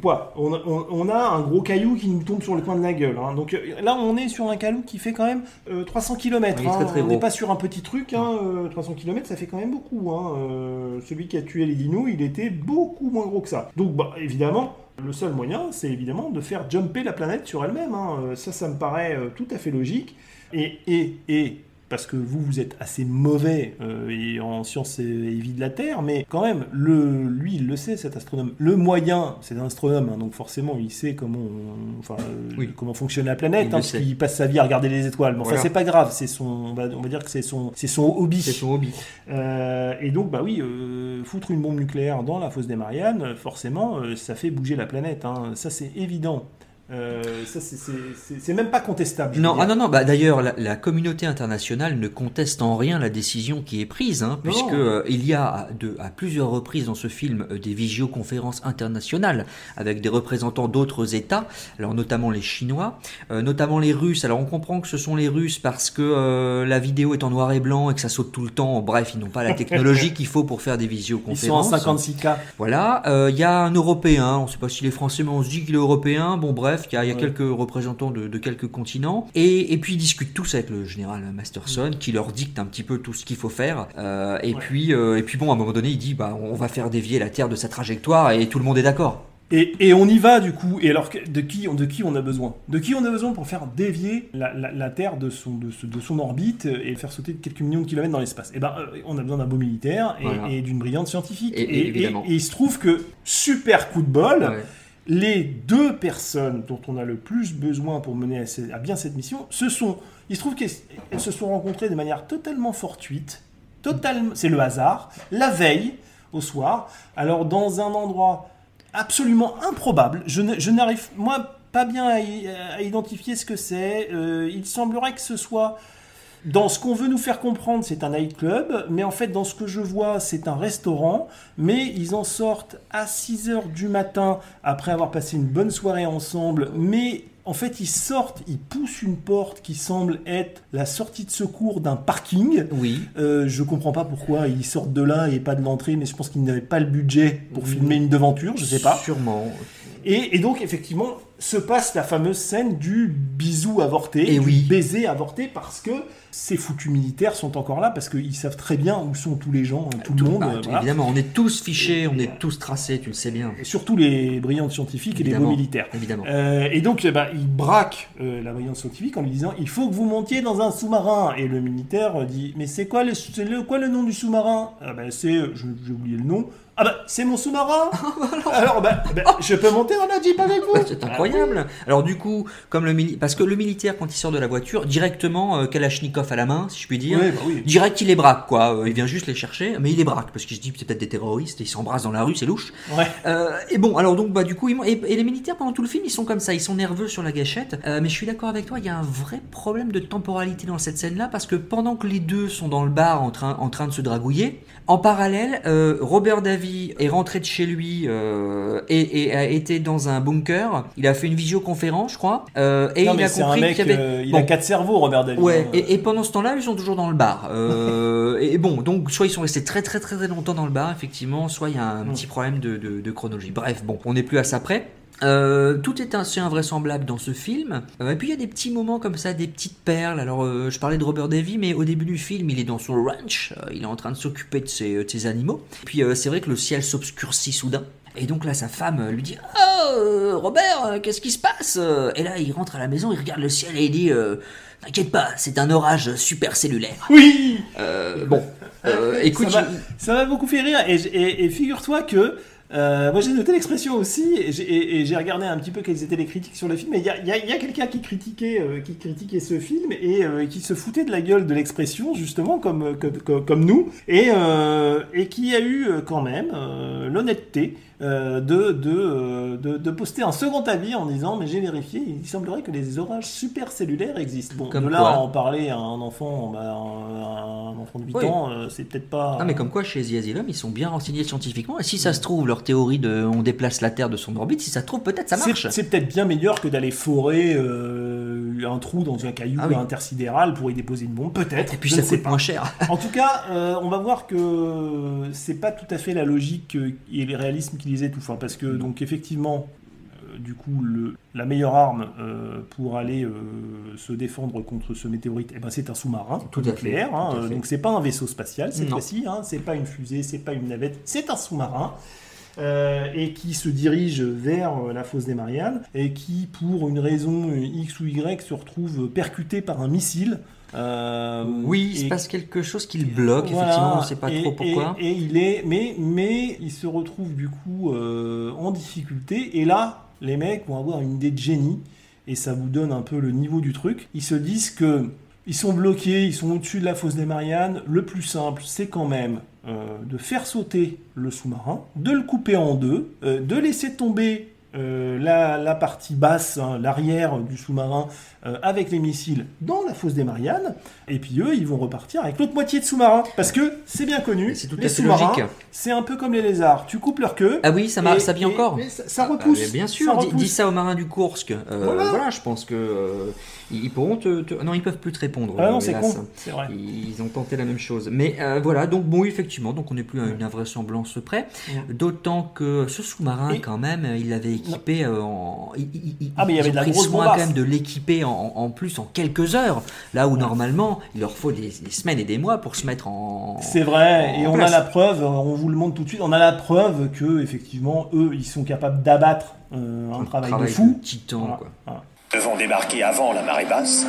quoi on a, on- on a un gros caillou qui nous tombe sur le coin de la gueule. hein. Donc euh, là, on est sur un caillou qui fait quand même euh, 300 km. Très, très on n'est pas sur un petit truc. Hein, euh, 300 km, ça fait quand même beaucoup. Hein. Euh, celui qui a tué les dinos, il était beaucoup moins gros que ça. Donc, bah, évidemment, le seul moyen, c'est évidemment de faire jumper la planète sur elle-même. hein. Euh, Ça, ça me paraît tout à fait logique. Et, et, et parce que vous, vous êtes assez mauvais euh, et en sciences et, et vie de la Terre, mais quand même, le, lui, il le sait, cet astronome. Le moyen, c'est un astronome, hein, donc forcément, il sait comment, on- enfin, euh, Oui. comment fonctionne la planète, Il hein, parce qu'il passe sa vie à regarder les étoiles. Mais enfin, Voilà. c'est pas grave, c'est son, on va, on va dire que c'est son, c'est son hobby. C'est son hobby. Euh, et donc, bah oui, foutre une bombe nucléaire dans la fosse des Mariannes, forcément, ça fait bouger la planète. hein. Ça, c'est évident. Euh, ça, c'est- même pas contestable. Non, ah non, non. Bah, D'ailleurs, la, la communauté internationale ne conteste en rien la décision qui est prise, hein, puisque euh, il y a à, de- à plusieurs reprises dans ce film euh, des visioconférences internationales avec des représentants d'autres États, alors notamment les Chinois, notamment les Russes. Alors on comprend que ce sont les Russes parce que la vidéo est en noir et blanc et que ça saute tout le temps. Bref, ils n'ont pas la technologie qu'il faut pour faire des Ils visioconférences. sont en 56K. Voilà, il y a un Européen, on ne sait pas s'il est français, mais on se dit qu'il est européen. Bon, bref, il y a, il y a Ouais. quelques représentants de, de quelques continents. Et, et puis ils discutent tous avec le général Masterson, qui leur dicte un petit peu tout ce qu'il faut faire. Euh, et, Ouais. puis, euh, et puis, bon, à un moment donné, il dit bah, on va faire dévier la Terre de sa trajectoire, et tout le monde est d'accord. Et, et on y va du coup. Et alors, de qui, de qui on a besoin? De qui on a besoin pour faire dévier la, la- la Terre de son, de, son orbite et faire sauter quelques millions de kilomètres dans l'espace? Eh ben, euh, on a besoin d'un beau militaire et, Voilà. et d'une brillante scientifique. Et- il se trouve que super coup de bol. Ouais. Les deux personnes dont on a le plus besoin pour mener à, bien cette mission, ce sont, il se trouve qu'elles elles se sont rencontrées de manière totalement fortuite, totalement, c'est le hasard, la veille, au soir, alors dans un endroit absolument improbable, je n'arrive, moi, pas bien à identifier ce que c'est, Euh, il semblerait que ce soit... Dans ce qu'on veut nous faire comprendre, c'est un nightclub, mais en fait, dans ce que je vois, c'est un restaurant, mais ils en sortent à 6 heures du matin après avoir passé une bonne soirée ensemble, mais en fait, ils sortent, ils poussent une porte qui semble être la sortie de secours d'un parking. Oui. Euh, je comprends pas pourquoi ils sortent de là et pas de l'entrée, mais je pense qu'ils n'avaient pas le budget pour filmer une devanture, je sais pas. Sûrement. Et, et donc, effectivement, se passe la fameuse scène du bisou avorté, Et du oui. baiser avorté, parce que ces foutus militaires sont encore là, parce qu'ils savent très bien où sont tous les gens, tout, le monde. Bah, euh, voilà. Évidemment, on est tous fichés, on est tous tracés, tu le sais bien. Et surtout les brillantes scientifiques et les beaux militaires. évidemment. Euh, et donc, eh ben, il braque euh, la brillante scientifique en lui disant il faut que vous montiez dans un sous-marin. Et le militaire dit mais c'est quoi, le, c'est le- quoi le nom du sous-marin? Ah ben, C'est, j'ai oublié le nom. Ah bah c'est mon sous-marin Alors bah, bah, je peux monter dans la Jeep avec vous C'est incroyable. Alors du coup, comme le mili- parce que le militaire quand il sort de la voiture, directement euh, Kalachnikov à la main, si je puis dire, bah oui. direct il les braque quoi. Euh, Il vient juste les chercher, mais il les braque parce qu'il se dit c'est peut-être des terroristes, ils s'embrassent dans la rue, c'est louche. Ouais. Euh, et bon, alors donc bah du coup, ils et, et les militaires pendant tout le film, ils sont comme ça, ils sont nerveux sur la gâchette. Euh, mais je suis d'accord avec toi, il y a un vrai problème de temporalité dans cette scène-là parce que pendant que les deux sont dans le bar en train, en train de se dragouiller, en parallèle, euh, Robert Davy est rentré de chez lui euh, et, et a été dans un bunker. Il a fait une visioconférence, je crois, euh, et Non, il a compris qu'il y avait. il Bon. a quatre cerveaux, Robert David. Ouais, hein. et, et pendant ce temps-là, ils sont toujours dans le bar. Et bon, donc soit ils sont restés très très très très longtemps dans le bar, effectivement, soit il y a un petit problème de, de- de chronologie. Bref, bon, on n'est plus à ça près. Euh, tout est assez invraisemblable dans ce film. Euh, et puis il y a des petits moments comme ça, des petites perles. Alors euh, je parlais de Robert Davy, mais au début du film, il est dans son ranch, il est en train de s'occuper de ses, de ses animaux. Puis c'est vrai que le ciel s'obscurcit soudain. Et donc là, sa femme lui dit Oh, Robert, qu'est-ce qui se passe? Et là, il rentre à la maison, il regarde le ciel et il dit T'inquiète pas, c'est un orage supercellulaire. Oui bon, écoute, ça m'a- beaucoup fait rire. Et, j- et- et figure-toi que euh, moi j'ai noté l'expression aussi, et j'ai- et et regardé un petit peu quelles étaient les critiques sur le film. Et il y a, quelqu'un qui critiquait, euh, qui critiquait ce film et euh, qui se foutait de la gueule de l'expression justement comme, comme, comme- nous, et, et qui a eu quand même l'honnêteté. Euh, de, de, euh, de, de poster un second avis en disant mais j'ai vérifié il semblerait que les orages supercellulaires existent bon Comme de là quoi à en parler à un enfant bah, un, enfant de 8 Oui. ans euh, c'est peut-être pas Non mais comme quoi chez The Asylum ils sont bien renseignés scientifiquement et si ça se trouve leur théorie de on déplace la Terre de son orbite si ça se trouve peut-être ça marche. C'est peut-être bien meilleur que d'aller forer euh, un trou dans un caillou Ah oui. intersidéral pour y déposer une bombe, peut-être. Et puis ça coûte pas. moins cher. En tout cas, euh, on va voir que c'est pas tout à fait la logique euh, et le réalisme qui les étouffe. hein, parce que, donc, effectivement, euh, du coup, le, la meilleure arme euh, pour aller se défendre contre ce météorite, eh ben, c'est un sous-marin Tout nucléaire. hein, tout donc, c'est pas un vaisseau spatial cette fois-ci. Hein, c'est pas une fusée, c'est pas une navette, c'est un sous-marin. Euh, et qui se dirige vers euh, la fosse des Mariannes et qui, pour une raison euh, X ou Y, se retrouve percuté par un missile. Euh, Oui, il se passe quelque chose qui le bloque, voilà, effectivement, on ne sait pas et- trop pourquoi. Et, et il est, mais, mais il se retrouve du coup euh, en difficulté. Et là, les mecs vont avoir une idée de génie. Et ça vous donne un peu le niveau du truc. Ils se disent que ils sont bloqués, ils sont au-dessus de la fosse des Mariannes. Le plus simple, c'est quand même de faire sauter le sous-marin, de le couper en deux, euh, de laisser tomber euh, la, la partie basse, hein, l'arrière du sous-marin, euh, avec les missiles dans la fosse des Mariannes. Et puis eux, ils vont repartir avec l'autre moitié de sous-marin. Parce que c'est bien connu, C'est tout les à fait sous-marins, logique. c'est un peu comme les lézards. Tu coupes leur queue. Ah oui, ça marche, ça vit encore. ça, ça Ah, repousse. mais bien sûr, dis, ça aux marins du Kursk. Euh, Voilà. voilà. je pense que euh, ils pourront te, te- Non, ils peuvent plus te répondre. Ah non, c'est con, c'est vrai. Ils ont tenté la même chose. Mais voilà, donc bon, effectivement, donc on n'est plus à une invraisemblance près. D'autant que ce sous-marin, Et- quand même, il l'avait équipé en. il- il- il- Ah, mais il y avait de la grosse bombasse. quand même de l'équiper en, en plus en quelques heures. Là où normalement, il leur faut des, des semaines et des mois pour se mettre en. C'est vrai, en et on place. a la preuve, on vous le montre tout de suite, on a la preuve que effectivement eux, ils sont capables d'abattre euh, un, travail, travail de fou. de titan, Voilà, quoi. voilà. devons débarquer avant la marée basse.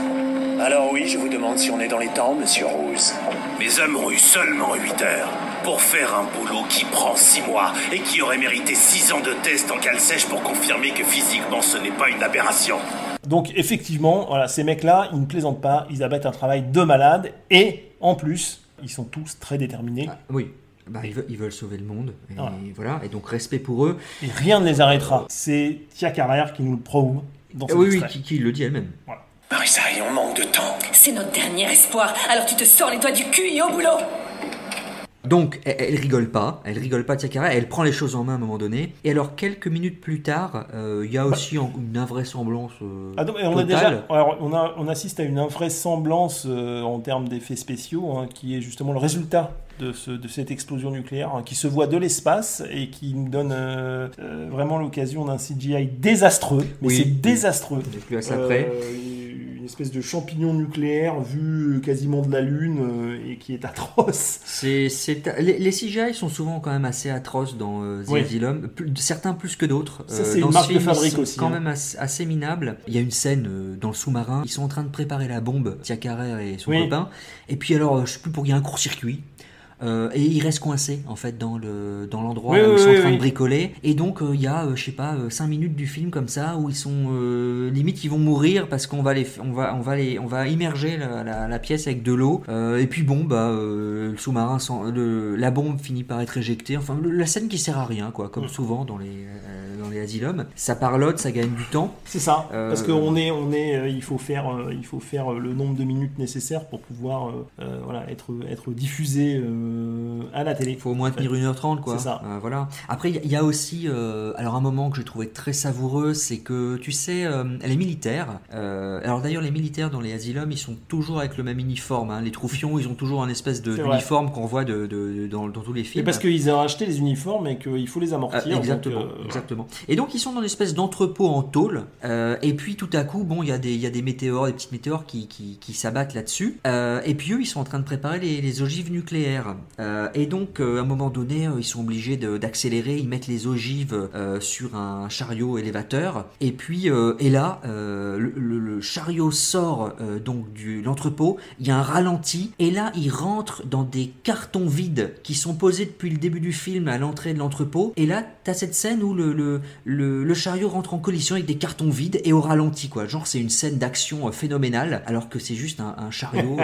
Alors oui, je vous demande si on est dans les temps, monsieur Rose. Mes hommes ont eu seulement 8 heures pour faire un boulot qui prend 6 mois et qui aurait mérité 6 ans de test en cale sèche pour confirmer que physiquement ce n'est pas une aberration. Donc effectivement, voilà, ces mecs-là, ils ne plaisantent pas, ils abattent un travail de malade et en plus, ils sont tous très déterminés. Oui. Bah, ils, veulent, ils veulent sauver le monde. Et voilà. Et donc respect pour eux. Et rien ne les arrêtera. C'est Tia Carrère qui nous le prouve dans ce Oui, oui, qui, qui le dit elle-même. Marissa, on manque de temps. C'est notre dernier espoir, alors tu te sors les doigts du cul et au boulot Donc, elle, elle rigole pas, elle rigole pas de Sakara, elle prend les choses en main à un moment donné. Et alors, quelques minutes plus tard, euh, il y a aussi en- une invraisemblance euh, Ah on, a totale. déjà, alors, on, a, on assiste à une invraisemblance euh, en termes d'effets spéciaux, hein, qui est justement le résultat de, ce- de cette explosion nucléaire, hein, qui se voit de l'espace et qui nous donne euh, euh, vraiment l'occasion d'un CGI désastreux. Mais Oui, c'est désastreux. On est plus à ça près. Une espèce de champignon nucléaire vu quasiment de la Lune euh, et qui est atroce. C'est, les, les CGI sont souvent quand même assez atroces dans euh, The Oui. Asylum, Plus- certains plus que d'autres. Ça, c'est une marque de film, fabrique aussi, Quand hein. même assez, assez minables. Il y a une scène euh, dans le sous-marin, ils sont en train de préparer la bombe, Tia Carrère et son Oui. copain. Et puis alors, euh, je sais plus pour il y a un court-circuit. Euh, et ils restent coincés en fait dans le dans l'endroit Oui, où oui, ils sont oui, en train de bricoler. Et donc euh, il y a euh, je sais pas 5 minutes du film comme ça où ils sont euh, limite ils vont mourir parce qu'on va les on va on va les on va immerger la, la- la pièce avec de l'eau. Euh, et puis bon bah euh, le sous-marin le- la bombe finit par être éjectée. Enfin le- la scène qui sert à rien quoi comme Mm. souvent dans les euh, dans les asylums. Ça parlote ça gagne du temps. C'est ça, Euh, parce qu'on est, on est, euh, il faut faire, euh, il faut faire euh, le nombre de minutes nécessaires pour pouvoir, euh, euh, voilà, être, être diffusé euh, à la télé. Il faut au moins tenir 1h30 quoi. C'est ça. Euh, voilà. Après il y, a aussi euh, alors un moment que j'ai trouvé très savoureux, c'est que tu sais euh, les militaires. alors d'ailleurs les militaires dans les asylums ils sont toujours avec le même uniforme. hein. Les troufions ils ont toujours un espèce de d'uniforme qu'on voit de, de- dans, dans tous les Et films. parce qu'ils ont acheté les uniformes et qu'il faut les amortir. exactement, donc, exactement. Et donc ils sont dans une espèce d'entrepôt en tôle. et puis tout à coup, bon, il y a des, il y a des météores, des petites météores qui, qui, qui s'abattent là-dessus. Et puis eux, ils sont en train de préparer les, les ogives nucléaires. Euh, et donc, euh, à un moment donné, euh, ils sont obligés de- d'accélérer. Ils mettent les ogives sur un chariot élévateur. Et puis, et là, le, chariot sort donc du l'entrepôt. Il y a un ralenti. Et là, il rentre dans des cartons vides qui sont posés depuis le début du film à l'entrée de l'entrepôt. Et là, t'as cette scène où le, chariot rentre en collision avec des cartons vides et au ralenti, quoi. Genre, c'est une scène d'action phénoménale, alors que c'est juste un, chariot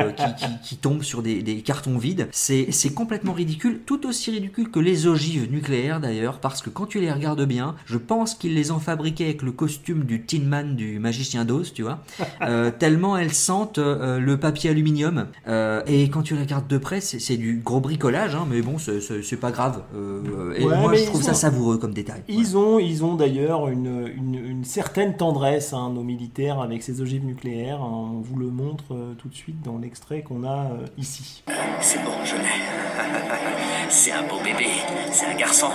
qui tombe sur des, des cartons vides. C'est c'est complètement ridicule, tout aussi ridicule que les ogives nucléaires d'ailleurs, parce que quand tu les regardes bien, je pense qu'ils les ont fabriquées avec le costume du Tin Man du magicien d'Oz, tu vois. Euh, tellement elles sentent euh, le papier aluminium. Euh, et quand tu les regardes de près, c'est c'est du gros bricolage, hein, mais bon, c'est- c'est c'est pas grave. Euh, et Ouais, moi, je trouve ont- ça savoureux comme détail. Ils ont, ils ont d'ailleurs une, une, une certaine tendresse, hein, nos militaires, avec ces ogives nucléaires. hein. On vous le montre euh, tout de suite dans l'extrait qu'on a euh, ici. C'est bon, je l'ai. C'est un beau bébé. C'est un garçon.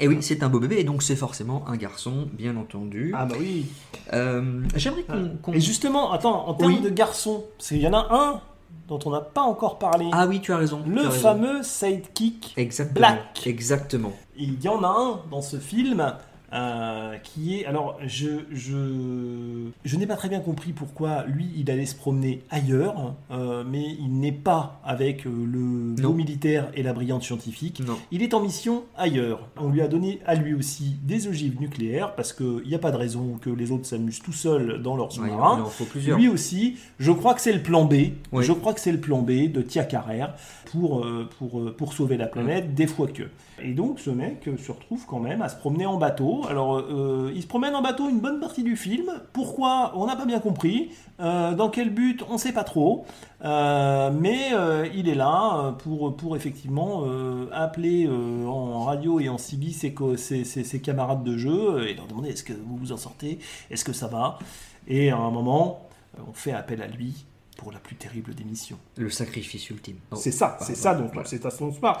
Et oui, c'est un beau bébé, et donc c'est forcément un garçon, bien entendu. Ah bah oui. Euh, J'aimerais qu'on... qu'on- Et justement, attends, en termes Oui. de garçons, parce qu'il y en a un dont on n'a pas encore parlé. Ah oui, tu as raison. Le as raison. fameux sidekick Exactement. Black. Exactement. Il y en a un dans ce film euh, qui est. Alors, je, je, je n'ai pas très bien compris pourquoi lui, il allait se promener ailleurs, euh, mais il n'est pas avec euh, le beau militaire et la brillante scientifique. Non. Il est en mission ailleurs. On lui a donné à lui aussi des ogives nucléaires parce qu'il n'y a pas de raison que les autres s'amusent tout seuls dans leur Ouais, sous-marin. il en faut plusieurs. Lui aussi, je crois que c'est le plan B. Oui. Je crois que c'est le plan B de Tia Carrère pour, pour, pour sauver la planète, des fois que. Et donc ce mec euh, se retrouve quand même à se promener en bateau. Alors euh, il se promène en bateau une bonne partie du film. Pourquoi? On n'a pas bien compris. Euh, dans quel but? On ne sait pas trop. Euh, mais euh, il est là euh, pour, pour effectivement euh, appeler euh, en radio et en CB ses, ses, ses- ses camarades de jeu et leur demander est-ce que vous vous en sortez? Est-ce que ça va? Et à un moment, euh, on fait appel à lui pour la plus terrible des missions. Le sacrifice ultime. C'est ça, c'est ça voilà. c'est à ce dont on se parle.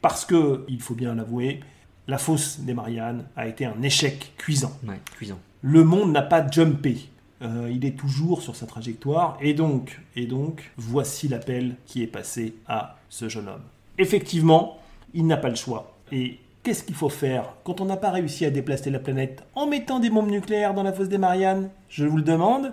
Parce que, il faut bien l'avouer, la fosse des Mariannes a été un échec cuisant. Ouais, cuisant. Le monde n'a pas jumpé. Euh, il est toujours sur sa trajectoire. Et donc, et donc, voici l'appel qui est passé à ce jeune homme. Effectivement, il n'a pas le choix. Et qu'est-ce qu'il faut faire quand on n'a pas réussi à déplacer la planète en mettant des bombes nucléaires dans la fosse des Mariannes? Je vous le demande.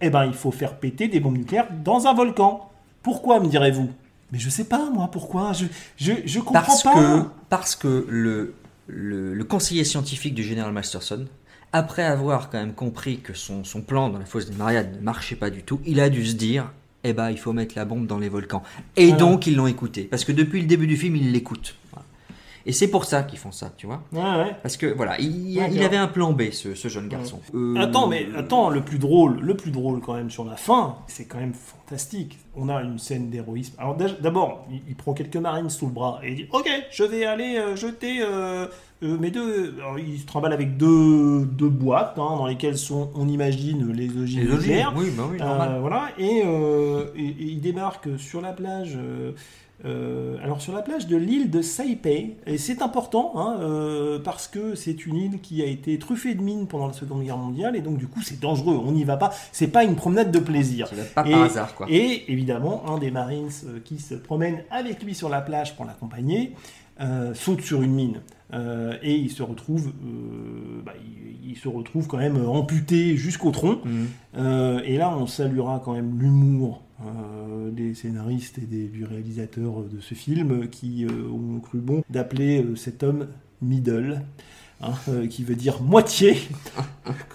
Eh ben, il faut faire péter des bombes nucléaires dans un volcan. Pourquoi, me direz-vous? Mais je sais pas, moi, pourquoi Je, je, je comprends Parce pas. que, parce que le, le, le conseiller scientifique du général Masterson, après avoir quand même compris que son, son plan dans la fosse des Mariannes ne marchait pas du tout, il a dû se dire eh ben, il faut mettre la bombe dans les volcans. Et Voilà. donc, ils l'ont écouté. Parce que depuis le début du film, ils l'écoutent. Et c'est pour ça qu'ils font ça, tu vois. Ouais. Parce que, voilà, il, Ouais, il c'est avait un plan B, ce, ce jeune garçon. Euh, Attends, mais attends, le plus drôle, le plus drôle quand même sur la fin, c'est quand même fantastique. On a une scène d'héroïsme. Alors d'abord, il, il prend quelques marines sous le bras et il dit Ok, je vais aller euh, jeter euh, euh, mes deux. Alors, il se trimballe avec deux, deux boîtes hein, dans lesquelles sont, on imagine, les ogives Les ogives, nucléaires. oui, bah oui, Euh, voilà, et, euh, et- et il débarque sur la plage. Euh, alors sur la plage de l'île de Saipei, et c'est important hein, euh, parce que c'est une île qui a été truffée de mines pendant la Seconde Guerre mondiale et donc du coup c'est dangereux, on n'y va pas, c'est pas une promenade de plaisir. pas et, par hasard, quoi. Et évidemment un des Marines euh, qui se promène avec lui sur la plage pour l'accompagner euh, saute sur une mine euh, et il se retrouve, euh, bah, il, il se retrouve quand même amputé jusqu'au tronc. Mhm. Euh, et là, on saluera quand même l'humour des scénaristes et des, du réalisateur de ce film qui ont cru bon d'appeler cet homme middle. Hein, euh, qui veut dire moitié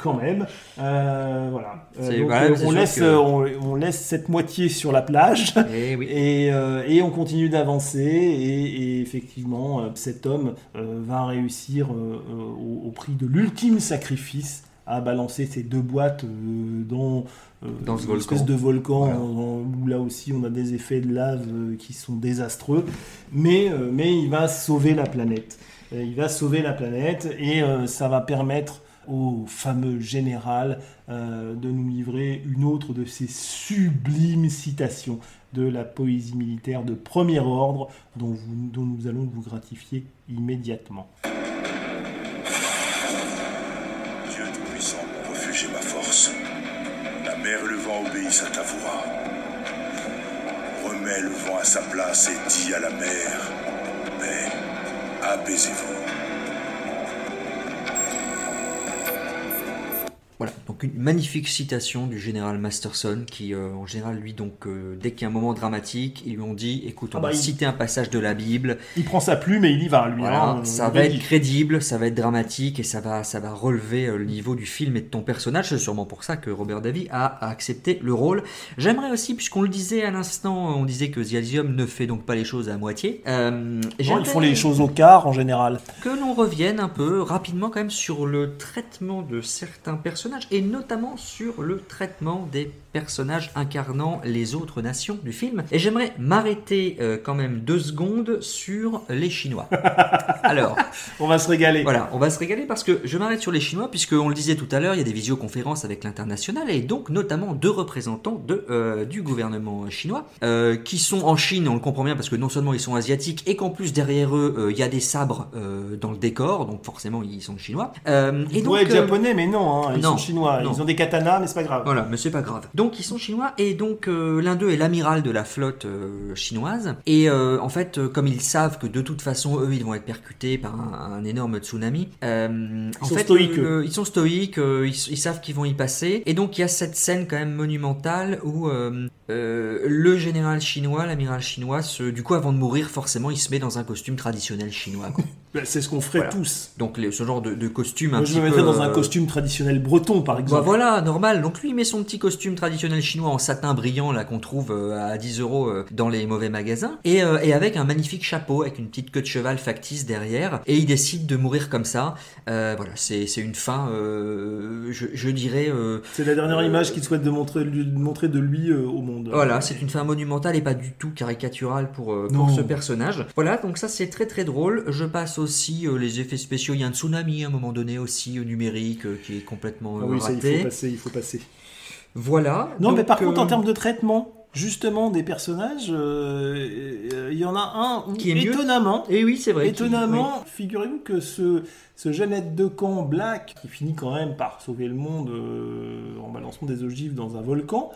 quand même Euh, voilà Euh, donc, voilà, euh, c'est on, laisse, que- euh, on, on laisse cette moitié sur la plage Eh oui. et, euh, et on continue d'avancer et, et effectivement euh, cet homme euh, va réussir euh, euh, au, au prix de l'ultime sacrifice à balancer ces deux boîtes euh, dans, euh, Dans ce une volcan. espèce de volcan Voilà. où là aussi on a des effets de lave euh, qui sont désastreux mais, euh, mais il va sauver la planète Euh, il va sauver la planète et euh, ça va permettre au fameux général euh, de nous livrer une autre de ces sublimes citations de la poésie militaire de premier ordre dont, nous allons vous gratifier immédiatement. Dieu Tout-Puissant, mon refuge ma force. La mer et le vent obéissent à ta voix. Remets le vent à sa place et dis à la mer, Abusez-vous. Voilà, donc une magnifique citation du général Masterson qui, euh, en général, lui, donc, euh, dès qu'il y a un moment dramatique, ils lui ont dit écoute, on Ah bah, va il- citer un passage de la Bible. Il prend sa plume et il y va, lui. Voilà, hein, ça va être crédible, ça va être dramatique et ça va, ça va relever euh, le niveau du film et de ton personnage. C'est sûrement pour ça que Robert Davy a, a accepté le rôle. J'aimerais aussi, puisqu'on le disait à l'instant, on disait que The Elysium ne fait donc pas les choses à moitié. euh, Non, ils font les choses au quart en général. que l'on revienne un peu rapidement quand même sur le traitement de certains personnages et notamment sur le traitement des personnages incarnant les autres nations du film. Et j'aimerais m'arrêter euh, quand même deux secondes sur les Chinois. Alors, on va se régaler. Voilà, on va se régaler parce que je m'arrête sur les Chinois puisque on le disait tout à l'heure, il y a des visioconférences avec l'international et donc notamment deux représentants de, euh, du gouvernement chinois euh, qui sont en Chine, on le comprend bien parce que non seulement ils sont asiatiques et qu'en plus derrière eux il y a des sabres dans le décor, donc forcément ils sont chinois. Ils donc, être japonais, mais non, hein, ils non, sont chinois. non. Ils ont des katanas, mais c'est pas grave. Voilà, mais c'est pas grave. Donc ils sont chinois et donc euh, l'un d'eux est l'amiral de la flotte euh, chinoise et euh, en fait comme ils savent que de toute façon eux ils vont être percutés par un, un énorme tsunami, euh, en sont fait stoïques, ils sont stoïques, ils, ils savent qu'ils vont y passer et donc il y a cette scène quand même monumentale où le général chinois, l'amiral chinois, se, du coup avant de mourir forcément il se met dans un costume traditionnel chinois. quoi. Bah, c'est ce qu'on ferait Voilà. tous. Donc les- ce genre de, de costume un Moi, je petit me mettrais peu, dans un euh, costume traditionnel breton, par bah exemple. voilà, normal. Donc lui, il met son petit costume traditionnel chinois en satin brillant, là, qu'on trouve euh, à 10 euros euh, dans les mauvais magasins. Et, euh, et avec un magnifique chapeau, avec une petite queue de cheval factice derrière. Et il décide de mourir comme ça. Euh, voilà, c'est une fin, je, je dirais... C'est la dernière image qu'il souhaite de montrer, lui- de montrer de lui au monde. Voilà, c'est une fin monumentale et pas du tout caricaturale pour, pour ce personnage. Voilà, donc ça c'est très très drôle. Je passe aussi euh, les effets spéciaux. Il y a un tsunami à un moment donné aussi euh, numérique euh, qui est complètement Ah oui, ça, il raté. faut passer, il faut passer. Voilà. Non, mais par contre, en termes de traitement, justement, des personnages, euh, il y en a un où, Qui est mieux. étonnamment, Et oui, c'est vrai. qui- étonnamment, figurez-vous que ce, ce jeune aide de camp Black, qui finit quand même par sauver le monde euh, en balançant des ogives dans un volcan,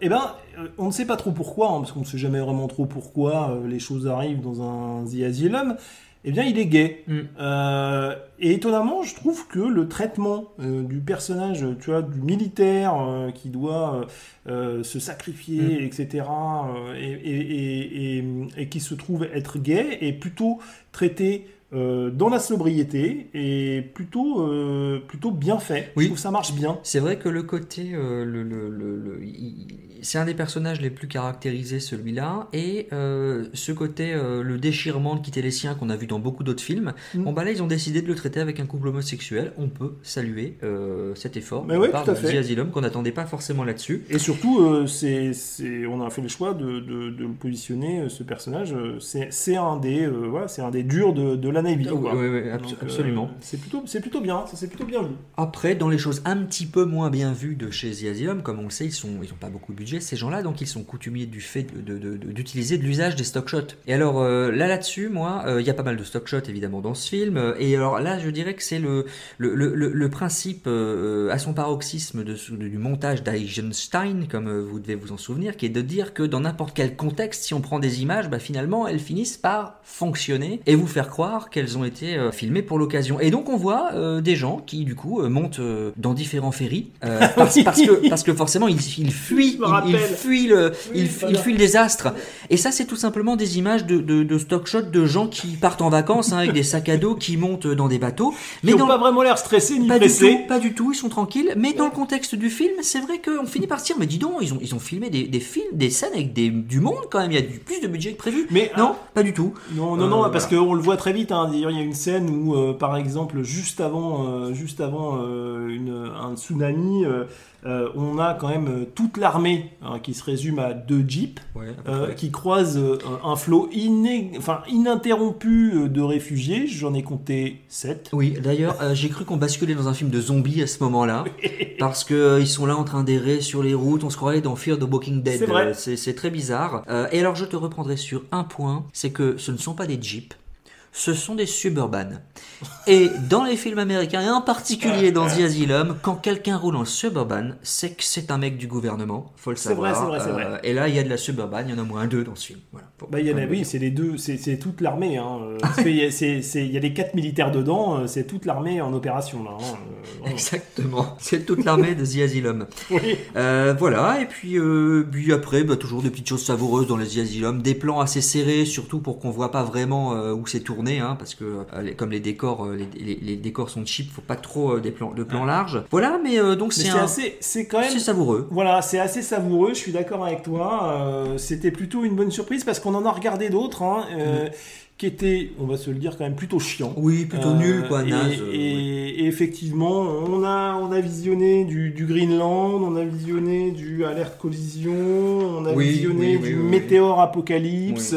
eh ben, on ne sait pas trop pourquoi, hein, parce qu'on ne sait jamais vraiment trop pourquoi euh, les choses arrivent dans un The Asylum, eh bien, il est gay. Mm. Euh, et étonnamment, je trouve que le traitement euh, du personnage, tu vois, du militaire euh, qui doit se sacrifier, Mm. etc., et, et- et- et- et qui se trouve être gay, est plutôt traité euh, dans la sobriété et plutôt, euh, plutôt bien fait. Je Oui. trouve que ça marche bien. C'est vrai que le côté, euh, le, le- le- le- il- c'est un des personnages les plus caractérisés celui-là, et ce côté, le déchirement de quitter les siens qu'on a vu dans beaucoup d'autres films, Mm. bon bah là ils ont décidé de le traiter avec un couple homosexuel. On peut saluer cet effort Mais oui, part tout à fait. The Asylum qu'on n'attendait pas forcément là-dessus. Et surtout, c'est, on a fait le choix de, de- de le positionner, ce personnage. C'est, un des, voilà, c'est un des durs de, de la Navy. Oui, quoi. oui, oui, abs- Donc, euh, absolument. c'est plutôt, c'est plutôt bien. Ça c'est plutôt bien vu. Après, dans les choses un petit peu moins bien vues de chez The comme on le sait, ils sont, ils ont pas beaucoup de budget, ces gens-là, donc ils sont coutumiers du fait de- de- de- d'utiliser de, l'usage des stock shots. Et alors euh, là, là-dessus, moi, euh, il y a pas mal de stock shots évidemment dans ce film. Et alors là, je dirais que c'est le, le, le, principe à son paroxysme du montage d'Eisenstein, comme vous devez vous en souvenir, qui est de dire que dans n'importe quel contexte, si on prend des images, bah, finalement, elles finissent par fonctionner et vous faire croire qu'elles ont été euh, filmées pour l'occasion. Et donc on voit euh, des gens qui du coup euh, montent dans différents ferries parce, parce que, parce que forcément ils, ils fuient, ils, fuient le, ils, voilà. ils fuient le désastre. Et ça c'est tout simplement des images de, de, de stock shots de gens qui partent en vacances hein, avec des sacs à dos, qui montent dans des bateaux. Mais ils n'ont pas vraiment l'air stressés ni pas du pressés. tout, pas du tout, ils sont tranquilles. Mais dans le contexte du film, c'est vrai qu'on finit par se dire, mais dis donc, ils ont, ils ont filmé des, des films, des scènes avec des, du monde quand même. Il y a du, plus de budget que prévu. Mais non, pas du tout. Non, non, non, parce qu'on le voit très vite. Hein. D'ailleurs, il y a une scène où, euh, par exemple, juste avant, euh, juste avant euh, une, un tsunami, on a quand même toute l'armée hein, qui se résume à deux jeeps Ouais, qui croisent un flot iné- enfin, ininterrompu de réfugiés. J'en ai compté sept. Oui, d'ailleurs, j'ai cru qu'on basculait dans un film de zombies à ce moment-là, parce que euh, ils sont là en train d'errer sur les routes. On se croirait dans Fear the Walking Dead. C'est vrai. C'est c'est très bizarre. Et alors, je te reprendrai sur un point, c'est que ce ne sont pas des jeeps. Ce sont des suburban. Et dans les films américains, et en particulier dans The Asylum, quand quelqu'un roule en suburban, c'est que c'est un mec du gouvernement. Faut le C'est vrai, savoir. c'est vrai, c'est vrai. Euh, et là, il y a de la suburban, il y en a au moins deux dans ce film. Voilà. Bah, il y en a, oui, c'est les deux, c'est c'est toute l'armée. Hein. euh, parce qu'il y c'est- c'est- y a les quatre militaires dedans, euh, c'est toute l'armée en opération là. hein. Exactement, c'est toute l'armée de The Asylum. Oui. Euh, voilà, et puis, euh, puis après, bah, toujours des petites choses savoureuses dans les The Asylum, des plans assez serrés, surtout pour qu'on voit pas vraiment euh, où c'est tourné, hein, parce que euh, les- comme les décors, euh, les, les- les décors sont cheap, faut pas trop euh, des plans, de plans larges. Voilà, mais donc c'est assez, c'est quand même c'est savoureux. Voilà, c'est assez savoureux. Je suis d'accord avec toi. C'était plutôt une bonne surprise parce qu'on en a regardé d'autres hein, euh, qui étaient, on va se le dire quand même plutôt chiants. Mm. Oui, plutôt nul, quoi, naze, Et, et effectivement, on a, on a visionné du, du Greenland, on a visionné du Alerte Collision, on a Oui, visionné oui, oui, du. Météore Apocalypse.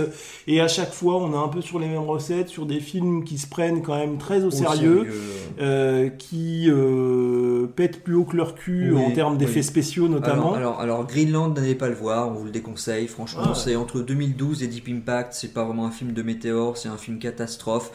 Et à chaque fois, on est un peu sur les mêmes recettes, sur des films qui se prennent quand même très au, Au sérieux, sérieux. euh, qui euh, pètent plus haut que leur cul en termes d'effets spéciaux notamment. Alors, alors, alors, Greenland, n'allez pas le voir, on vous le déconseille. Franchement, Ah. c'est entre 2012 et Deep Impact. C'est pas vraiment un film de météore, c'est un film catastrophe.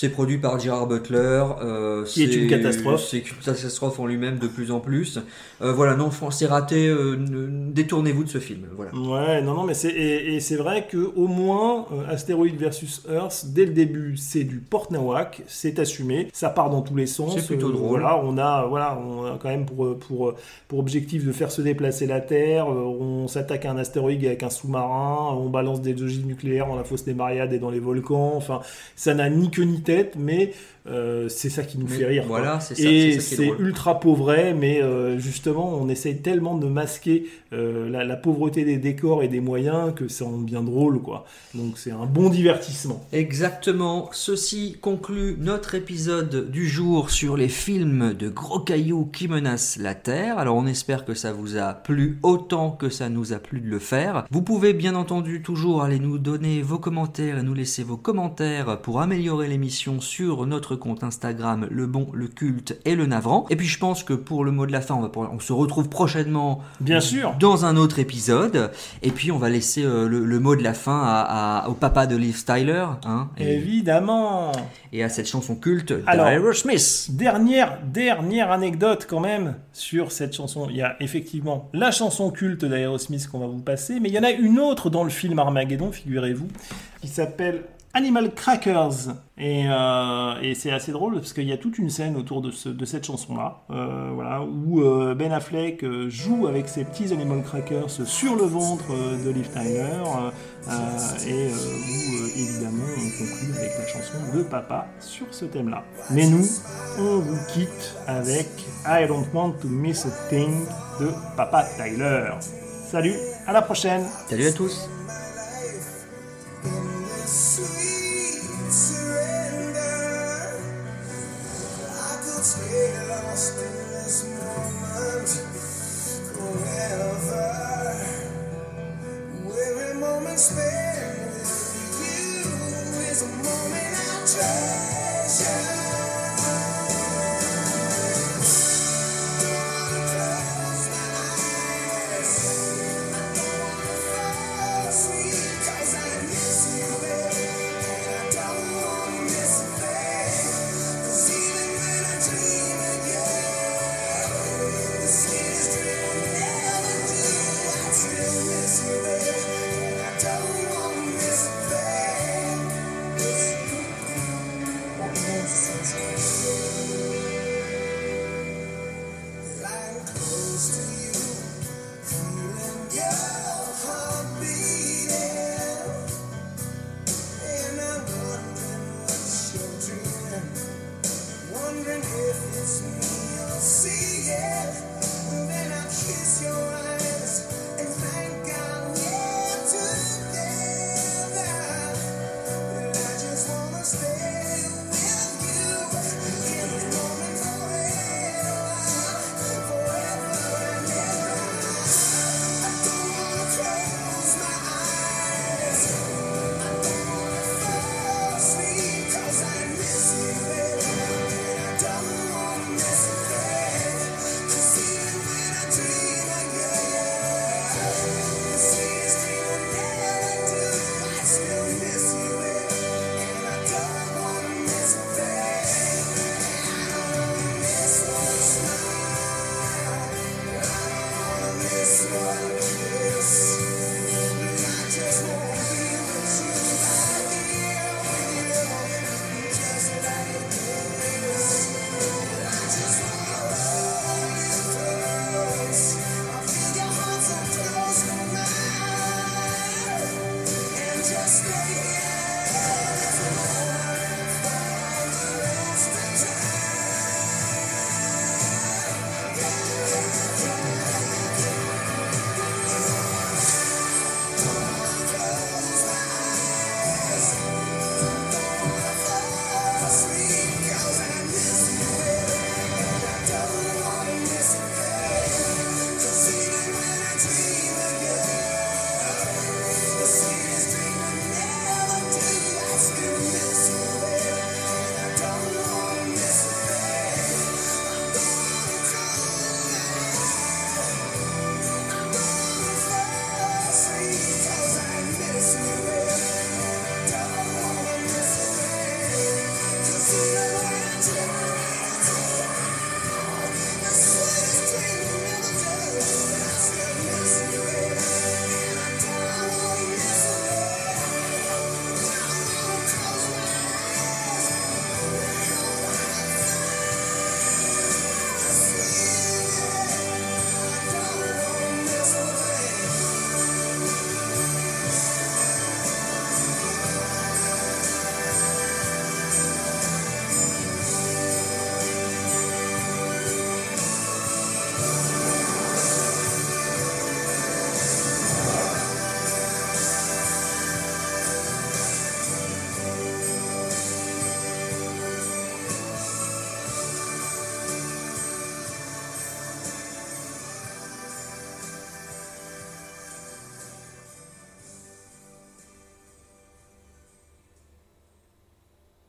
C'est produit par Gerard Butler. euh, Qui est c'est- une catastrophe. C'est une catastrophe en lui-même de plus en plus. Euh, voilà, non, c'est raté. euh, ne- Détournez-vous de ce film. Voilà. Ouais, non, non, mais c'est et, et c'est vrai que au moins euh, Astéroïde versus Earth, dès le début, c'est du porte nawak, c'est assumé, ça part dans tous les sens. C'est plutôt drôle. Voilà, on a, voilà, on a quand même pour pour pour objectif de faire se déplacer la Terre. on s'attaque à un astéroïde avec un sous-marin, on balance des ogives nucléaires dans la fosse des Mariades et dans les volcans. Enfin, ça n'a ni queue ni mais euh, c'est ça qui nous Mais fait rire. voilà, c'est ça- Et c'est ultra pauvret, mais euh, justement, on essaye tellement de masquer euh, la, la pauvreté des décors et des moyens que ça rend bien drôle, quoi. Donc c'est un bon divertissement. Exactement. Ceci conclut notre épisode du jour sur les films de gros cailloux qui menacent la Terre. Alors on espère que ça vous a plu autant que ça nous a plu de le faire. Vous pouvez bien entendu toujours aller nous donner vos commentaires et nous laisser vos commentaires pour améliorer l'émission sur notre compte Instagram Le Bon, Le Culte et Le Navrant. Et puis je pense que pour le mot de la fin, on, va on se retrouve prochainement Bien sûr. dans un autre épisode. Et puis on va laisser euh, le, le mot de la fin à- à- au papa de Liv Tyler. Hein, et, Évidemment. et à cette chanson culte d'Aerosmith. Dernière, dernière anecdote quand même sur cette chanson. Il y a effectivement la chanson culte d'Aerosmith qu'on va vous passer, mais il y en a une autre dans le film Armageddon, figurez-vous, qui s'appelle Animal Crackers. Et, euh, et c'est assez drôle parce qu'il y a toute une scène autour de, ce- de cette chanson-là, euh, voilà, où euh, Ben Affleck joue avec ses petits Animal Crackers sur le ventre de Liv Tyler, et où évidemment on conclut avec la chanson de Papa sur ce thème-là. Mais nous, on vous quitte avec I Don't Want to Miss a Thing de Papa Tyler. Salut, à la prochaine. Salut à tous. tell